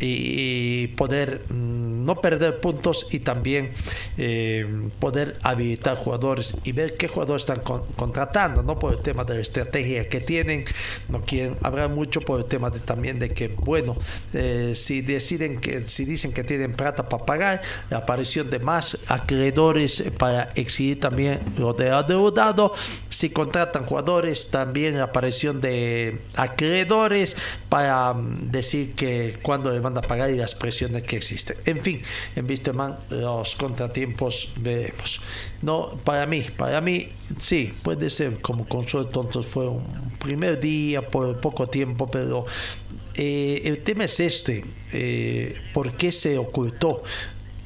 y poder mm, no perder puntos y también eh, poder habilitar jugadores y ver qué jugadores están con- contratando, no por el tema de la estrategia que tienen, no quieren hablar mucho por el tema de, también de que, bueno, eh, si deciden que, si dicen que tienen plata para pagar, la aparición de más acreedores para exigir también lo de adeudado, si contratan jugadores, también la aparición de acreedores para mm, decir que cuando van a pagar y las presiones que existen. En fin, en Wisterman los contratiempos veremos. No, para mí, para mí sí, puede ser como consuelo tontos fue un primer día por poco tiempo, pero eh, el tema es este, eh, ¿por qué se ocultó?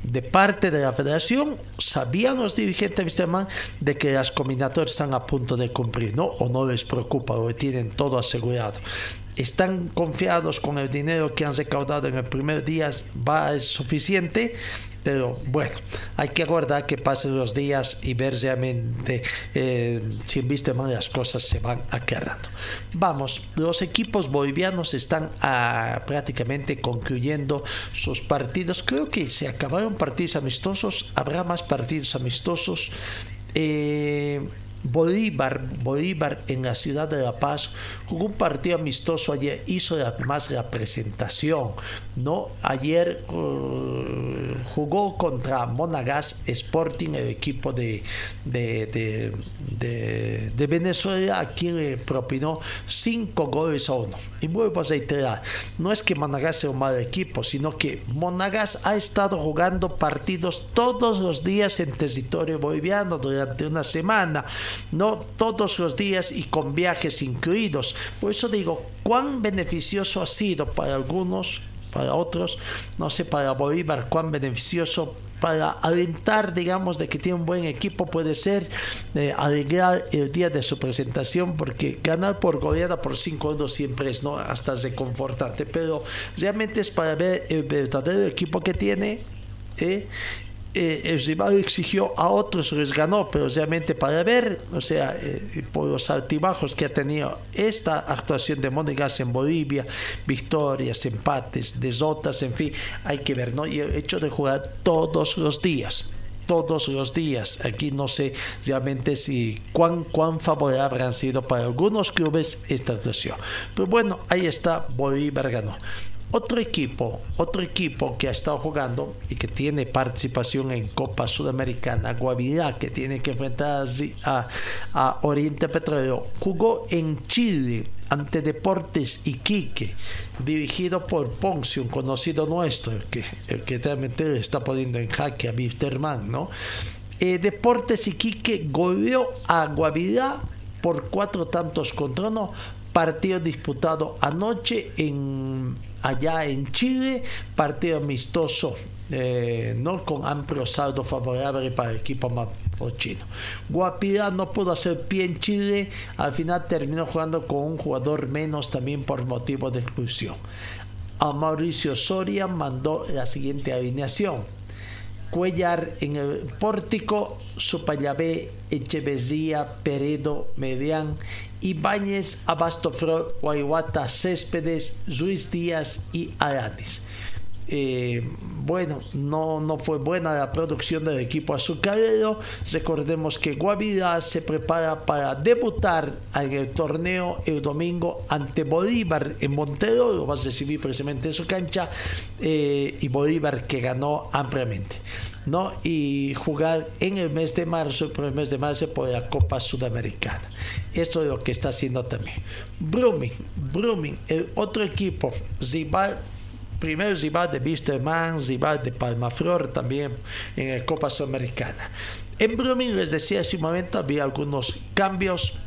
de parte de la federación, sabían los dirigentes de Wisterman de que las combinatorias están a punto de cumplir, ¿no? O no les preocupa, o tienen todo asegurado. Están confiados con el dinero que han recaudado en el primer día, va es suficiente, pero bueno, hay que aguardar que pasen los días y ver realmente eh, si en Wisterman las cosas se van aclarando. Vamos, los equipos bolivianos están ah, prácticamente concluyendo sus partidos. Creo que se acabaron partidos amistosos, habrá más partidos amistosos. Eh, Bolívar, Bolívar en la ciudad de La Paz jugó un partido amistoso ayer, hizo más la presentación, ¿no? Ayer uh, jugó contra Monagas Sporting, el equipo de, de, de, Venezuela, a quien le propinó cinco goles a uno. Y vuelvo a reiterar, no es que Monagas sea un mal equipo, sino que Monagas ha estado jugando partidos todos los días en territorio boliviano durante una semana no todos los días y con viajes incluidos. Por eso digo, cuán beneficioso ha sido para algunos, para otros, no sé, para Bolívar, cuán beneficioso para alentar, digamos, de que tiene un buen equipo, puede ser eh, alegrar el día de su presentación, porque ganar por goleada por 5-1 siempre es ¿no? hasta reconfortante, pero realmente es para ver el verdadero equipo que tiene. ¿eh? Eh, el rival exigió a otros, les ganó, pero realmente para ver, o sea, eh, por los altibajos que ha tenido esta actuación de Monegas en Bolivia, victorias, empates, desotas, en fin, hay que ver, ¿no? Y el hecho de jugar todos los días todos los días. Aquí no sé realmente si cuán, cuán favorable han sido para algunos clubes esta actuación. Pero bueno, ahí está, Bolívar ganó. Otro equipo, otro equipo que ha estado jugando y que tiene participación en Copa Sudamericana, Guavirá, que tiene que enfrentar a, a Oriente Petrolero, jugó en Chile ante Deportes Iquique, dirigido por Ponce, un conocido nuestro, que, que realmente está poniendo en jaque a Wisterman, ¿no? Eh, Deportes Iquique goleó a Guavirá por cuatro tantos contra uno, partido disputado anoche en allá en Chile, partido amistoso, eh, no con amplio saldo favorable para el equipo chino. Guapira no pudo hacer pie en Chile, al final terminó jugando con un jugador menos también por motivo de exclusión. A Mauricio Soria mandó la siguiente alineación. Cuellar en el pórtico, Supayabé, Echeverría, Peredo, Medián Ibáñez, Abastoflor, Guayuata, Céspedes, Luis Díaz y Aranes. Eh, bueno, no, no fue buena la producción del equipo azucarero. Recordemos que Guavirá se prepara para debutar en el torneo el domingo ante Bolívar en Montero, lo va a recibir precisamente en su cancha, eh, y Bolívar que ganó ampliamente. ¿No? y jugar en el mes de marzo, por el mes de marzo, por la Copa Sudamericana. Esto es lo que está haciendo también. Blooming, Blooming, el otro equipo, Zibar, primero Zibar de Wisterman, Zibar de Palmaflor también en la Copa Sudamericana. En Blooming, les decía hace un momento, había algunos cambios.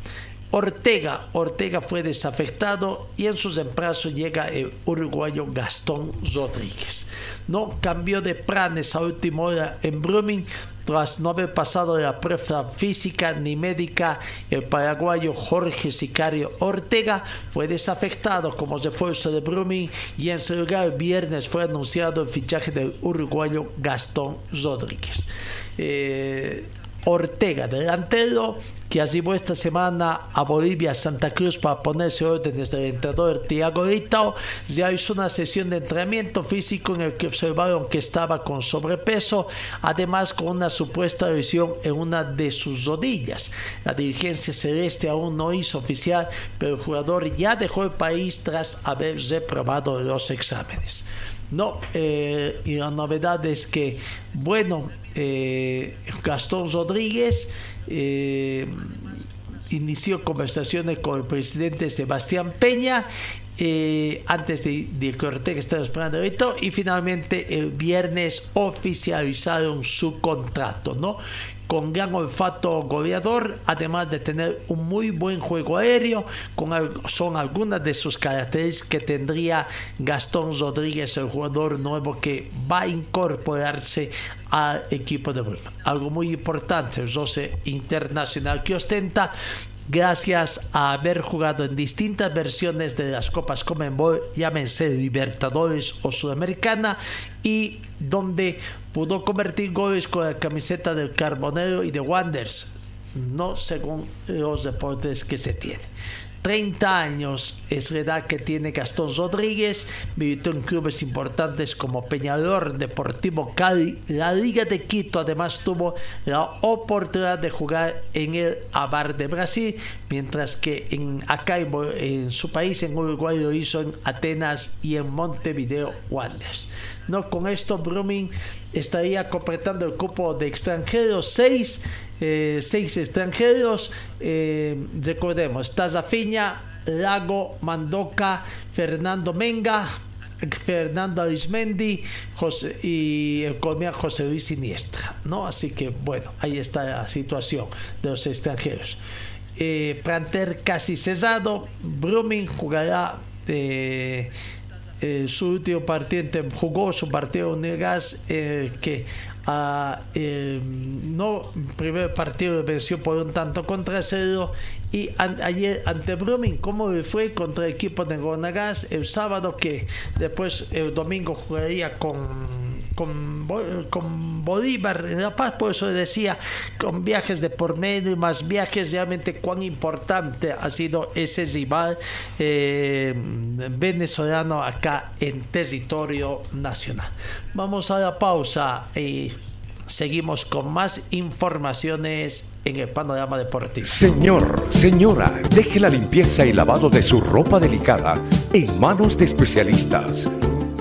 Ortega, Ortega fue desafectado y en sus reemplazos llega el uruguayo Gastón Rodríguez. No cambió de planes a última hora en Brumming tras no haber pasado la prueba física ni médica, el paraguayo Jorge Sicario Ortega fue desafectado como refuerzo de Brumming y en su lugar el viernes fue anunciado el fichaje del uruguayo Gastón Rodríguez. Eh, Ortega, delantero, que arribó esta semana a Bolivia, Santa Cruz, para ponerse órdenes del entrenador Tiago Ritao, ya hizo una sesión de entrenamiento físico en el que observaron que estaba con sobrepeso, además con una supuesta lesión en una de sus rodillas. La dirigencia celeste aún no hizo oficial, pero el jugador ya dejó el país tras haber reprobado los exámenes. No, eh, y la novedad es que, bueno, eh, Gastón Rodríguez eh, inició conversaciones con el presidente Sebastián Peña antes de, de, que Ortega estaba esperando esto y finalmente el viernes oficializaron su contrato, ¿no? Con gran olfato goleador, además de tener un muy buen juego aéreo, son algunas de sus características que tendría Gastón Rodríguez, el jugador nuevo que va a incorporarse al equipo de Bruma. Algo muy importante, el 12 internacional que ostenta gracias a haber jugado en distintas versiones de las Copas Comenbol, llámense Libertadores o Sudamericana, y donde pudo convertir goles con la camiseta del Carbonero y de Wanders, no según los deportes que se tiene. 30 años es la edad que tiene Gastón Rodríguez, militó en clubes importantes como Peñador, Deportivo Cali, la Liga de Quito, además tuvo la oportunidad de jugar en el Abar de Brasil, mientras que en acá en, su país, en Uruguay, lo hizo en Atenas y en Montevideo Wanderers. No, con esto Brumming estaría completando el cupo de extranjeros, seis, eh, seis extranjeros. Eh, recordemos, está Zafiña, Lago, Mandoca, Fernando Menga, Fernando Arismendi José, y el colombiano José Luis Siniestra. ¿no? Así que bueno, ahí está la situación de los extranjeros. Eh, planter casi cesado, Brumming jugará. Eh, eh, su último partido jugó su partido en el gas eh, que a, eh, no primer partido venció por un tanto contra cero y ayer ante Brumming cómo le fue contra el equipo de Gonagas el sábado que después el domingo jugaría con con, con Bolívar en La Paz, por eso decía, con viajes de por medio y más viajes, realmente cuán importante ha sido ese rival eh, venezolano acá en territorio nacional. Vamos a la pausa y seguimos con más informaciones en el panorama deportivo. Señor, señora, deje la limpieza y lavado de su ropa delicada en manos de especialistas.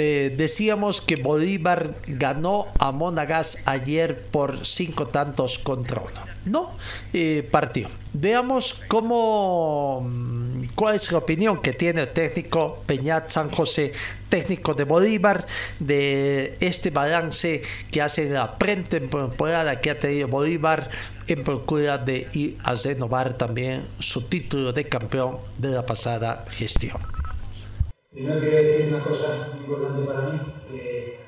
eh, decíamos que Bolívar ganó a Monagas ayer por cinco tantos contra uno. No, eh, partió. Veamos cómo, mm, cuál es la opinión que tiene el técnico Peñat San José, técnico de Bolívar, de este balance que hace la pretemporada que ha tenido Bolívar en procura de ir a renovar también su título de campeón de la pasada gestión. Primero quería decir una cosa muy importante para mí, que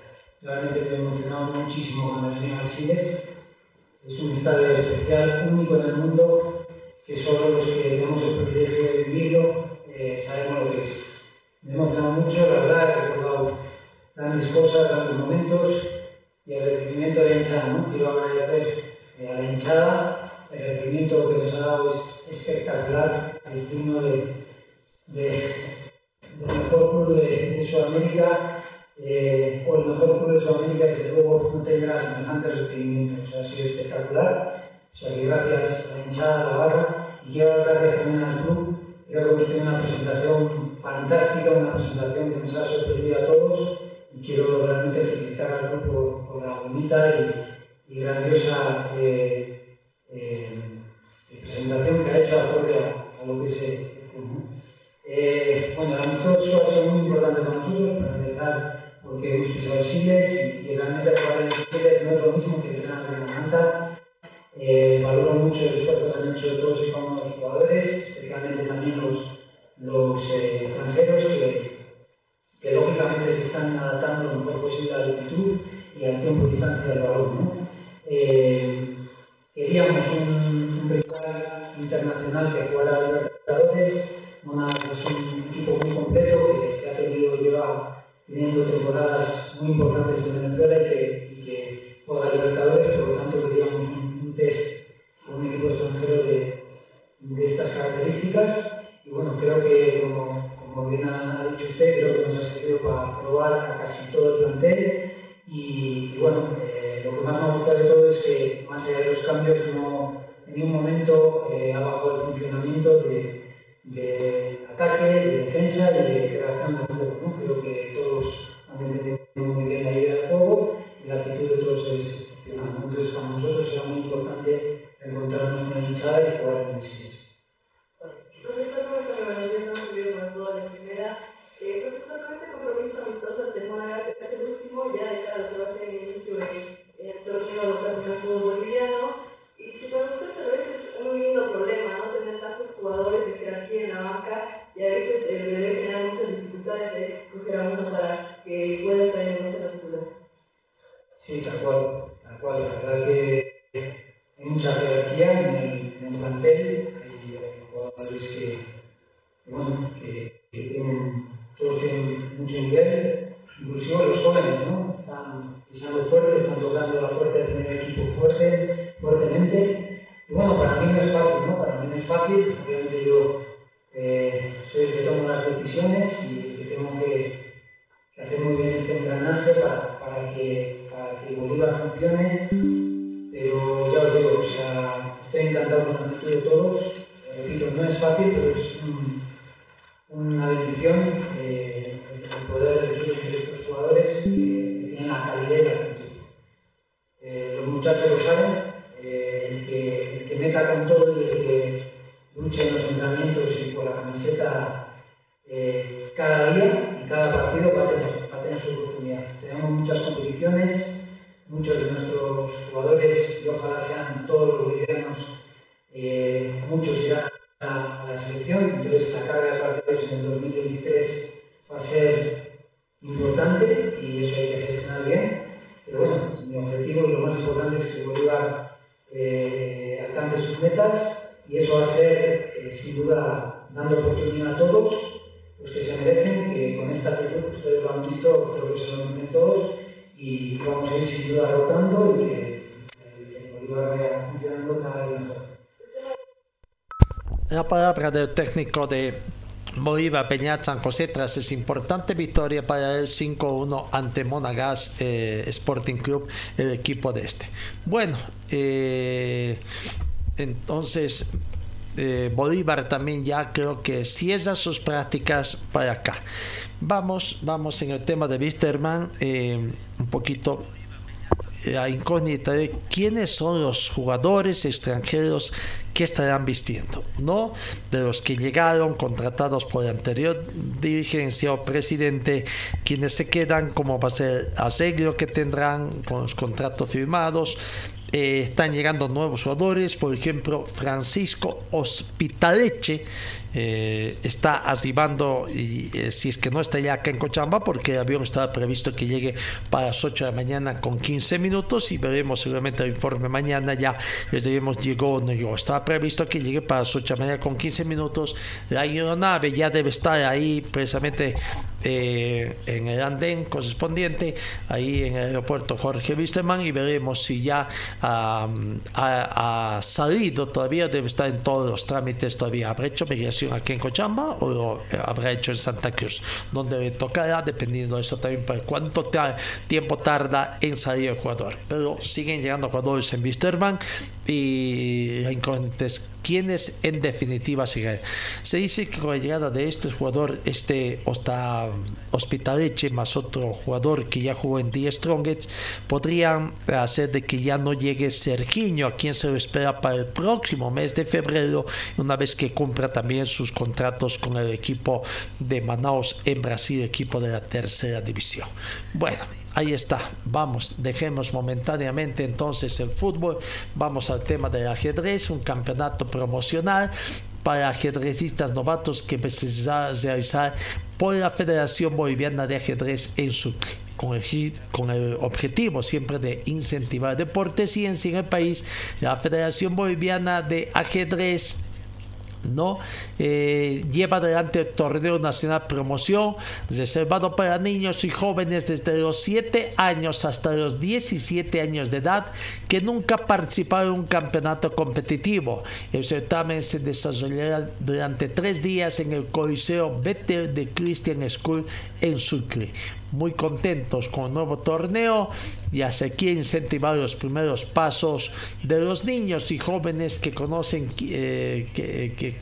realmente me he emocionado muchísimo cuando venía a Alcides. Es un estadio especial, único en el mundo, que solo los que tenemos el privilegio de vivirlo eh, sabemos lo que es. Me he emocionado mucho, la verdad, he recordado grandes cosas, grandes momentos y el recibimiento de la hinchada. ¿no? Quiero agradecer eh, a la hinchada, el recibimiento que nos ha dado es espectacular, es digno de, de el mejor club de, de Sudamérica eh, o el mejor club de Sudamérica, desde luego no tendrá semejante recibimiento. O sea, ha sido espectacular. O sea, que gracias a la hinchada, a la barra, y quiero dar gracias también al club. Creo que hemos tenido una presentación fantástica, una presentación que nos ha sorprendido a todos y quiero realmente felicitar al club por, la bonita y, grandiosa eh, eh, presentación que ha hecho acorde a, lo que club. Eh, bueno, el amistoso ha sido muy importante para nosotros, para empezar, porque el Siles y, y realmente jugar en Siles no es lo mismo que entrenar en la Manta. Eh, valoro mucho el esfuerzo que han hecho todos y cada uno de los jugadores, especialmente también los, los eh, extranjeros que, que, lógicamente se están adaptando lo mejor posible a la altitud y al tiempo y distancia del balón. ¿no? Eh, queríamos un, un internacional que jugara a Libertadores una, es un equipo muy completo que, ha tenido, lleva teniendo temporadas muy importantes en Venezuela y que, que juega Libertadores, por lo tanto queríamos un, un, test con un equipo extranjero de, de, estas características. Y bueno, creo que como, como bien ha, dicho usted, creo que nos ha servido para probar a casi todo el plantel. Y, y bueno, eh, lo que más me ha gustado de todo es que más allá de los cambios no en ningún momento eh, ha bajado el funcionamiento de de ataque, de defensa y de creación de juego. ¿no? Creo que todos han entendido muy bien la idea del juego la actitud de todos es excepcional. Entonces, para nosotros era muy importante encontrarnos una hinchada y jugar en el Siles. Pues esta nuestra revelación no subieron el gol en primera. Eh, está con este compromiso amistoso ante Monagas es el último ya de cara lo que va a ser el inicio del torneo local del fútbol boliviano. Y si para usted tal vez es un lindo problema, ¿no? Tener tantos jugadores jerarquía en la banca y a veces eh, le debe generar muchas dificultades de escoger a uno para que pueda estar en esa titular. Sí, tal cual, tal cual. La verdad que hay mucha jerarquía en el, en el plantel, hay, hay jugadores que, bueno, que, que tienen, todos tienen mucho nivel, inclusive los jóvenes, ¿no? Están pisando fuerte, están tocando la puerta del primer equipo fuerte, fuertemente. Y bueno, para mí no es fácil, ¿no? Para mí no es fácil, obviamente yo eh, soy el que tomo las decisiones y el que tengo que, que hacer muy bien este engranaje para, para, que, para que Bolívar funcione. Pero ya os digo, o sea, estoy encantado con la actitud de todos. Repito, no es fácil, pero es un, una bendición eh, el poder elegir entre estos jugadores que tienen la calidad y la. Eh, los muchachos lo saben, eh, el, que, el que meta con todo y el que luche en los entrenamientos y por la camiseta eh, cada día y cada partido va a, tener, va a tener su oportunidad. Tenemos muchas competiciones, muchos de nuestros jugadores, y ojalá sean todos los bolivianos, eh, muchos irán a, la selección, entonces la carga de partidos en el 2023 va a ser importante y eso hay que gestionar bien. Pero bueno, mi objetivo y lo más importante es que Bolívar eh, alcance sus metas y eso va a ser, eh, sin duda, dando oportunidad a todos los que se merecen, que con esta actitud, ustedes lo han visto, creo que se lo merecen todos y vamos a ir sin duda rotando y que el Bolívar vaya funcionando cada vez mejor. La palabra del técnico de Bolívar Peñat San José tras esa importante victoria para el 5-1 ante Monagas eh, Sporting Club, el equipo de este. Bueno, eh, entonces eh, Bolívar también ya creo que cierra sus prácticas para acá. Vamos, vamos en el tema de Wisterman, un poquito la incógnita de quiénes son los jugadores extranjeros que estarán vistiendo, ¿no? De los que llegaron contratados por el anterior dirigencia o presidente, quienes se quedan, como va a ser arreglo que tendrán con los contratos firmados. Eh, están llegando nuevos jugadores, por ejemplo, Francisco Hospitaleche eh, está arribando y eh, si es que no está ya acá en Cochabamba porque el avión estaba previsto que llegue para las 8 de la mañana con 15 minutos y veremos seguramente el informe mañana ya les diremos llegó o no llegó. Estaba previsto que llegue para las 8 de la mañana con 15 minutos la aeronave ya debe estar ahí precisamente eh, en el andén correspondiente ahí en el aeropuerto Jorge Wisterman y veremos si ya ha, ha, salido todavía debe estar en todos los trámites todavía. Habrá hecho migración aquí en Cochabamba o lo habrá hecho en Santa Cruz, donde le tocará, dependiendo de eso también, por cuánto ta tiempo tarda en salir el jugador. Pero siguen llegando jugadores en Wisterman y la incógnita es quiénes en definitiva siguen. Se dice que con la llegada de este jugador, este Hospitaleche más otro jugador que ya jugó en The Strongest, podrían hacer de que ya no llegue Serginho, a quien se lo espera para el próximo mes de febrero, una vez que cumpla también sus contratos con el equipo de Manaus en Brasil, equipo de la tercera división. Bueno, ahí está. Vamos, dejemos momentáneamente entonces el fútbol. Vamos al tema del ajedrez, un campeonato promocional para ajedrecistas novatos que a realizar por la Federación Boliviana de Ajedrez en Sucre. Con el, con el, objetivo siempre de incentivar deporte, ciencia en el país, la Federación Boliviana de Ajedrez ¿no? Eh, lleva adelante el torneo nacional promoción reservado para niños y jóvenes desde los 7 años hasta los 17 años de edad que nunca participaron en un campeonato competitivo. El certamen se desarrollará durante tres días en el Coliseo Better de Christian School en Sucre muy contentos con el nuevo torneo y se quiere incentivar los primeros pasos de los niños y jóvenes que conocen eh, que, que,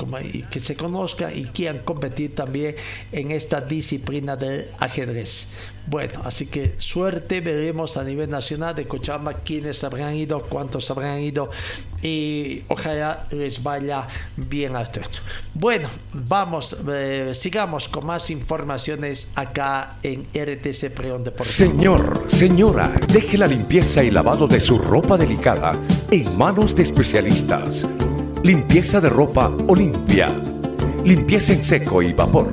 que, se conozcan y quieran competir también en esta disciplina del ajedrez bueno, así que suerte, veremos a nivel nacional de Cochabamba quiénes habrán ido, cuántos habrán ido y ojalá les vaya bien a todos. Bueno, vamos, eh, sigamos con más informaciones acá en RTC Preón Deportivo. Señor, señora, deje la limpieza y lavado de su ropa delicada en manos de especialistas. Limpieza de ropa Olimpia limpieza en seco y vapor,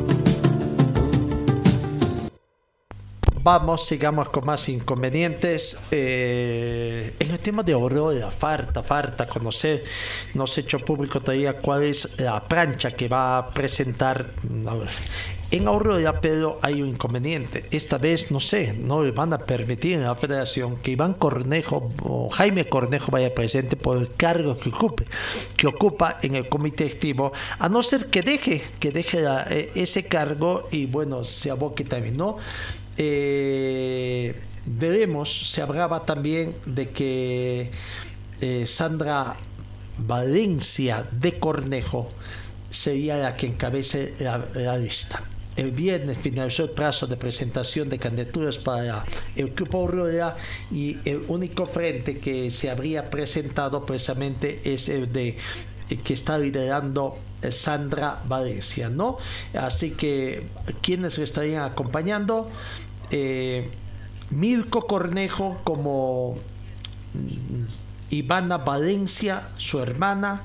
Vamos, sigamos con más inconvenientes. Eh, en el tema de Aurora, falta, falta conocer, no se ha hecho público todavía cuál es la plancha que va a presentar en Aurora, pero hay un inconveniente. Esta vez, no sé, no le van a permitir en la federación que Iván Cornejo o Jaime Cornejo vaya presente por el cargo que ocupe, que ocupa en el comité activo, a no ser que deje, que deje la- eh, ese cargo y bueno, se aboque también, ¿no? Eh, veremos, se hablaba también de que eh, Sandra Valencia de Cornejo sería la que encabece la, lista. El viernes finalizó el plazo de presentación de candidaturas para el Grupo Aurora y el único frente que se habría presentado precisamente es el de eh, que está liderando Sandra Valencia, ¿no? Así que quienes estarían acompañando, Eh, Mirko Cornejo como mm, Ivana Valencia, su hermana,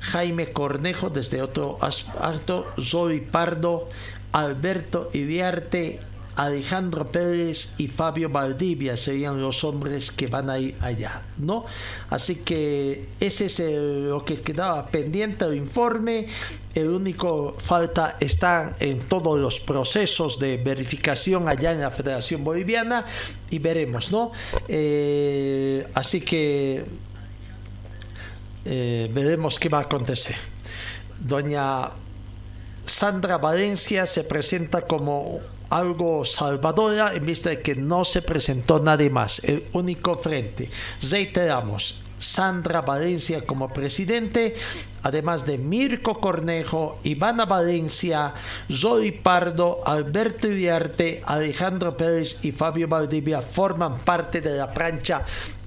Jaime Cornejo desde otro aspecto, Zoe Pardo, Alberto Iriarte, Alejandro Pérez y Fabio Valdivia serían los hombres que van a ir allá, ¿no? Así que ese es lo que quedaba pendiente del informe. El único falta está en todos los procesos de verificación allá en la Federación Boliviana y veremos, ¿no? Eh, así que eh, veremos qué va a acontecer. Doña Sandra Valencia se presenta como algo salvadora en vista de que no se presentó nadie más, el único frente. Reiteramos, Sandra Valencia como presidente, además de Mirko Cornejo, Ivana Valencia, Zoe Pardo, Alberto Iriarte, Alejandro Pérez y Fabio Valdivia forman parte de la plancha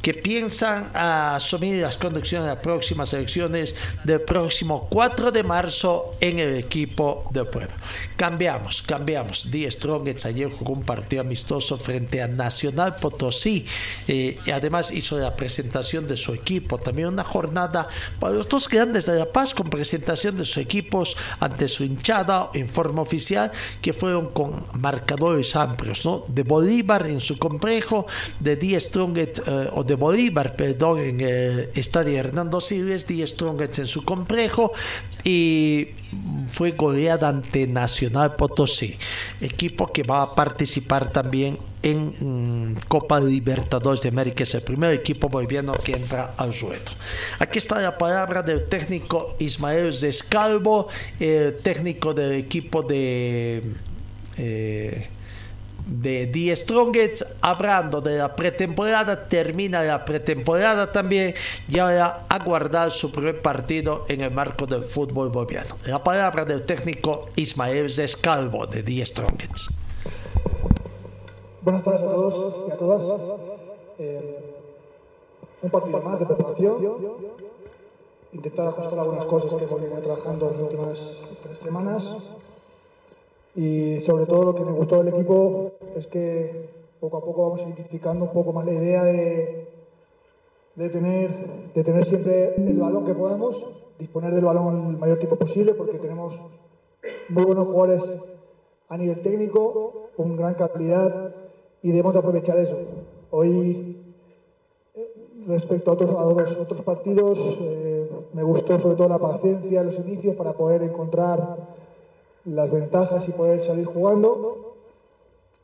que piensan asumir las conducciones de las próximas elecciones del próximo 4 de marzo en el equipo de prueba. Cambiamos, cambiamos. Die Strongets ayer jugó un partido amistoso frente a Nacional Potosí eh, y además hizo la presentación de su equipo. También una jornada para los dos grandes de La Paz con presentación de sus equipos ante su hinchada en forma oficial que fueron con marcadores amplios, ¿no? De Bolívar en su complejo, de Die Strongets eh, o de Bolívar, perdón, en el estadio Hernando Siles, Die Strongets en su complejo y fue goleada ante Nacional Potosí, equipo que va a participar también en Copa Libertadores de América, es el primer equipo boliviano que entra al ruedo. Aquí está la palabra del técnico Ismael Descalvo, el técnico del equipo de... eh, de The Strongest, hablando de la pretemporada, termina la pretemporada también y ahora a guardar su primer partido en el marco del fútbol boliviano. La palabra del técnico Ismael Descalvo de The Strongest. Buenas tardes a todos y a todas. Eh, un partido más de preparación. Intentar ajustar algunas cosas que hemos venido trabajando en las últimas tres semanas. Y sobre todo lo que me gustó del equipo es que poco a poco vamos identificando un poco más la idea de, de, tener, de tener siempre el balón que podamos, disponer del balón el mayor tiempo posible porque tenemos muy buenos jugadores a nivel técnico, con gran calidad y debemos de aprovechar eso. Hoy, eh, respecto a otros, a otros, otros partidos, eh, me gustó sobre todo la paciencia en los inicios para poder encontrar las ventajas y poder salir jugando.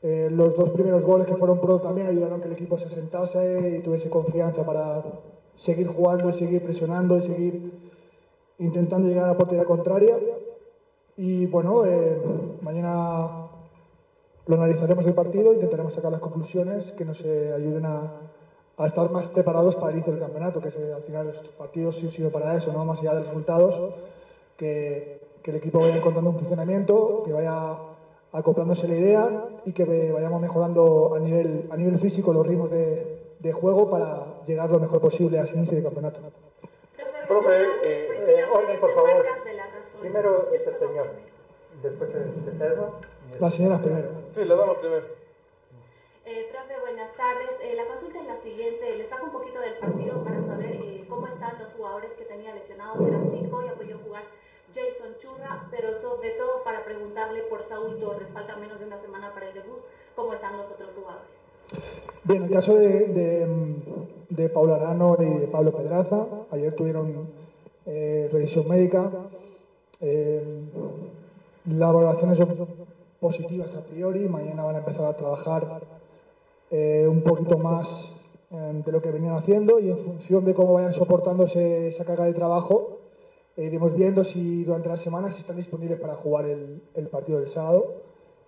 Eh, los dos primeros goles que fueron pro también ayudaron a que el equipo se sentase y tuviese confianza para seguir jugando y seguir presionando y seguir intentando llegar a la portería contraria. Y bueno, eh, mañana lo analizaremos el partido, intentaremos sacar las conclusiones que nos eh, ayuden a, estar más preparados para el inicio del campeonato, que se, al final estos partidos sí sirven para eso, no más allá de los resultados, que, el equipo vaya encontrando un funcionamiento, que vaya acoplándose la idea y que vayamos mejorando a nivel, a nivel físico los ritmos de, juego para llegar lo mejor posible a ese inicio de campeonato. Profe, eh, eh, orden, por favor. Primero es el señor, después el de César. La señora primero. Sí, le damos primero. Eh, profe, buenas tardes. Eh, la consulta es la siguiente. Le saco un poquito del partido para saber eh, cómo están los jugadores que tenía lesionados. Eran cinco y ha podido jugar Jason Churra, pero sobre todo para preguntarle por Saúl Torres. Falta menos de una semana para el debut. ¿Cómo están los otros jugadores? Bien, en el caso de, de, de Pablo Arano y de Pablo Pedraza, ayer tuvieron eh, revisión médica. Eh, las valoraciones son positivas a priori. Mañana van a empezar a trabajar eh, un poquito más eh, de lo que venían haciendo y en función de cómo vayan soportándose esa carga de trabajo, iremos viendo si durante las semanas están disponibles para jugar el, el partido del sábado.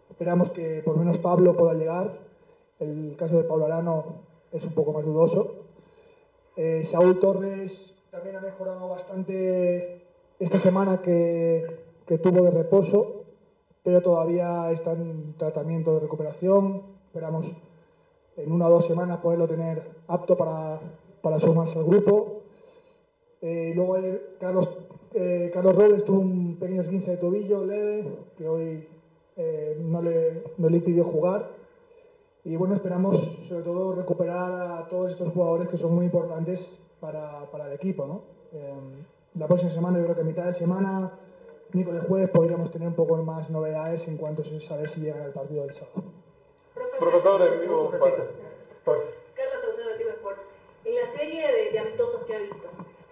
Esperamos que por lo menos Pablo pueda llegar. El caso de Pablo Arano es un poco más dudoso. Eh, Saúl Torres también ha mejorado bastante esta semana que, que tuvo de reposo, pero todavía está en tratamiento de recuperación. Esperamos en una o dos semanas poderlo tener apto para, para sumarse al grupo. Eh, luego el Carlos, eh, Carlos Robles tuvo un pequeño esguince de tobillo leve, que hoy eh, no, le, no le impidió jugar. Y bueno, esperamos sobre todo recuperar a todos estos jugadores que son muy importantes para, para el equipo. ¿no? Eh, la próxima semana, yo creo que a mitad de semana, miércoles jueves, podríamos tener un poco más novedades en cuanto a saber si llegan al partido del sábado. Profesor, en vivo para... Carlos Saucedo de Sports. En la serie de, de amistosos que ha visto,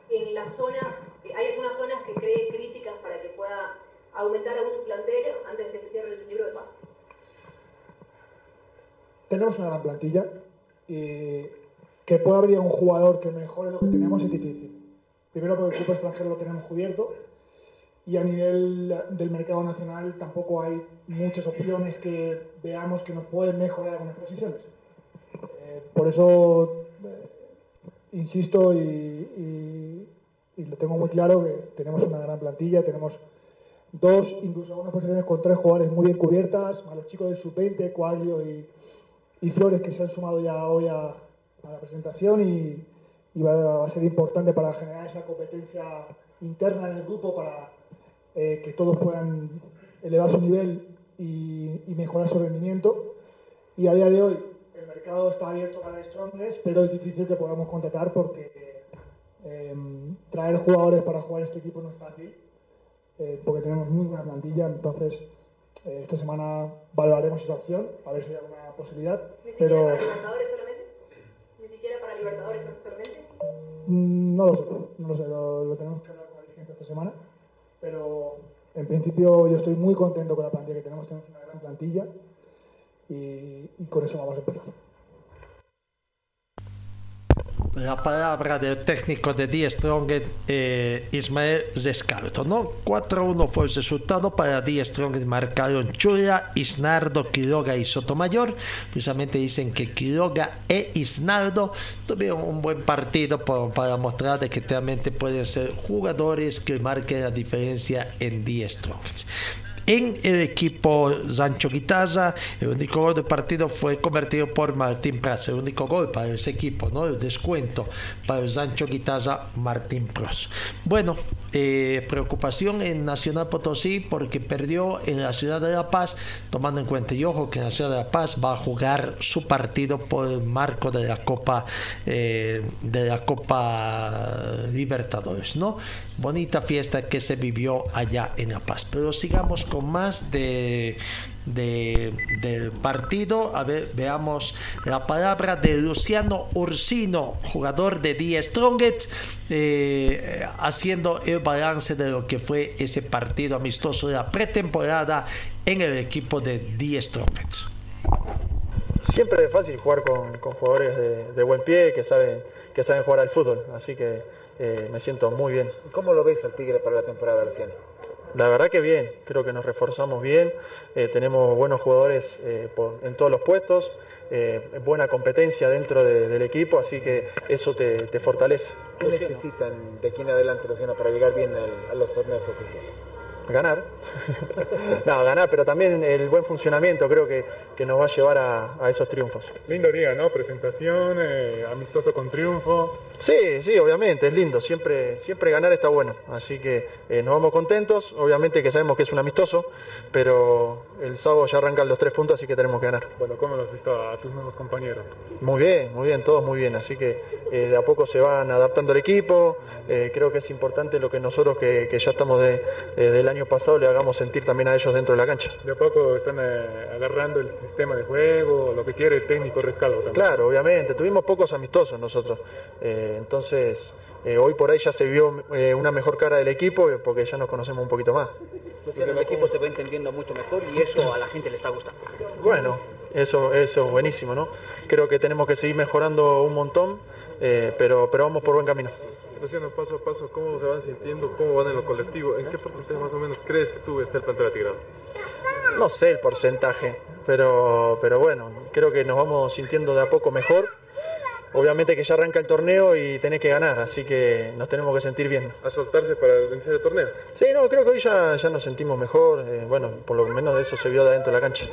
en la zona, ¿hay algunas zonas que cree críticas para que pueda aumentar aún su plantel antes de que se cierre el libro de paso? Tenemos una gran plantilla y que pueda haber un jugador que mejore lo que tenemos es difícil. Primero porque el grupo extranjero lo tenemos cubierto y a nivel del mercado nacional tampoco hay muchas opciones que veamos que nos pueden mejorar algunas posiciones. Eh, por eso eh, insisto y, lo tengo muy claro que tenemos una gran plantilla, tenemos dos, incluso algunas posiciones con tres jugadores muy bien cubiertas, más los chicos del sub-20, Coaglio y, Flores que se han sumado ya hoy a, a la presentación y, va a ser importante para generar esa competencia interna en el grupo para eh, que todos puedan elevar su nivel y, y mejorar su rendimiento. Y a día de hoy el mercado está abierto para Strongest, pero es difícil que podamos contratar porque eh, traer jugadores para jugar este equipo no es fácil, eh, porque tenemos muy buena plantilla, entonces eh, esta semana valoraremos esa opción, a ver si hay alguna posibilidad, ¿Ni siquiera pero para Libertadores solamente? ¿Ni siquiera para Libertadores solamente? mm, no lo sé, no lo sé, lo, lo tenemos que hablar con la dirigencia esta semana, pero en principio yo estoy muy contento con la plantilla que tenemos, tenemos una gran plantilla y, y con eso vamos a empezar. La palabra del técnico de Die Strongest, eh, Ismael Descarto, ¿no? 4-1 fue el resultado para Die Strongest, marcaron Chura, Isnardo, Quiroga y Sotomayor. Precisamente dicen que Quiroga e Isnardo tuvieron un buen partido por- para mostrar de que realmente pueden ser jugadores que marquen la diferencia en Die Strongest. En el equipo Sancho Guitaza, el único gol del partido fue convertido por Martín Pras. El único gol para ese equipo, ¿no? El descuento para el Sancho Guitaza, Martín Pras. Bueno, eh, preocupación en Nacional Potosí porque perdió en la ciudad de La Paz, tomando en cuenta, y ojo que en la ciudad de La Paz va a jugar su partido por el marco de la Copa, eh, de la Copa Libertadores, ¿no? Bonita fiesta que se vivió allá en La Paz. Pero sigamos con más de, de- del partido. A ver, veamos la palabra de Luciano Ursino, jugador de Die Strongest, eh, haciendo el balance de lo que fue ese partido amistoso de la pretemporada en el equipo de Die Strongest. Siempre es fácil jugar con, con jugadores de, de buen pie que saben, que saben jugar al fútbol, así que eh, me siento muy bien. ¿Cómo lo ves al Tigre para la temporada, Luciano? La verdad que bien, creo que nos reforzamos bien, eh, tenemos buenos jugadores eh, por- en todos los puestos, eh, buena competencia dentro de- del equipo, así que eso te, te fortalece. ¿Qué necesitan de aquí en adelante, Luciano, para llegar bien al- a los torneos oficiales? Ganar. <laughs> no, ganar, pero también el buen funcionamiento creo que, que nos va a llevar a, a esos triunfos. Lindo día, ¿no? Presentación, eh, amistoso con triunfo. Sí, sí, obviamente, es lindo. Siempre, siempre ganar está bueno. Así que eh, nos vamos contentos. Obviamente que sabemos que es un amistoso, pero el sábado ya arrancan los tres puntos, así que tenemos que ganar. Bueno, ¿cómo los has visto a tus nuevos compañeros? Muy bien, muy bien, todos muy bien. Así que eh, de a poco se van adaptando el equipo. Creo que es importante lo que nosotros, que, que ya estamos de, eh, del año pasado, le hagamos sentir también a ellos dentro de la cancha. De a poco están eh, agarrando el sistema de juego, lo que quiere el técnico Rescalvo también. Claro, obviamente. Tuvimos pocos amistosos nosotros. Eh, entonces, eh, hoy por ahí ya se vio eh, una mejor cara del equipo eh, porque ya nos conocemos un poquito más. Luciano, el equipo se va entendiendo mucho mejor y eso a la gente le está gustando. Bueno, eso, eso es buenísimo, ¿no? Creo que tenemos que seguir mejorando un montón, eh, pero, pero vamos por buen camino. Luciano, paso a paso, ¿cómo se van sintiendo? ¿Cómo van en lo colectivo? ¿En qué porcentaje más o menos crees que tú está el plantel atigrado? No sé el porcentaje, pero, pero bueno, creo que nos vamos sintiendo de a poco mejor. Obviamente que ya arranca el torneo y tenés que ganar, así que nos tenemos que sentir bien. ¿A soltarse para vencer el torneo? Sí, no, creo que hoy ya, ya nos sentimos mejor. eh, bueno, por lo menos de eso se vio de adentro de la cancha.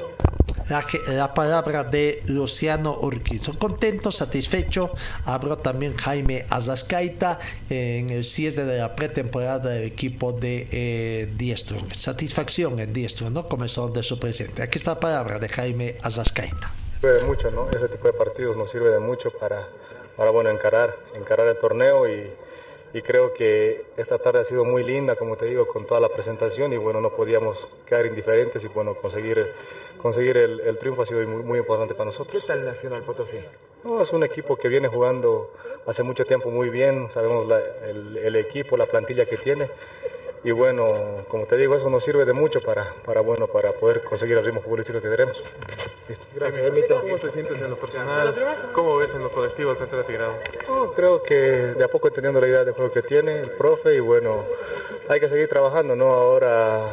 La, que- la palabra de Luciano Urquizo. Contento, satisfecho. Habló también Jaime Azascaita en el cierre de la pretemporada del equipo de eh, Diestro. Satisfacción en Diestro, ¿no? Comenzó de su presente. Aquí está la palabra de Jaime Azascaita. Sirve de mucho, ¿no? Ese tipo de partidos nos sirve de mucho para, para bueno, encarar, encarar el torneo y, y creo que esta tarde ha sido muy linda, como te digo, con toda la presentación y bueno, no podíamos quedar indiferentes y bueno, conseguir, conseguir el, el triunfo ha sido muy, muy importante para nosotros. ¿Qué tal Nacional Potosí? No, es un equipo que viene jugando hace mucho tiempo muy bien, sabemos la- el, el equipo, la plantilla que tiene y bueno, como te digo, eso nos sirve de mucho para, para, bueno, para poder conseguir el ritmo futbolístico que queremos. Listo. ¿Cómo te sientes en lo personal? ¿Cómo ves en lo colectivo el plantel atigrado? No, creo que de a poco entendiendo la idea de juego que tiene el profe y bueno, hay que seguir trabajando, ¿no? Ahora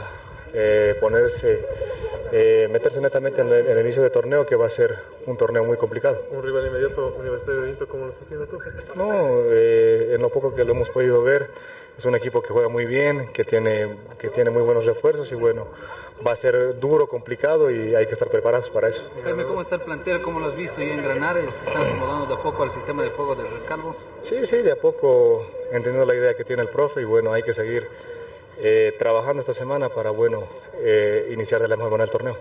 eh, ponerse, eh, meterse netamente en el, en el inicio de torneo que va a ser un torneo muy complicado. Un rival inmediato, Universitario de Vinto, ¿cómo lo estás viendo tú? No, eh, en lo poco que lo hemos podido ver, es un equipo que juega muy bien, que tiene, que tiene muy buenos refuerzos y bueno, va a ser duro, complicado y hay que estar preparados para eso. Jaime, ¿cómo está el plantel? ¿Cómo lo has visto ya en Granares? ¿Se están acomodando de a poco al sistema de juego del Rescalvo? Sí, sí, de a poco entendiendo la idea que tiene el profe y bueno, hay que seguir eh, trabajando esta semana para bueno, eh, iniciar de la mejor manera el torneo.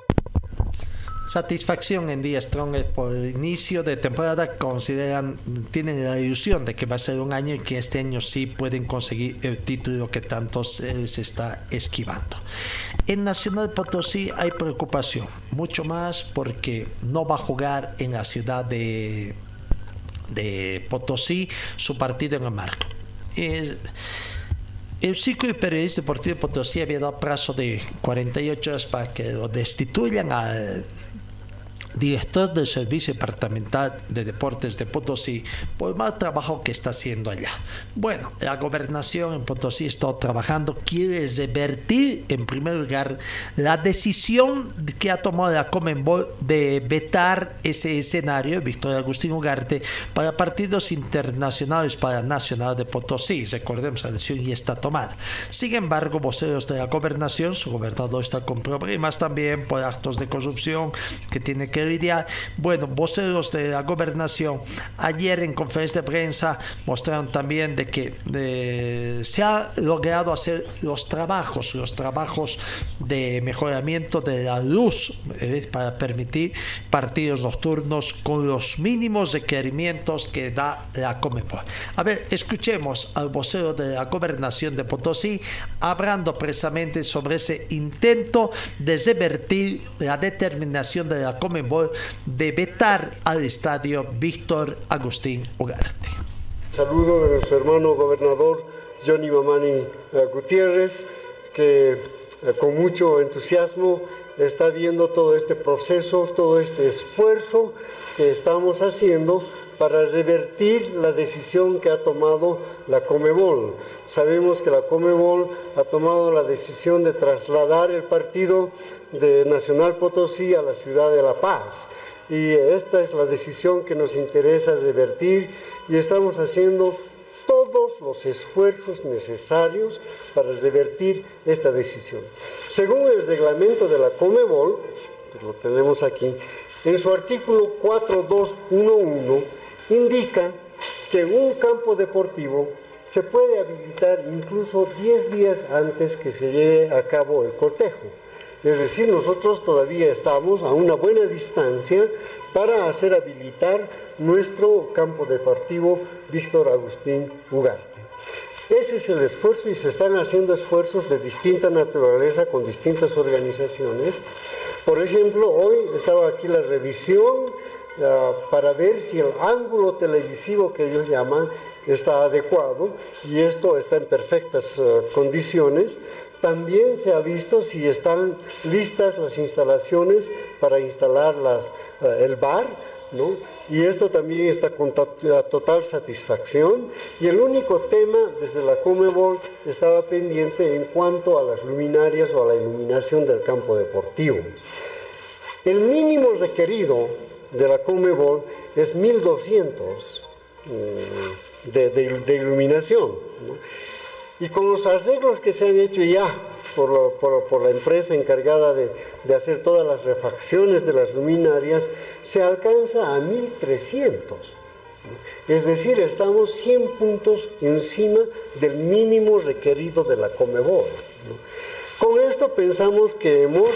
Satisfacción en Día Strong por el inicio de temporada. Consideran, tienen la ilusión de que va a ser un año y que este año sí pueden conseguir el título que tanto se está esquivando. En Nacional Potosí hay preocupación, mucho más porque no va a jugar en la ciudad de, de Potosí su partido en el marco. Es- el ciclo y periodista deportivo de Potosí había dado plazo de 48 horas para que lo destituyan al director del Servicio Departamental de Deportes de Potosí por el mal trabajo que está haciendo allá. Bueno, la gobernación en Potosí está trabajando, quiere revertir en primer lugar la decisión que ha tomado la Comenbol de vetar ese escenario, Víctor Agustín Ugarte, para partidos internacionales para Nacional de Potosí. Recordemos, la decisión ya está tomada. Sin embargo, voceros de la gobernación, su gobernador está con problemas también por actos de corrupción que tiene que Bueno, voceros de la gobernación ayer en conferencia de prensa mostraron también de que se ha logrado hacer los trabajos, los trabajos de mejoramiento de la luz para permitir partidos nocturnos con los mínimos requerimientos que da la Comebol. A ver, escuchemos al vocero de la gobernación de Potosí hablando precisamente sobre ese intento de revertir la determinación de la De vetar al estadio Víctor Agustín Ugarte. Saludo de nuestro hermano gobernador Johnny Mamani eh, Gutiérrez, que eh, con mucho entusiasmo está viendo todo este proceso, todo este esfuerzo que estamos haciendo para revertir la decisión que ha tomado la Comebol. Sabemos que la Comebol ha tomado la decisión de trasladar el partido de Nacional Potosí a la ciudad de La Paz. Y esta es la decisión que nos interesa revertir y estamos haciendo todos los esfuerzos necesarios para revertir esta decisión. Según el reglamento de la Comebol, que lo tenemos aquí, en su artículo 4211 indica que un campo deportivo se puede habilitar incluso 10 días antes que se lleve a cabo el cortejo. Es decir, nosotros todavía estamos a una buena distancia para hacer habilitar nuestro campo deportivo Víctor Agustín Ugarte. Ese es el esfuerzo y se están haciendo esfuerzos de distinta naturaleza con distintas organizaciones. Por ejemplo, hoy estaba aquí la revisión uh, para ver si el ángulo televisivo que ellos llaman está adecuado y esto está en perfectas uh, condiciones. También se ha visto si están listas las instalaciones para instalar las, uh, el bar, ¿no? y esto también está con total satisfacción. Y el único tema desde la Comebol estaba pendiente en cuanto a las luminarias o a la iluminación del campo deportivo. El mínimo requerido de la Comebol es 1200 mm, de, de, iluminación. Y con los arreglos que se han hecho ya por, la empresa encargada de, hacer todas las refacciones de las luminarias, se alcanza a 1300. Es decir, estamos 100 puntos encima del mínimo requerido de la Comebol. Con esto pensamos que hemos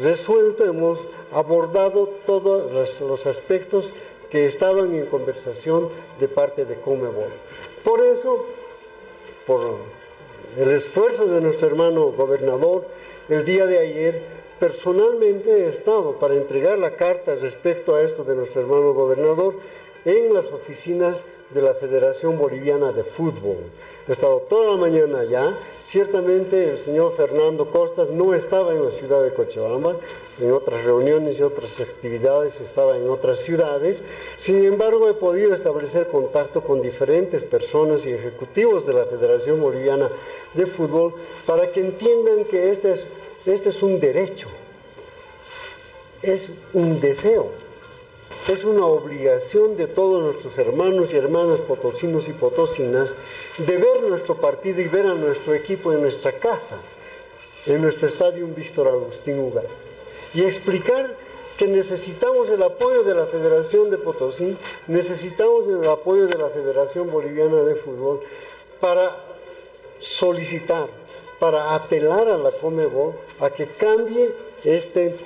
resuelto, hemos abordado todos los aspectos que estaban en conversación de parte de Comebol. Por eso, por el esfuerzo de nuestro hermano gobernador, el día de ayer personalmente he estado para entregar la carta respecto a esto de nuestro hermano gobernador en las oficinas de la Federación Boliviana de Fútbol. He estado toda la mañana allá. Ciertamente el señor Fernando Costas no estaba en la ciudad de Cochabamba, en otras reuniones y otras actividades estaba en otras ciudades. Sin embargo, he podido establecer contacto con diferentes personas y ejecutivos de la Federación Boliviana de Fútbol para que entiendan que este es, este es un derecho, es un deseo es una obligación de todos nuestros hermanos y hermanas potosinos y potosinas de ver nuestro partido y ver a nuestro equipo en nuestra casa, en nuestro estadio Víctor Agustín Ugarte, y explicar que necesitamos el apoyo de la Federación de Potosí, necesitamos el apoyo de la Federación Boliviana de Fútbol para solicitar, para apelar a la Comebol a que cambie este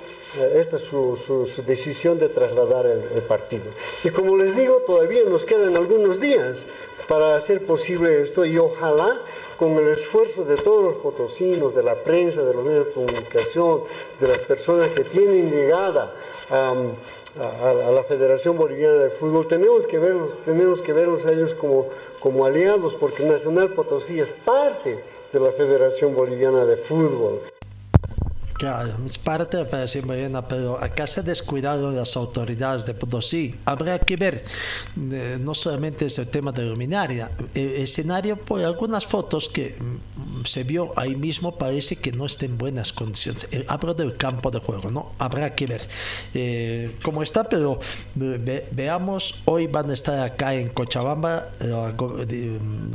esta es su, decisión de trasladar el, partido. Y como les digo, todavía nos quedan algunos días para hacer posible esto y ojalá con el esfuerzo de todos los potosinos, de la prensa, de los medios de comunicación, de las personas que tienen llegada a, la Federación Boliviana de Fútbol, tenemos que verlos, tenemos que verlos a ellos como, como aliados, porque Nacional Potosí es parte de la Federación Boliviana de Fútbol. Es parte de la Federación Boliviana, pero acá se descuidaron las autoridades de Potosí. Habrá que ver, eh, no solamente es el tema de luminaria, el escenario, por algunas fotos que mm, se vio ahí mismo, parece que no está en buenas condiciones. Eh, hablo del campo de juego, ¿no? Habrá que ver eh, cómo está, pero veamos, hoy van a estar acá en Cochabamba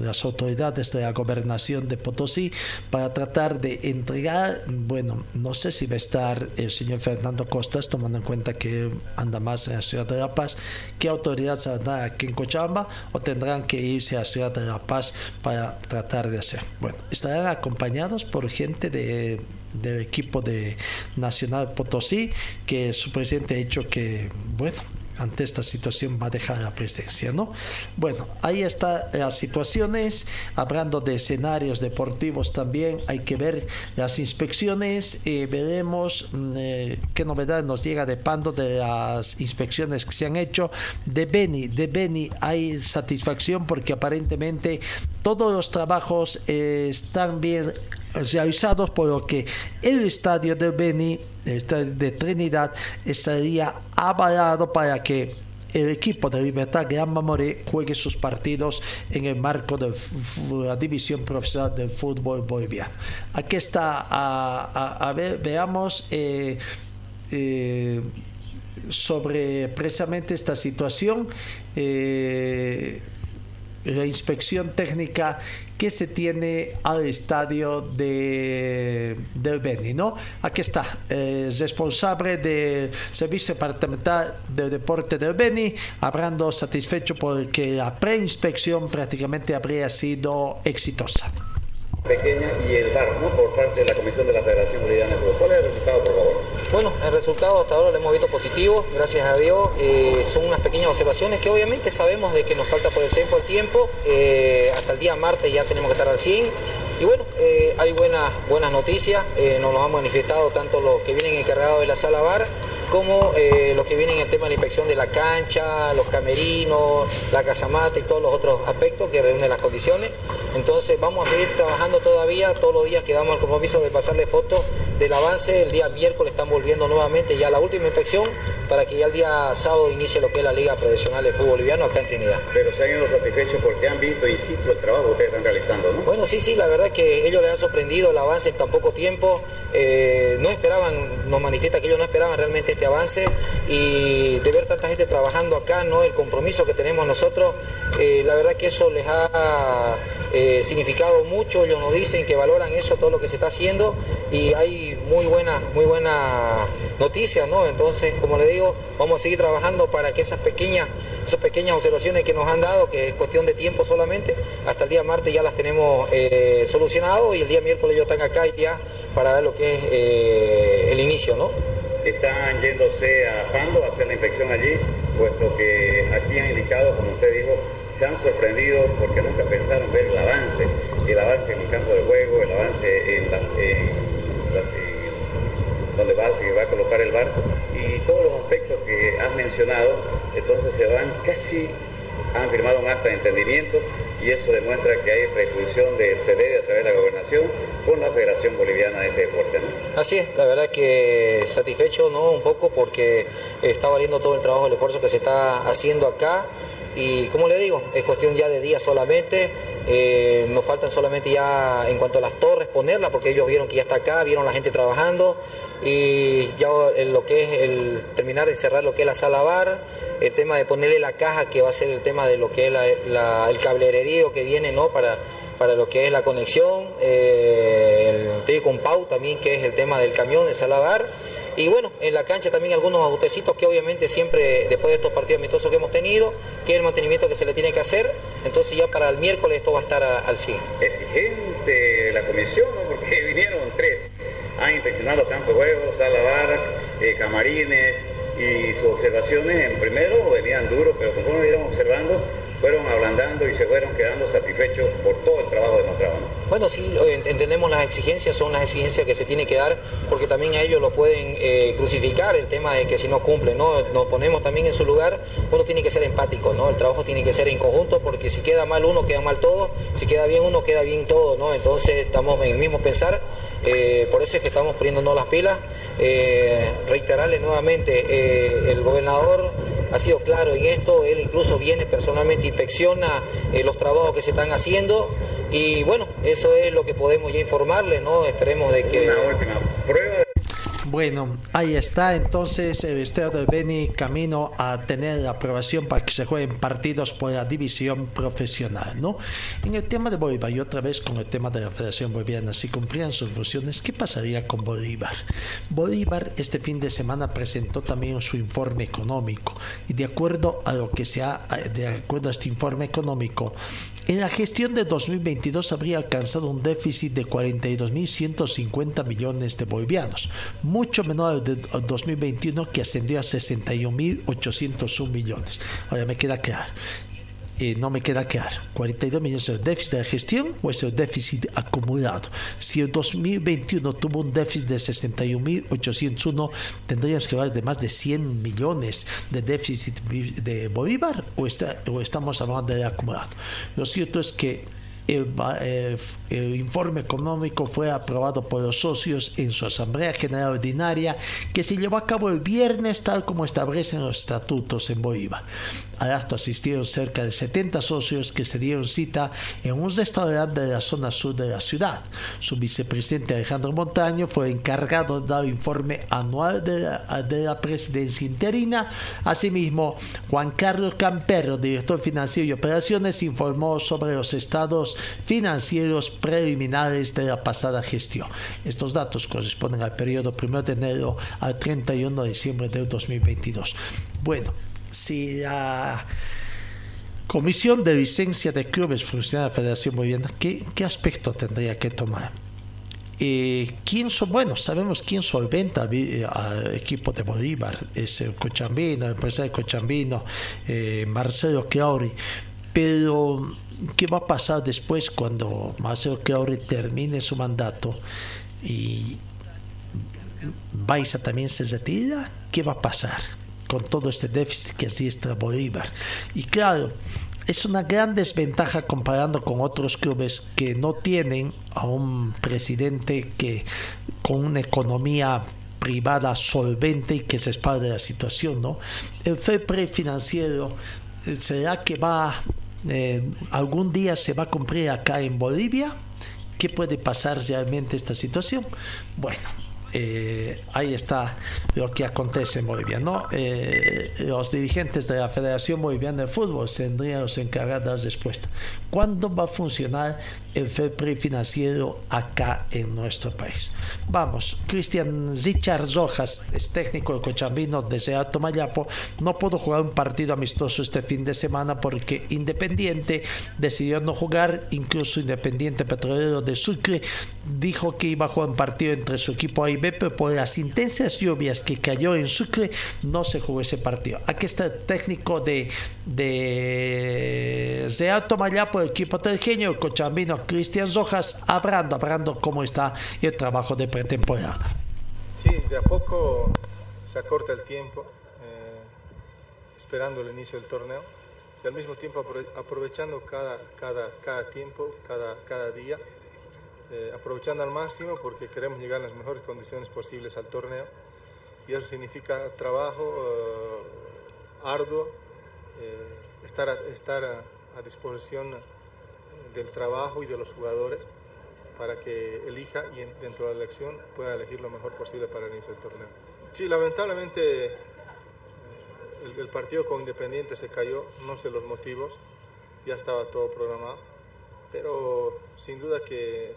las autoridades de la gobernación de Potosí para tratar de entregar, bueno, no sé si va a estar el señor Fernando Costas, tomando en cuenta que anda más en la ciudad de La Paz. ¿Qué autoridades andará aquí en Cochabamba o tendrán que irse a la ciudad de La Paz para tratar de hacer? Bueno, estarán acompañados por gente de del equipo de Nacional Potosí, que su presidente ha dicho que, bueno, ante esta situación va a dejar la presidencia, ¿no? Bueno, ahí están las situaciones, hablando de escenarios deportivos también, hay que ver las inspecciones, eh, veremos mm, eh, qué novedad nos llega de Pando de las inspecciones que se han hecho. De Beni, de Beni hay satisfacción porque aparentemente todos los trabajos eh, están bien realizados, por lo que el estadio de Beni, el estadio de Trinidad, estaría avalado para que el equipo de Libertad Gran Mamoré juegue sus partidos en el marco de la división profesional del fútbol boliviano. Aquí está, a, ver, veamos eh, eh, sobre precisamente esta situación. Eh, la inspección técnica que se tiene al estadio de, del Beni, ¿no? Aquí está, el responsable del Servicio Departamental de Deporte del Beni, hablando satisfecho porque la preinspección prácticamente habría sido exitosa. Pequeña y el ¿no? Por parte de la Comisión de la Federación Boliviana de Fútbol. ¿Cuál es el resultado, por favor? Bueno, el resultado hasta ahora lo hemos visto positivo, gracias a Dios. Eh, son unas pequeñas observaciones que obviamente sabemos de que nos falta por el tiempo al tiempo. Eh, hasta el día martes ya tenemos que estar al 100. Y bueno, eh, hay buenas, buenas noticias, nos lo han manifestado tanto los que vienen encargados de la sala bar como los que vienen en el tema de la inspección de la cancha, los camerinos, la casamata y todos los otros aspectos que reúnen las condiciones. Entonces vamos a seguir trabajando todavía, todos los días que damos el compromiso de pasarle fotos del avance. El día miércoles están volviendo nuevamente ya la última inspección para que ya el día sábado inicie lo que es la Liga Profesional de Fútbol Boliviano acá en Trinidad. Pero se han ido satisfechos porque han visto, insisto, el trabajo que ustedes están realizando, ¿no? Bueno, sí, sí, la verdad es que ellos les ha sorprendido el avance en tan poco tiempo. Eh, no esperaban, nos manifiesta que ellos no esperaban realmente este avance y de ver tanta gente trabajando acá, ¿no? El compromiso que tenemos nosotros, eh, la verdad que eso les ha eh, significado mucho, ellos nos dicen que valoran eso, todo lo que se está haciendo y hay muy buenas muy buena noticias, ¿no? Entonces, como le digo, vamos a seguir trabajando para que esas pequeñas, esas pequeñas observaciones que nos han dado, que es cuestión de tiempo solamente, hasta el día martes ya las tenemos eh, solucionado y el día miércoles ellos están acá ya para dar lo que es eh, el inicio, ¿no? Están yéndose a Pando a hacer la inspección allí, puesto que aquí han indicado, como usted dijo, se han sorprendido porque nunca pensaron ver el avance, el avance en el campo de juego, el avance en, donde va, se va a colocar el bar y todos los aspectos que has mencionado, entonces se van casi, han firmado un acta de entendimiento y eso demuestra que hay predisposición del CD a través de la gobernación con la Federación Boliviana de este deporte. Así es, la verdad que satisfecho no un poco porque está valiendo todo el trabajo, el esfuerzo que se está haciendo acá y como le digo, es cuestión ya de días solamente. Eh, nos faltan solamente ya en cuanto a las torres ponerlas, porque ellos vieron que ya está acá, vieron la gente trabajando. Y ya lo que es el terminar de cerrar lo que es la sala bar, el tema de ponerle la caja, que va a ser el tema de lo que es el cablererío que viene ¿no? para, para lo que es la conexión, eh, el con Pau también, que es el tema del camión de sala bar y bueno, en la cancha también algunos ajustecitos que obviamente siempre después de estos partidos amistosos que hemos tenido, que es el mantenimiento que se le tiene que hacer. Entonces ya para el miércoles esto va a estar al 100. Exigente la comisión, porque <laughs> vinieron tres. Han inspeccionado campo de juego, sala bar, eh, camarines y sus observaciones en primero venían duros, pero conforme iban observando, fueron ablandando y se fueron quedando satisfechos por todo el trabajo demostrado. Bueno, sí, entendemos las exigencias, son las exigencias que se tiene que dar, porque también a ellos lo pueden eh, crucificar el tema de que si no cumplen, ¿no? Nos ponemos también en su lugar, uno tiene que ser empático, ¿no? El trabajo tiene que ser en conjunto, porque si queda mal uno, queda mal todo, si queda bien uno, queda bien todo, ¿no? Entonces estamos en el mismo pensar, eh, por eso es que estamos poniéndonos las pilas. Eh, reiterarle nuevamente, el gobernador ha sido claro en esto, él incluso viene personalmente, inspecciona eh, los trabajos que se están haciendo y bueno, eso es lo que podemos ya informarle, ¿no? Esperemos de que... Una última prueba bueno, ahí está entonces el Estado de Beni camino a tener la aprobación para que se jueguen partidos por la división profesional, ¿no? En el tema de Bolívar y otra vez con el tema de la Federación Boliviana, si cumplían sus funciones, ¿qué pasaría con Bolívar? Bolívar este fin de semana presentó también su informe económico y de acuerdo a lo que se ha, de acuerdo a este informe económico, en la gestión de 2022 habría alcanzado un déficit de 42.150 millones de bolivianos, mucho menor al de 2021 que ascendió a 61.801 millones. Ahora me queda claro no me queda claro. 42 millones es el déficit de gestión o es el déficit acumulado. Si el 2021 tuvo un déficit de 61.801, tendríamos que hablar de más de 100 millones de déficit de Bolívar o, está, o estamos hablando de acumulado. Lo cierto es que el, informe económico fue aprobado por los socios en su Asamblea General Ordinaria que se llevó a cabo el viernes tal como establecen los estatutos en Bolívar. Al acto asistieron cerca de 70 socios que se dieron cita en un restaurante de la zona sur de la ciudad. Su vicepresidente Alejandro Montaño fue encargado de dar informe anual de la, de la presidencia interina. Asimismo, Juan Carlos Campero, director financiero y operaciones, informó sobre los estados financieros preliminares de la pasada gestión. Estos datos corresponden al periodo 1 de enero al 31 de diciembre del 2022. Bueno, si la Comisión de Licencia de Clubes funciona la Federación Boliviana, ¿qué, qué aspecto tendría que tomar? Eh, ¿quién so, bueno, sabemos quién solventa al equipo de Bolívar, es el Cochambino, el empresario Cochambino, eh, Marcelo Chiauri, pero ¿qué va a pasar después cuando Marcelo Chiauri termine su mandato y Baiza también se retira? ¿Qué va a pasar con todo este déficit que asiste Bolívar? Y claro, es una gran desventaja comparando con otros clubes que no tienen a un presidente que con una economía privada solvente y que se espalde la situación, ¿no? El FEPRE financiero, ¿será que va, eh, algún día se va a cumplir acá en Bolivia? ¿Qué puede pasar realmente esta situación? Bueno, eh, ahí está lo que acontece en Bolivia. ¿no? Eh, los dirigentes de la Federación Boliviana de Fútbol tendrían los encargados de respuesta. ¿Cuándo va a funcionar el FEPRI financiero acá en nuestro país? Vamos, Cristian Richard Rojas es técnico de Cochambino desde Alto Mayapo. No pudo jugar un partido amistoso este fin de semana porque Independiente decidió no jugar. Incluso Independiente Petrolero de Sucre dijo que iba a jugar un partido entre su equipo A y B, pero por las intensas lluvias que cayó en Sucre no se jugó ese partido. Aquí está el técnico de, de, de Alto Mayapo, el equipo terjeño, Cochambino, Cristian Rojas, hablando, hablando cómo está el trabajo de pretemporada. Sí, de a poco se acorta el tiempo, eh, esperando el inicio del torneo y al mismo tiempo aprovechando cada, cada, cada tiempo, cada, cada día, eh, aprovechando al máximo porque queremos llegar en las mejores condiciones posibles al torneo y eso significa trabajo eh, arduo, estar, a, estar a, disposición del trabajo y de los jugadores para que elija y dentro de la elección pueda elegir lo mejor posible para el inicio del torneo. Sí, lamentablemente el, partido con Independiente se cayó, no sé los motivos, ya estaba todo programado, pero sin duda que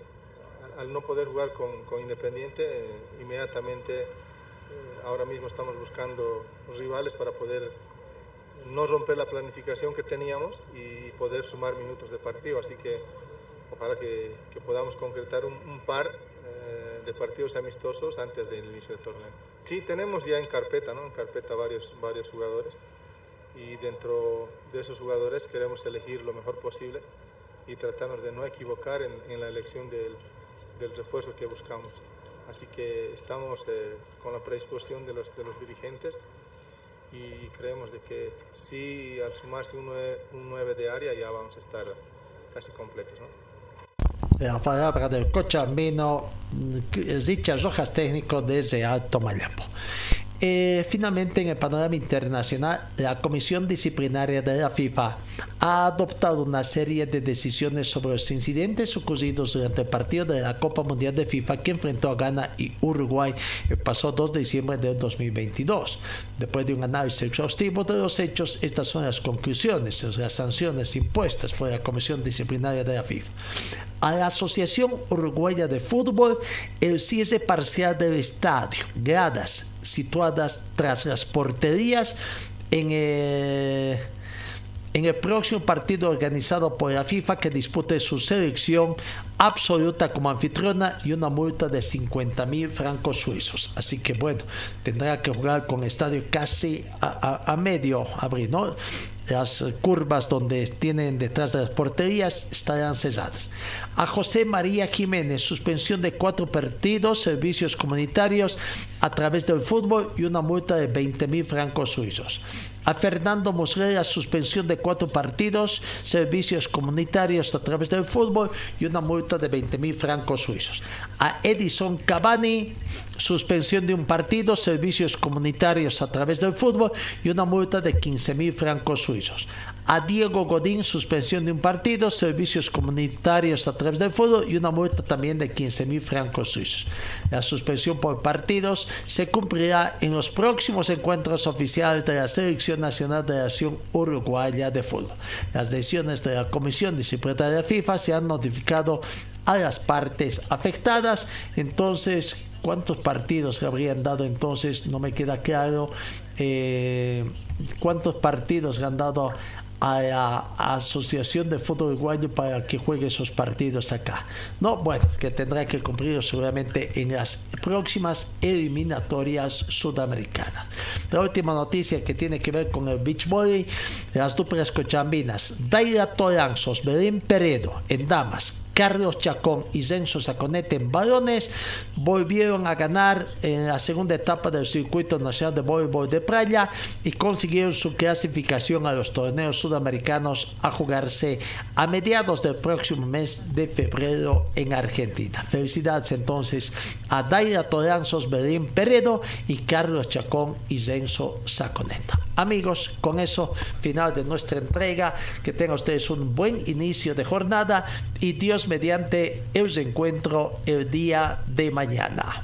al, no poder jugar con, con Independiente, eh, inmediatamente eh, ahora mismo estamos buscando rivales para poder no romper la planificación que teníamos y poder sumar minutos de partido. Así que ojalá que, que podamos concretar un, un par eh, de partidos amistosos antes del inicio del torneo. Sí, tenemos ya en carpeta, ¿no? En carpeta varios, varios jugadores y dentro de esos jugadores queremos elegir lo mejor posible y tratarnos de no equivocar en, en la elección del, del, refuerzo que buscamos. Así que estamos eh, con la predisposición de los, de los dirigentes y creemos de que sí, al sumarse un 9, un 9 de área ya vamos a estar casi completos. ¿no? La palabra del Cochambino, Richard Rojas, técnico desde Alto Mayapo. Eh, finalmente, en el panorama internacional, la Comisión Disciplinaria de la FIFA ha adoptado una serie de decisiones sobre los incidentes ocurridos durante el partido de la Copa Mundial de FIFA que enfrentó a Ghana y Uruguay el pasado 2 de diciembre de 2022. Después de un análisis exhaustivo de los hechos, estas son las conclusiones, las sanciones impuestas por la Comisión Disciplinaria de la FIFA. A la Asociación Uruguaya de Fútbol, el cierre parcial del estadio, gradas situadas tras las porterías en el en el próximo partido organizado por la FIFA que dispute su selección absoluta como anfitriona y una multa de 50 mil francos suizos. Así que bueno, tendrá que jugar con estadio casi a, medio abril, ¿no? Las curvas donde tienen detrás de las porterías estarán cesadas. A José María Jiménez, suspensión de cuatro partidos, servicios comunitarios a través del fútbol y una multa de 20 mil francos suizos. A Fernando Muslera, suspensión de cuatro partidos, servicios comunitarios a través del fútbol y una multa de 20 mil francos suizos. A Edison Cavani, suspensión de un partido, servicios comunitarios a través del fútbol y una multa de 15 mil francos suizos. A Diego Godín, suspensión de un partido, servicios comunitarios a través del fútbol y una multa también de 15 mil francos suizos. La suspensión por partidos se cumplirá en los próximos encuentros oficiales de la Selección Nacional de la Nación Uruguaya de Fútbol. Las decisiones de la Comisión Disciplinaria de FIFA se han notificado a las partes afectadas. Entonces, ¿cuántos partidos habrían dado entonces? No me queda claro. Eh, ¿Cuántos partidos han dado a la Asociación de Fútbol Uruguayo para que juegue esos partidos acá. No, bueno, que tendrá que cumplir seguramente en las próximas eliminatorias sudamericanas. La última noticia que tiene que ver con el beach volley, las duplas cochambinas, Daira Toranzos, Belén Peredo en damas, Carlos Chacón y Zenzo Saconete en balones volvieron a ganar en la segunda etapa del circuito nacional de voleibol de playa y consiguieron su clasificación a los torneos sudamericanos a jugarse a mediados del próximo mes de febrero en Argentina. Felicidades entonces a Daira Toranzos, Belén Peredo y Carlos Chacón y Zenzo Saconeta. Amigos, con eso, final de nuestra entrega. Que tengan ustedes un buen inicio de jornada y Dios mediante os encuentro el día de mañana.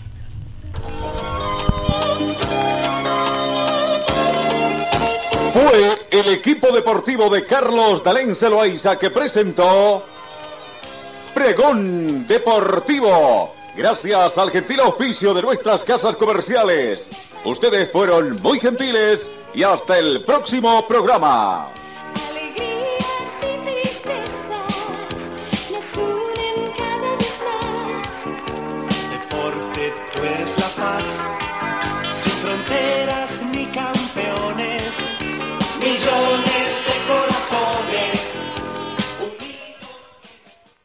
Fue el equipo deportivo de Carlos Dalén Celoaiza que presentó Pregón Deportivo. Gracias al gentil oficio de nuestras casas comerciales. Ustedes fueron muy gentiles y hasta el próximo programa.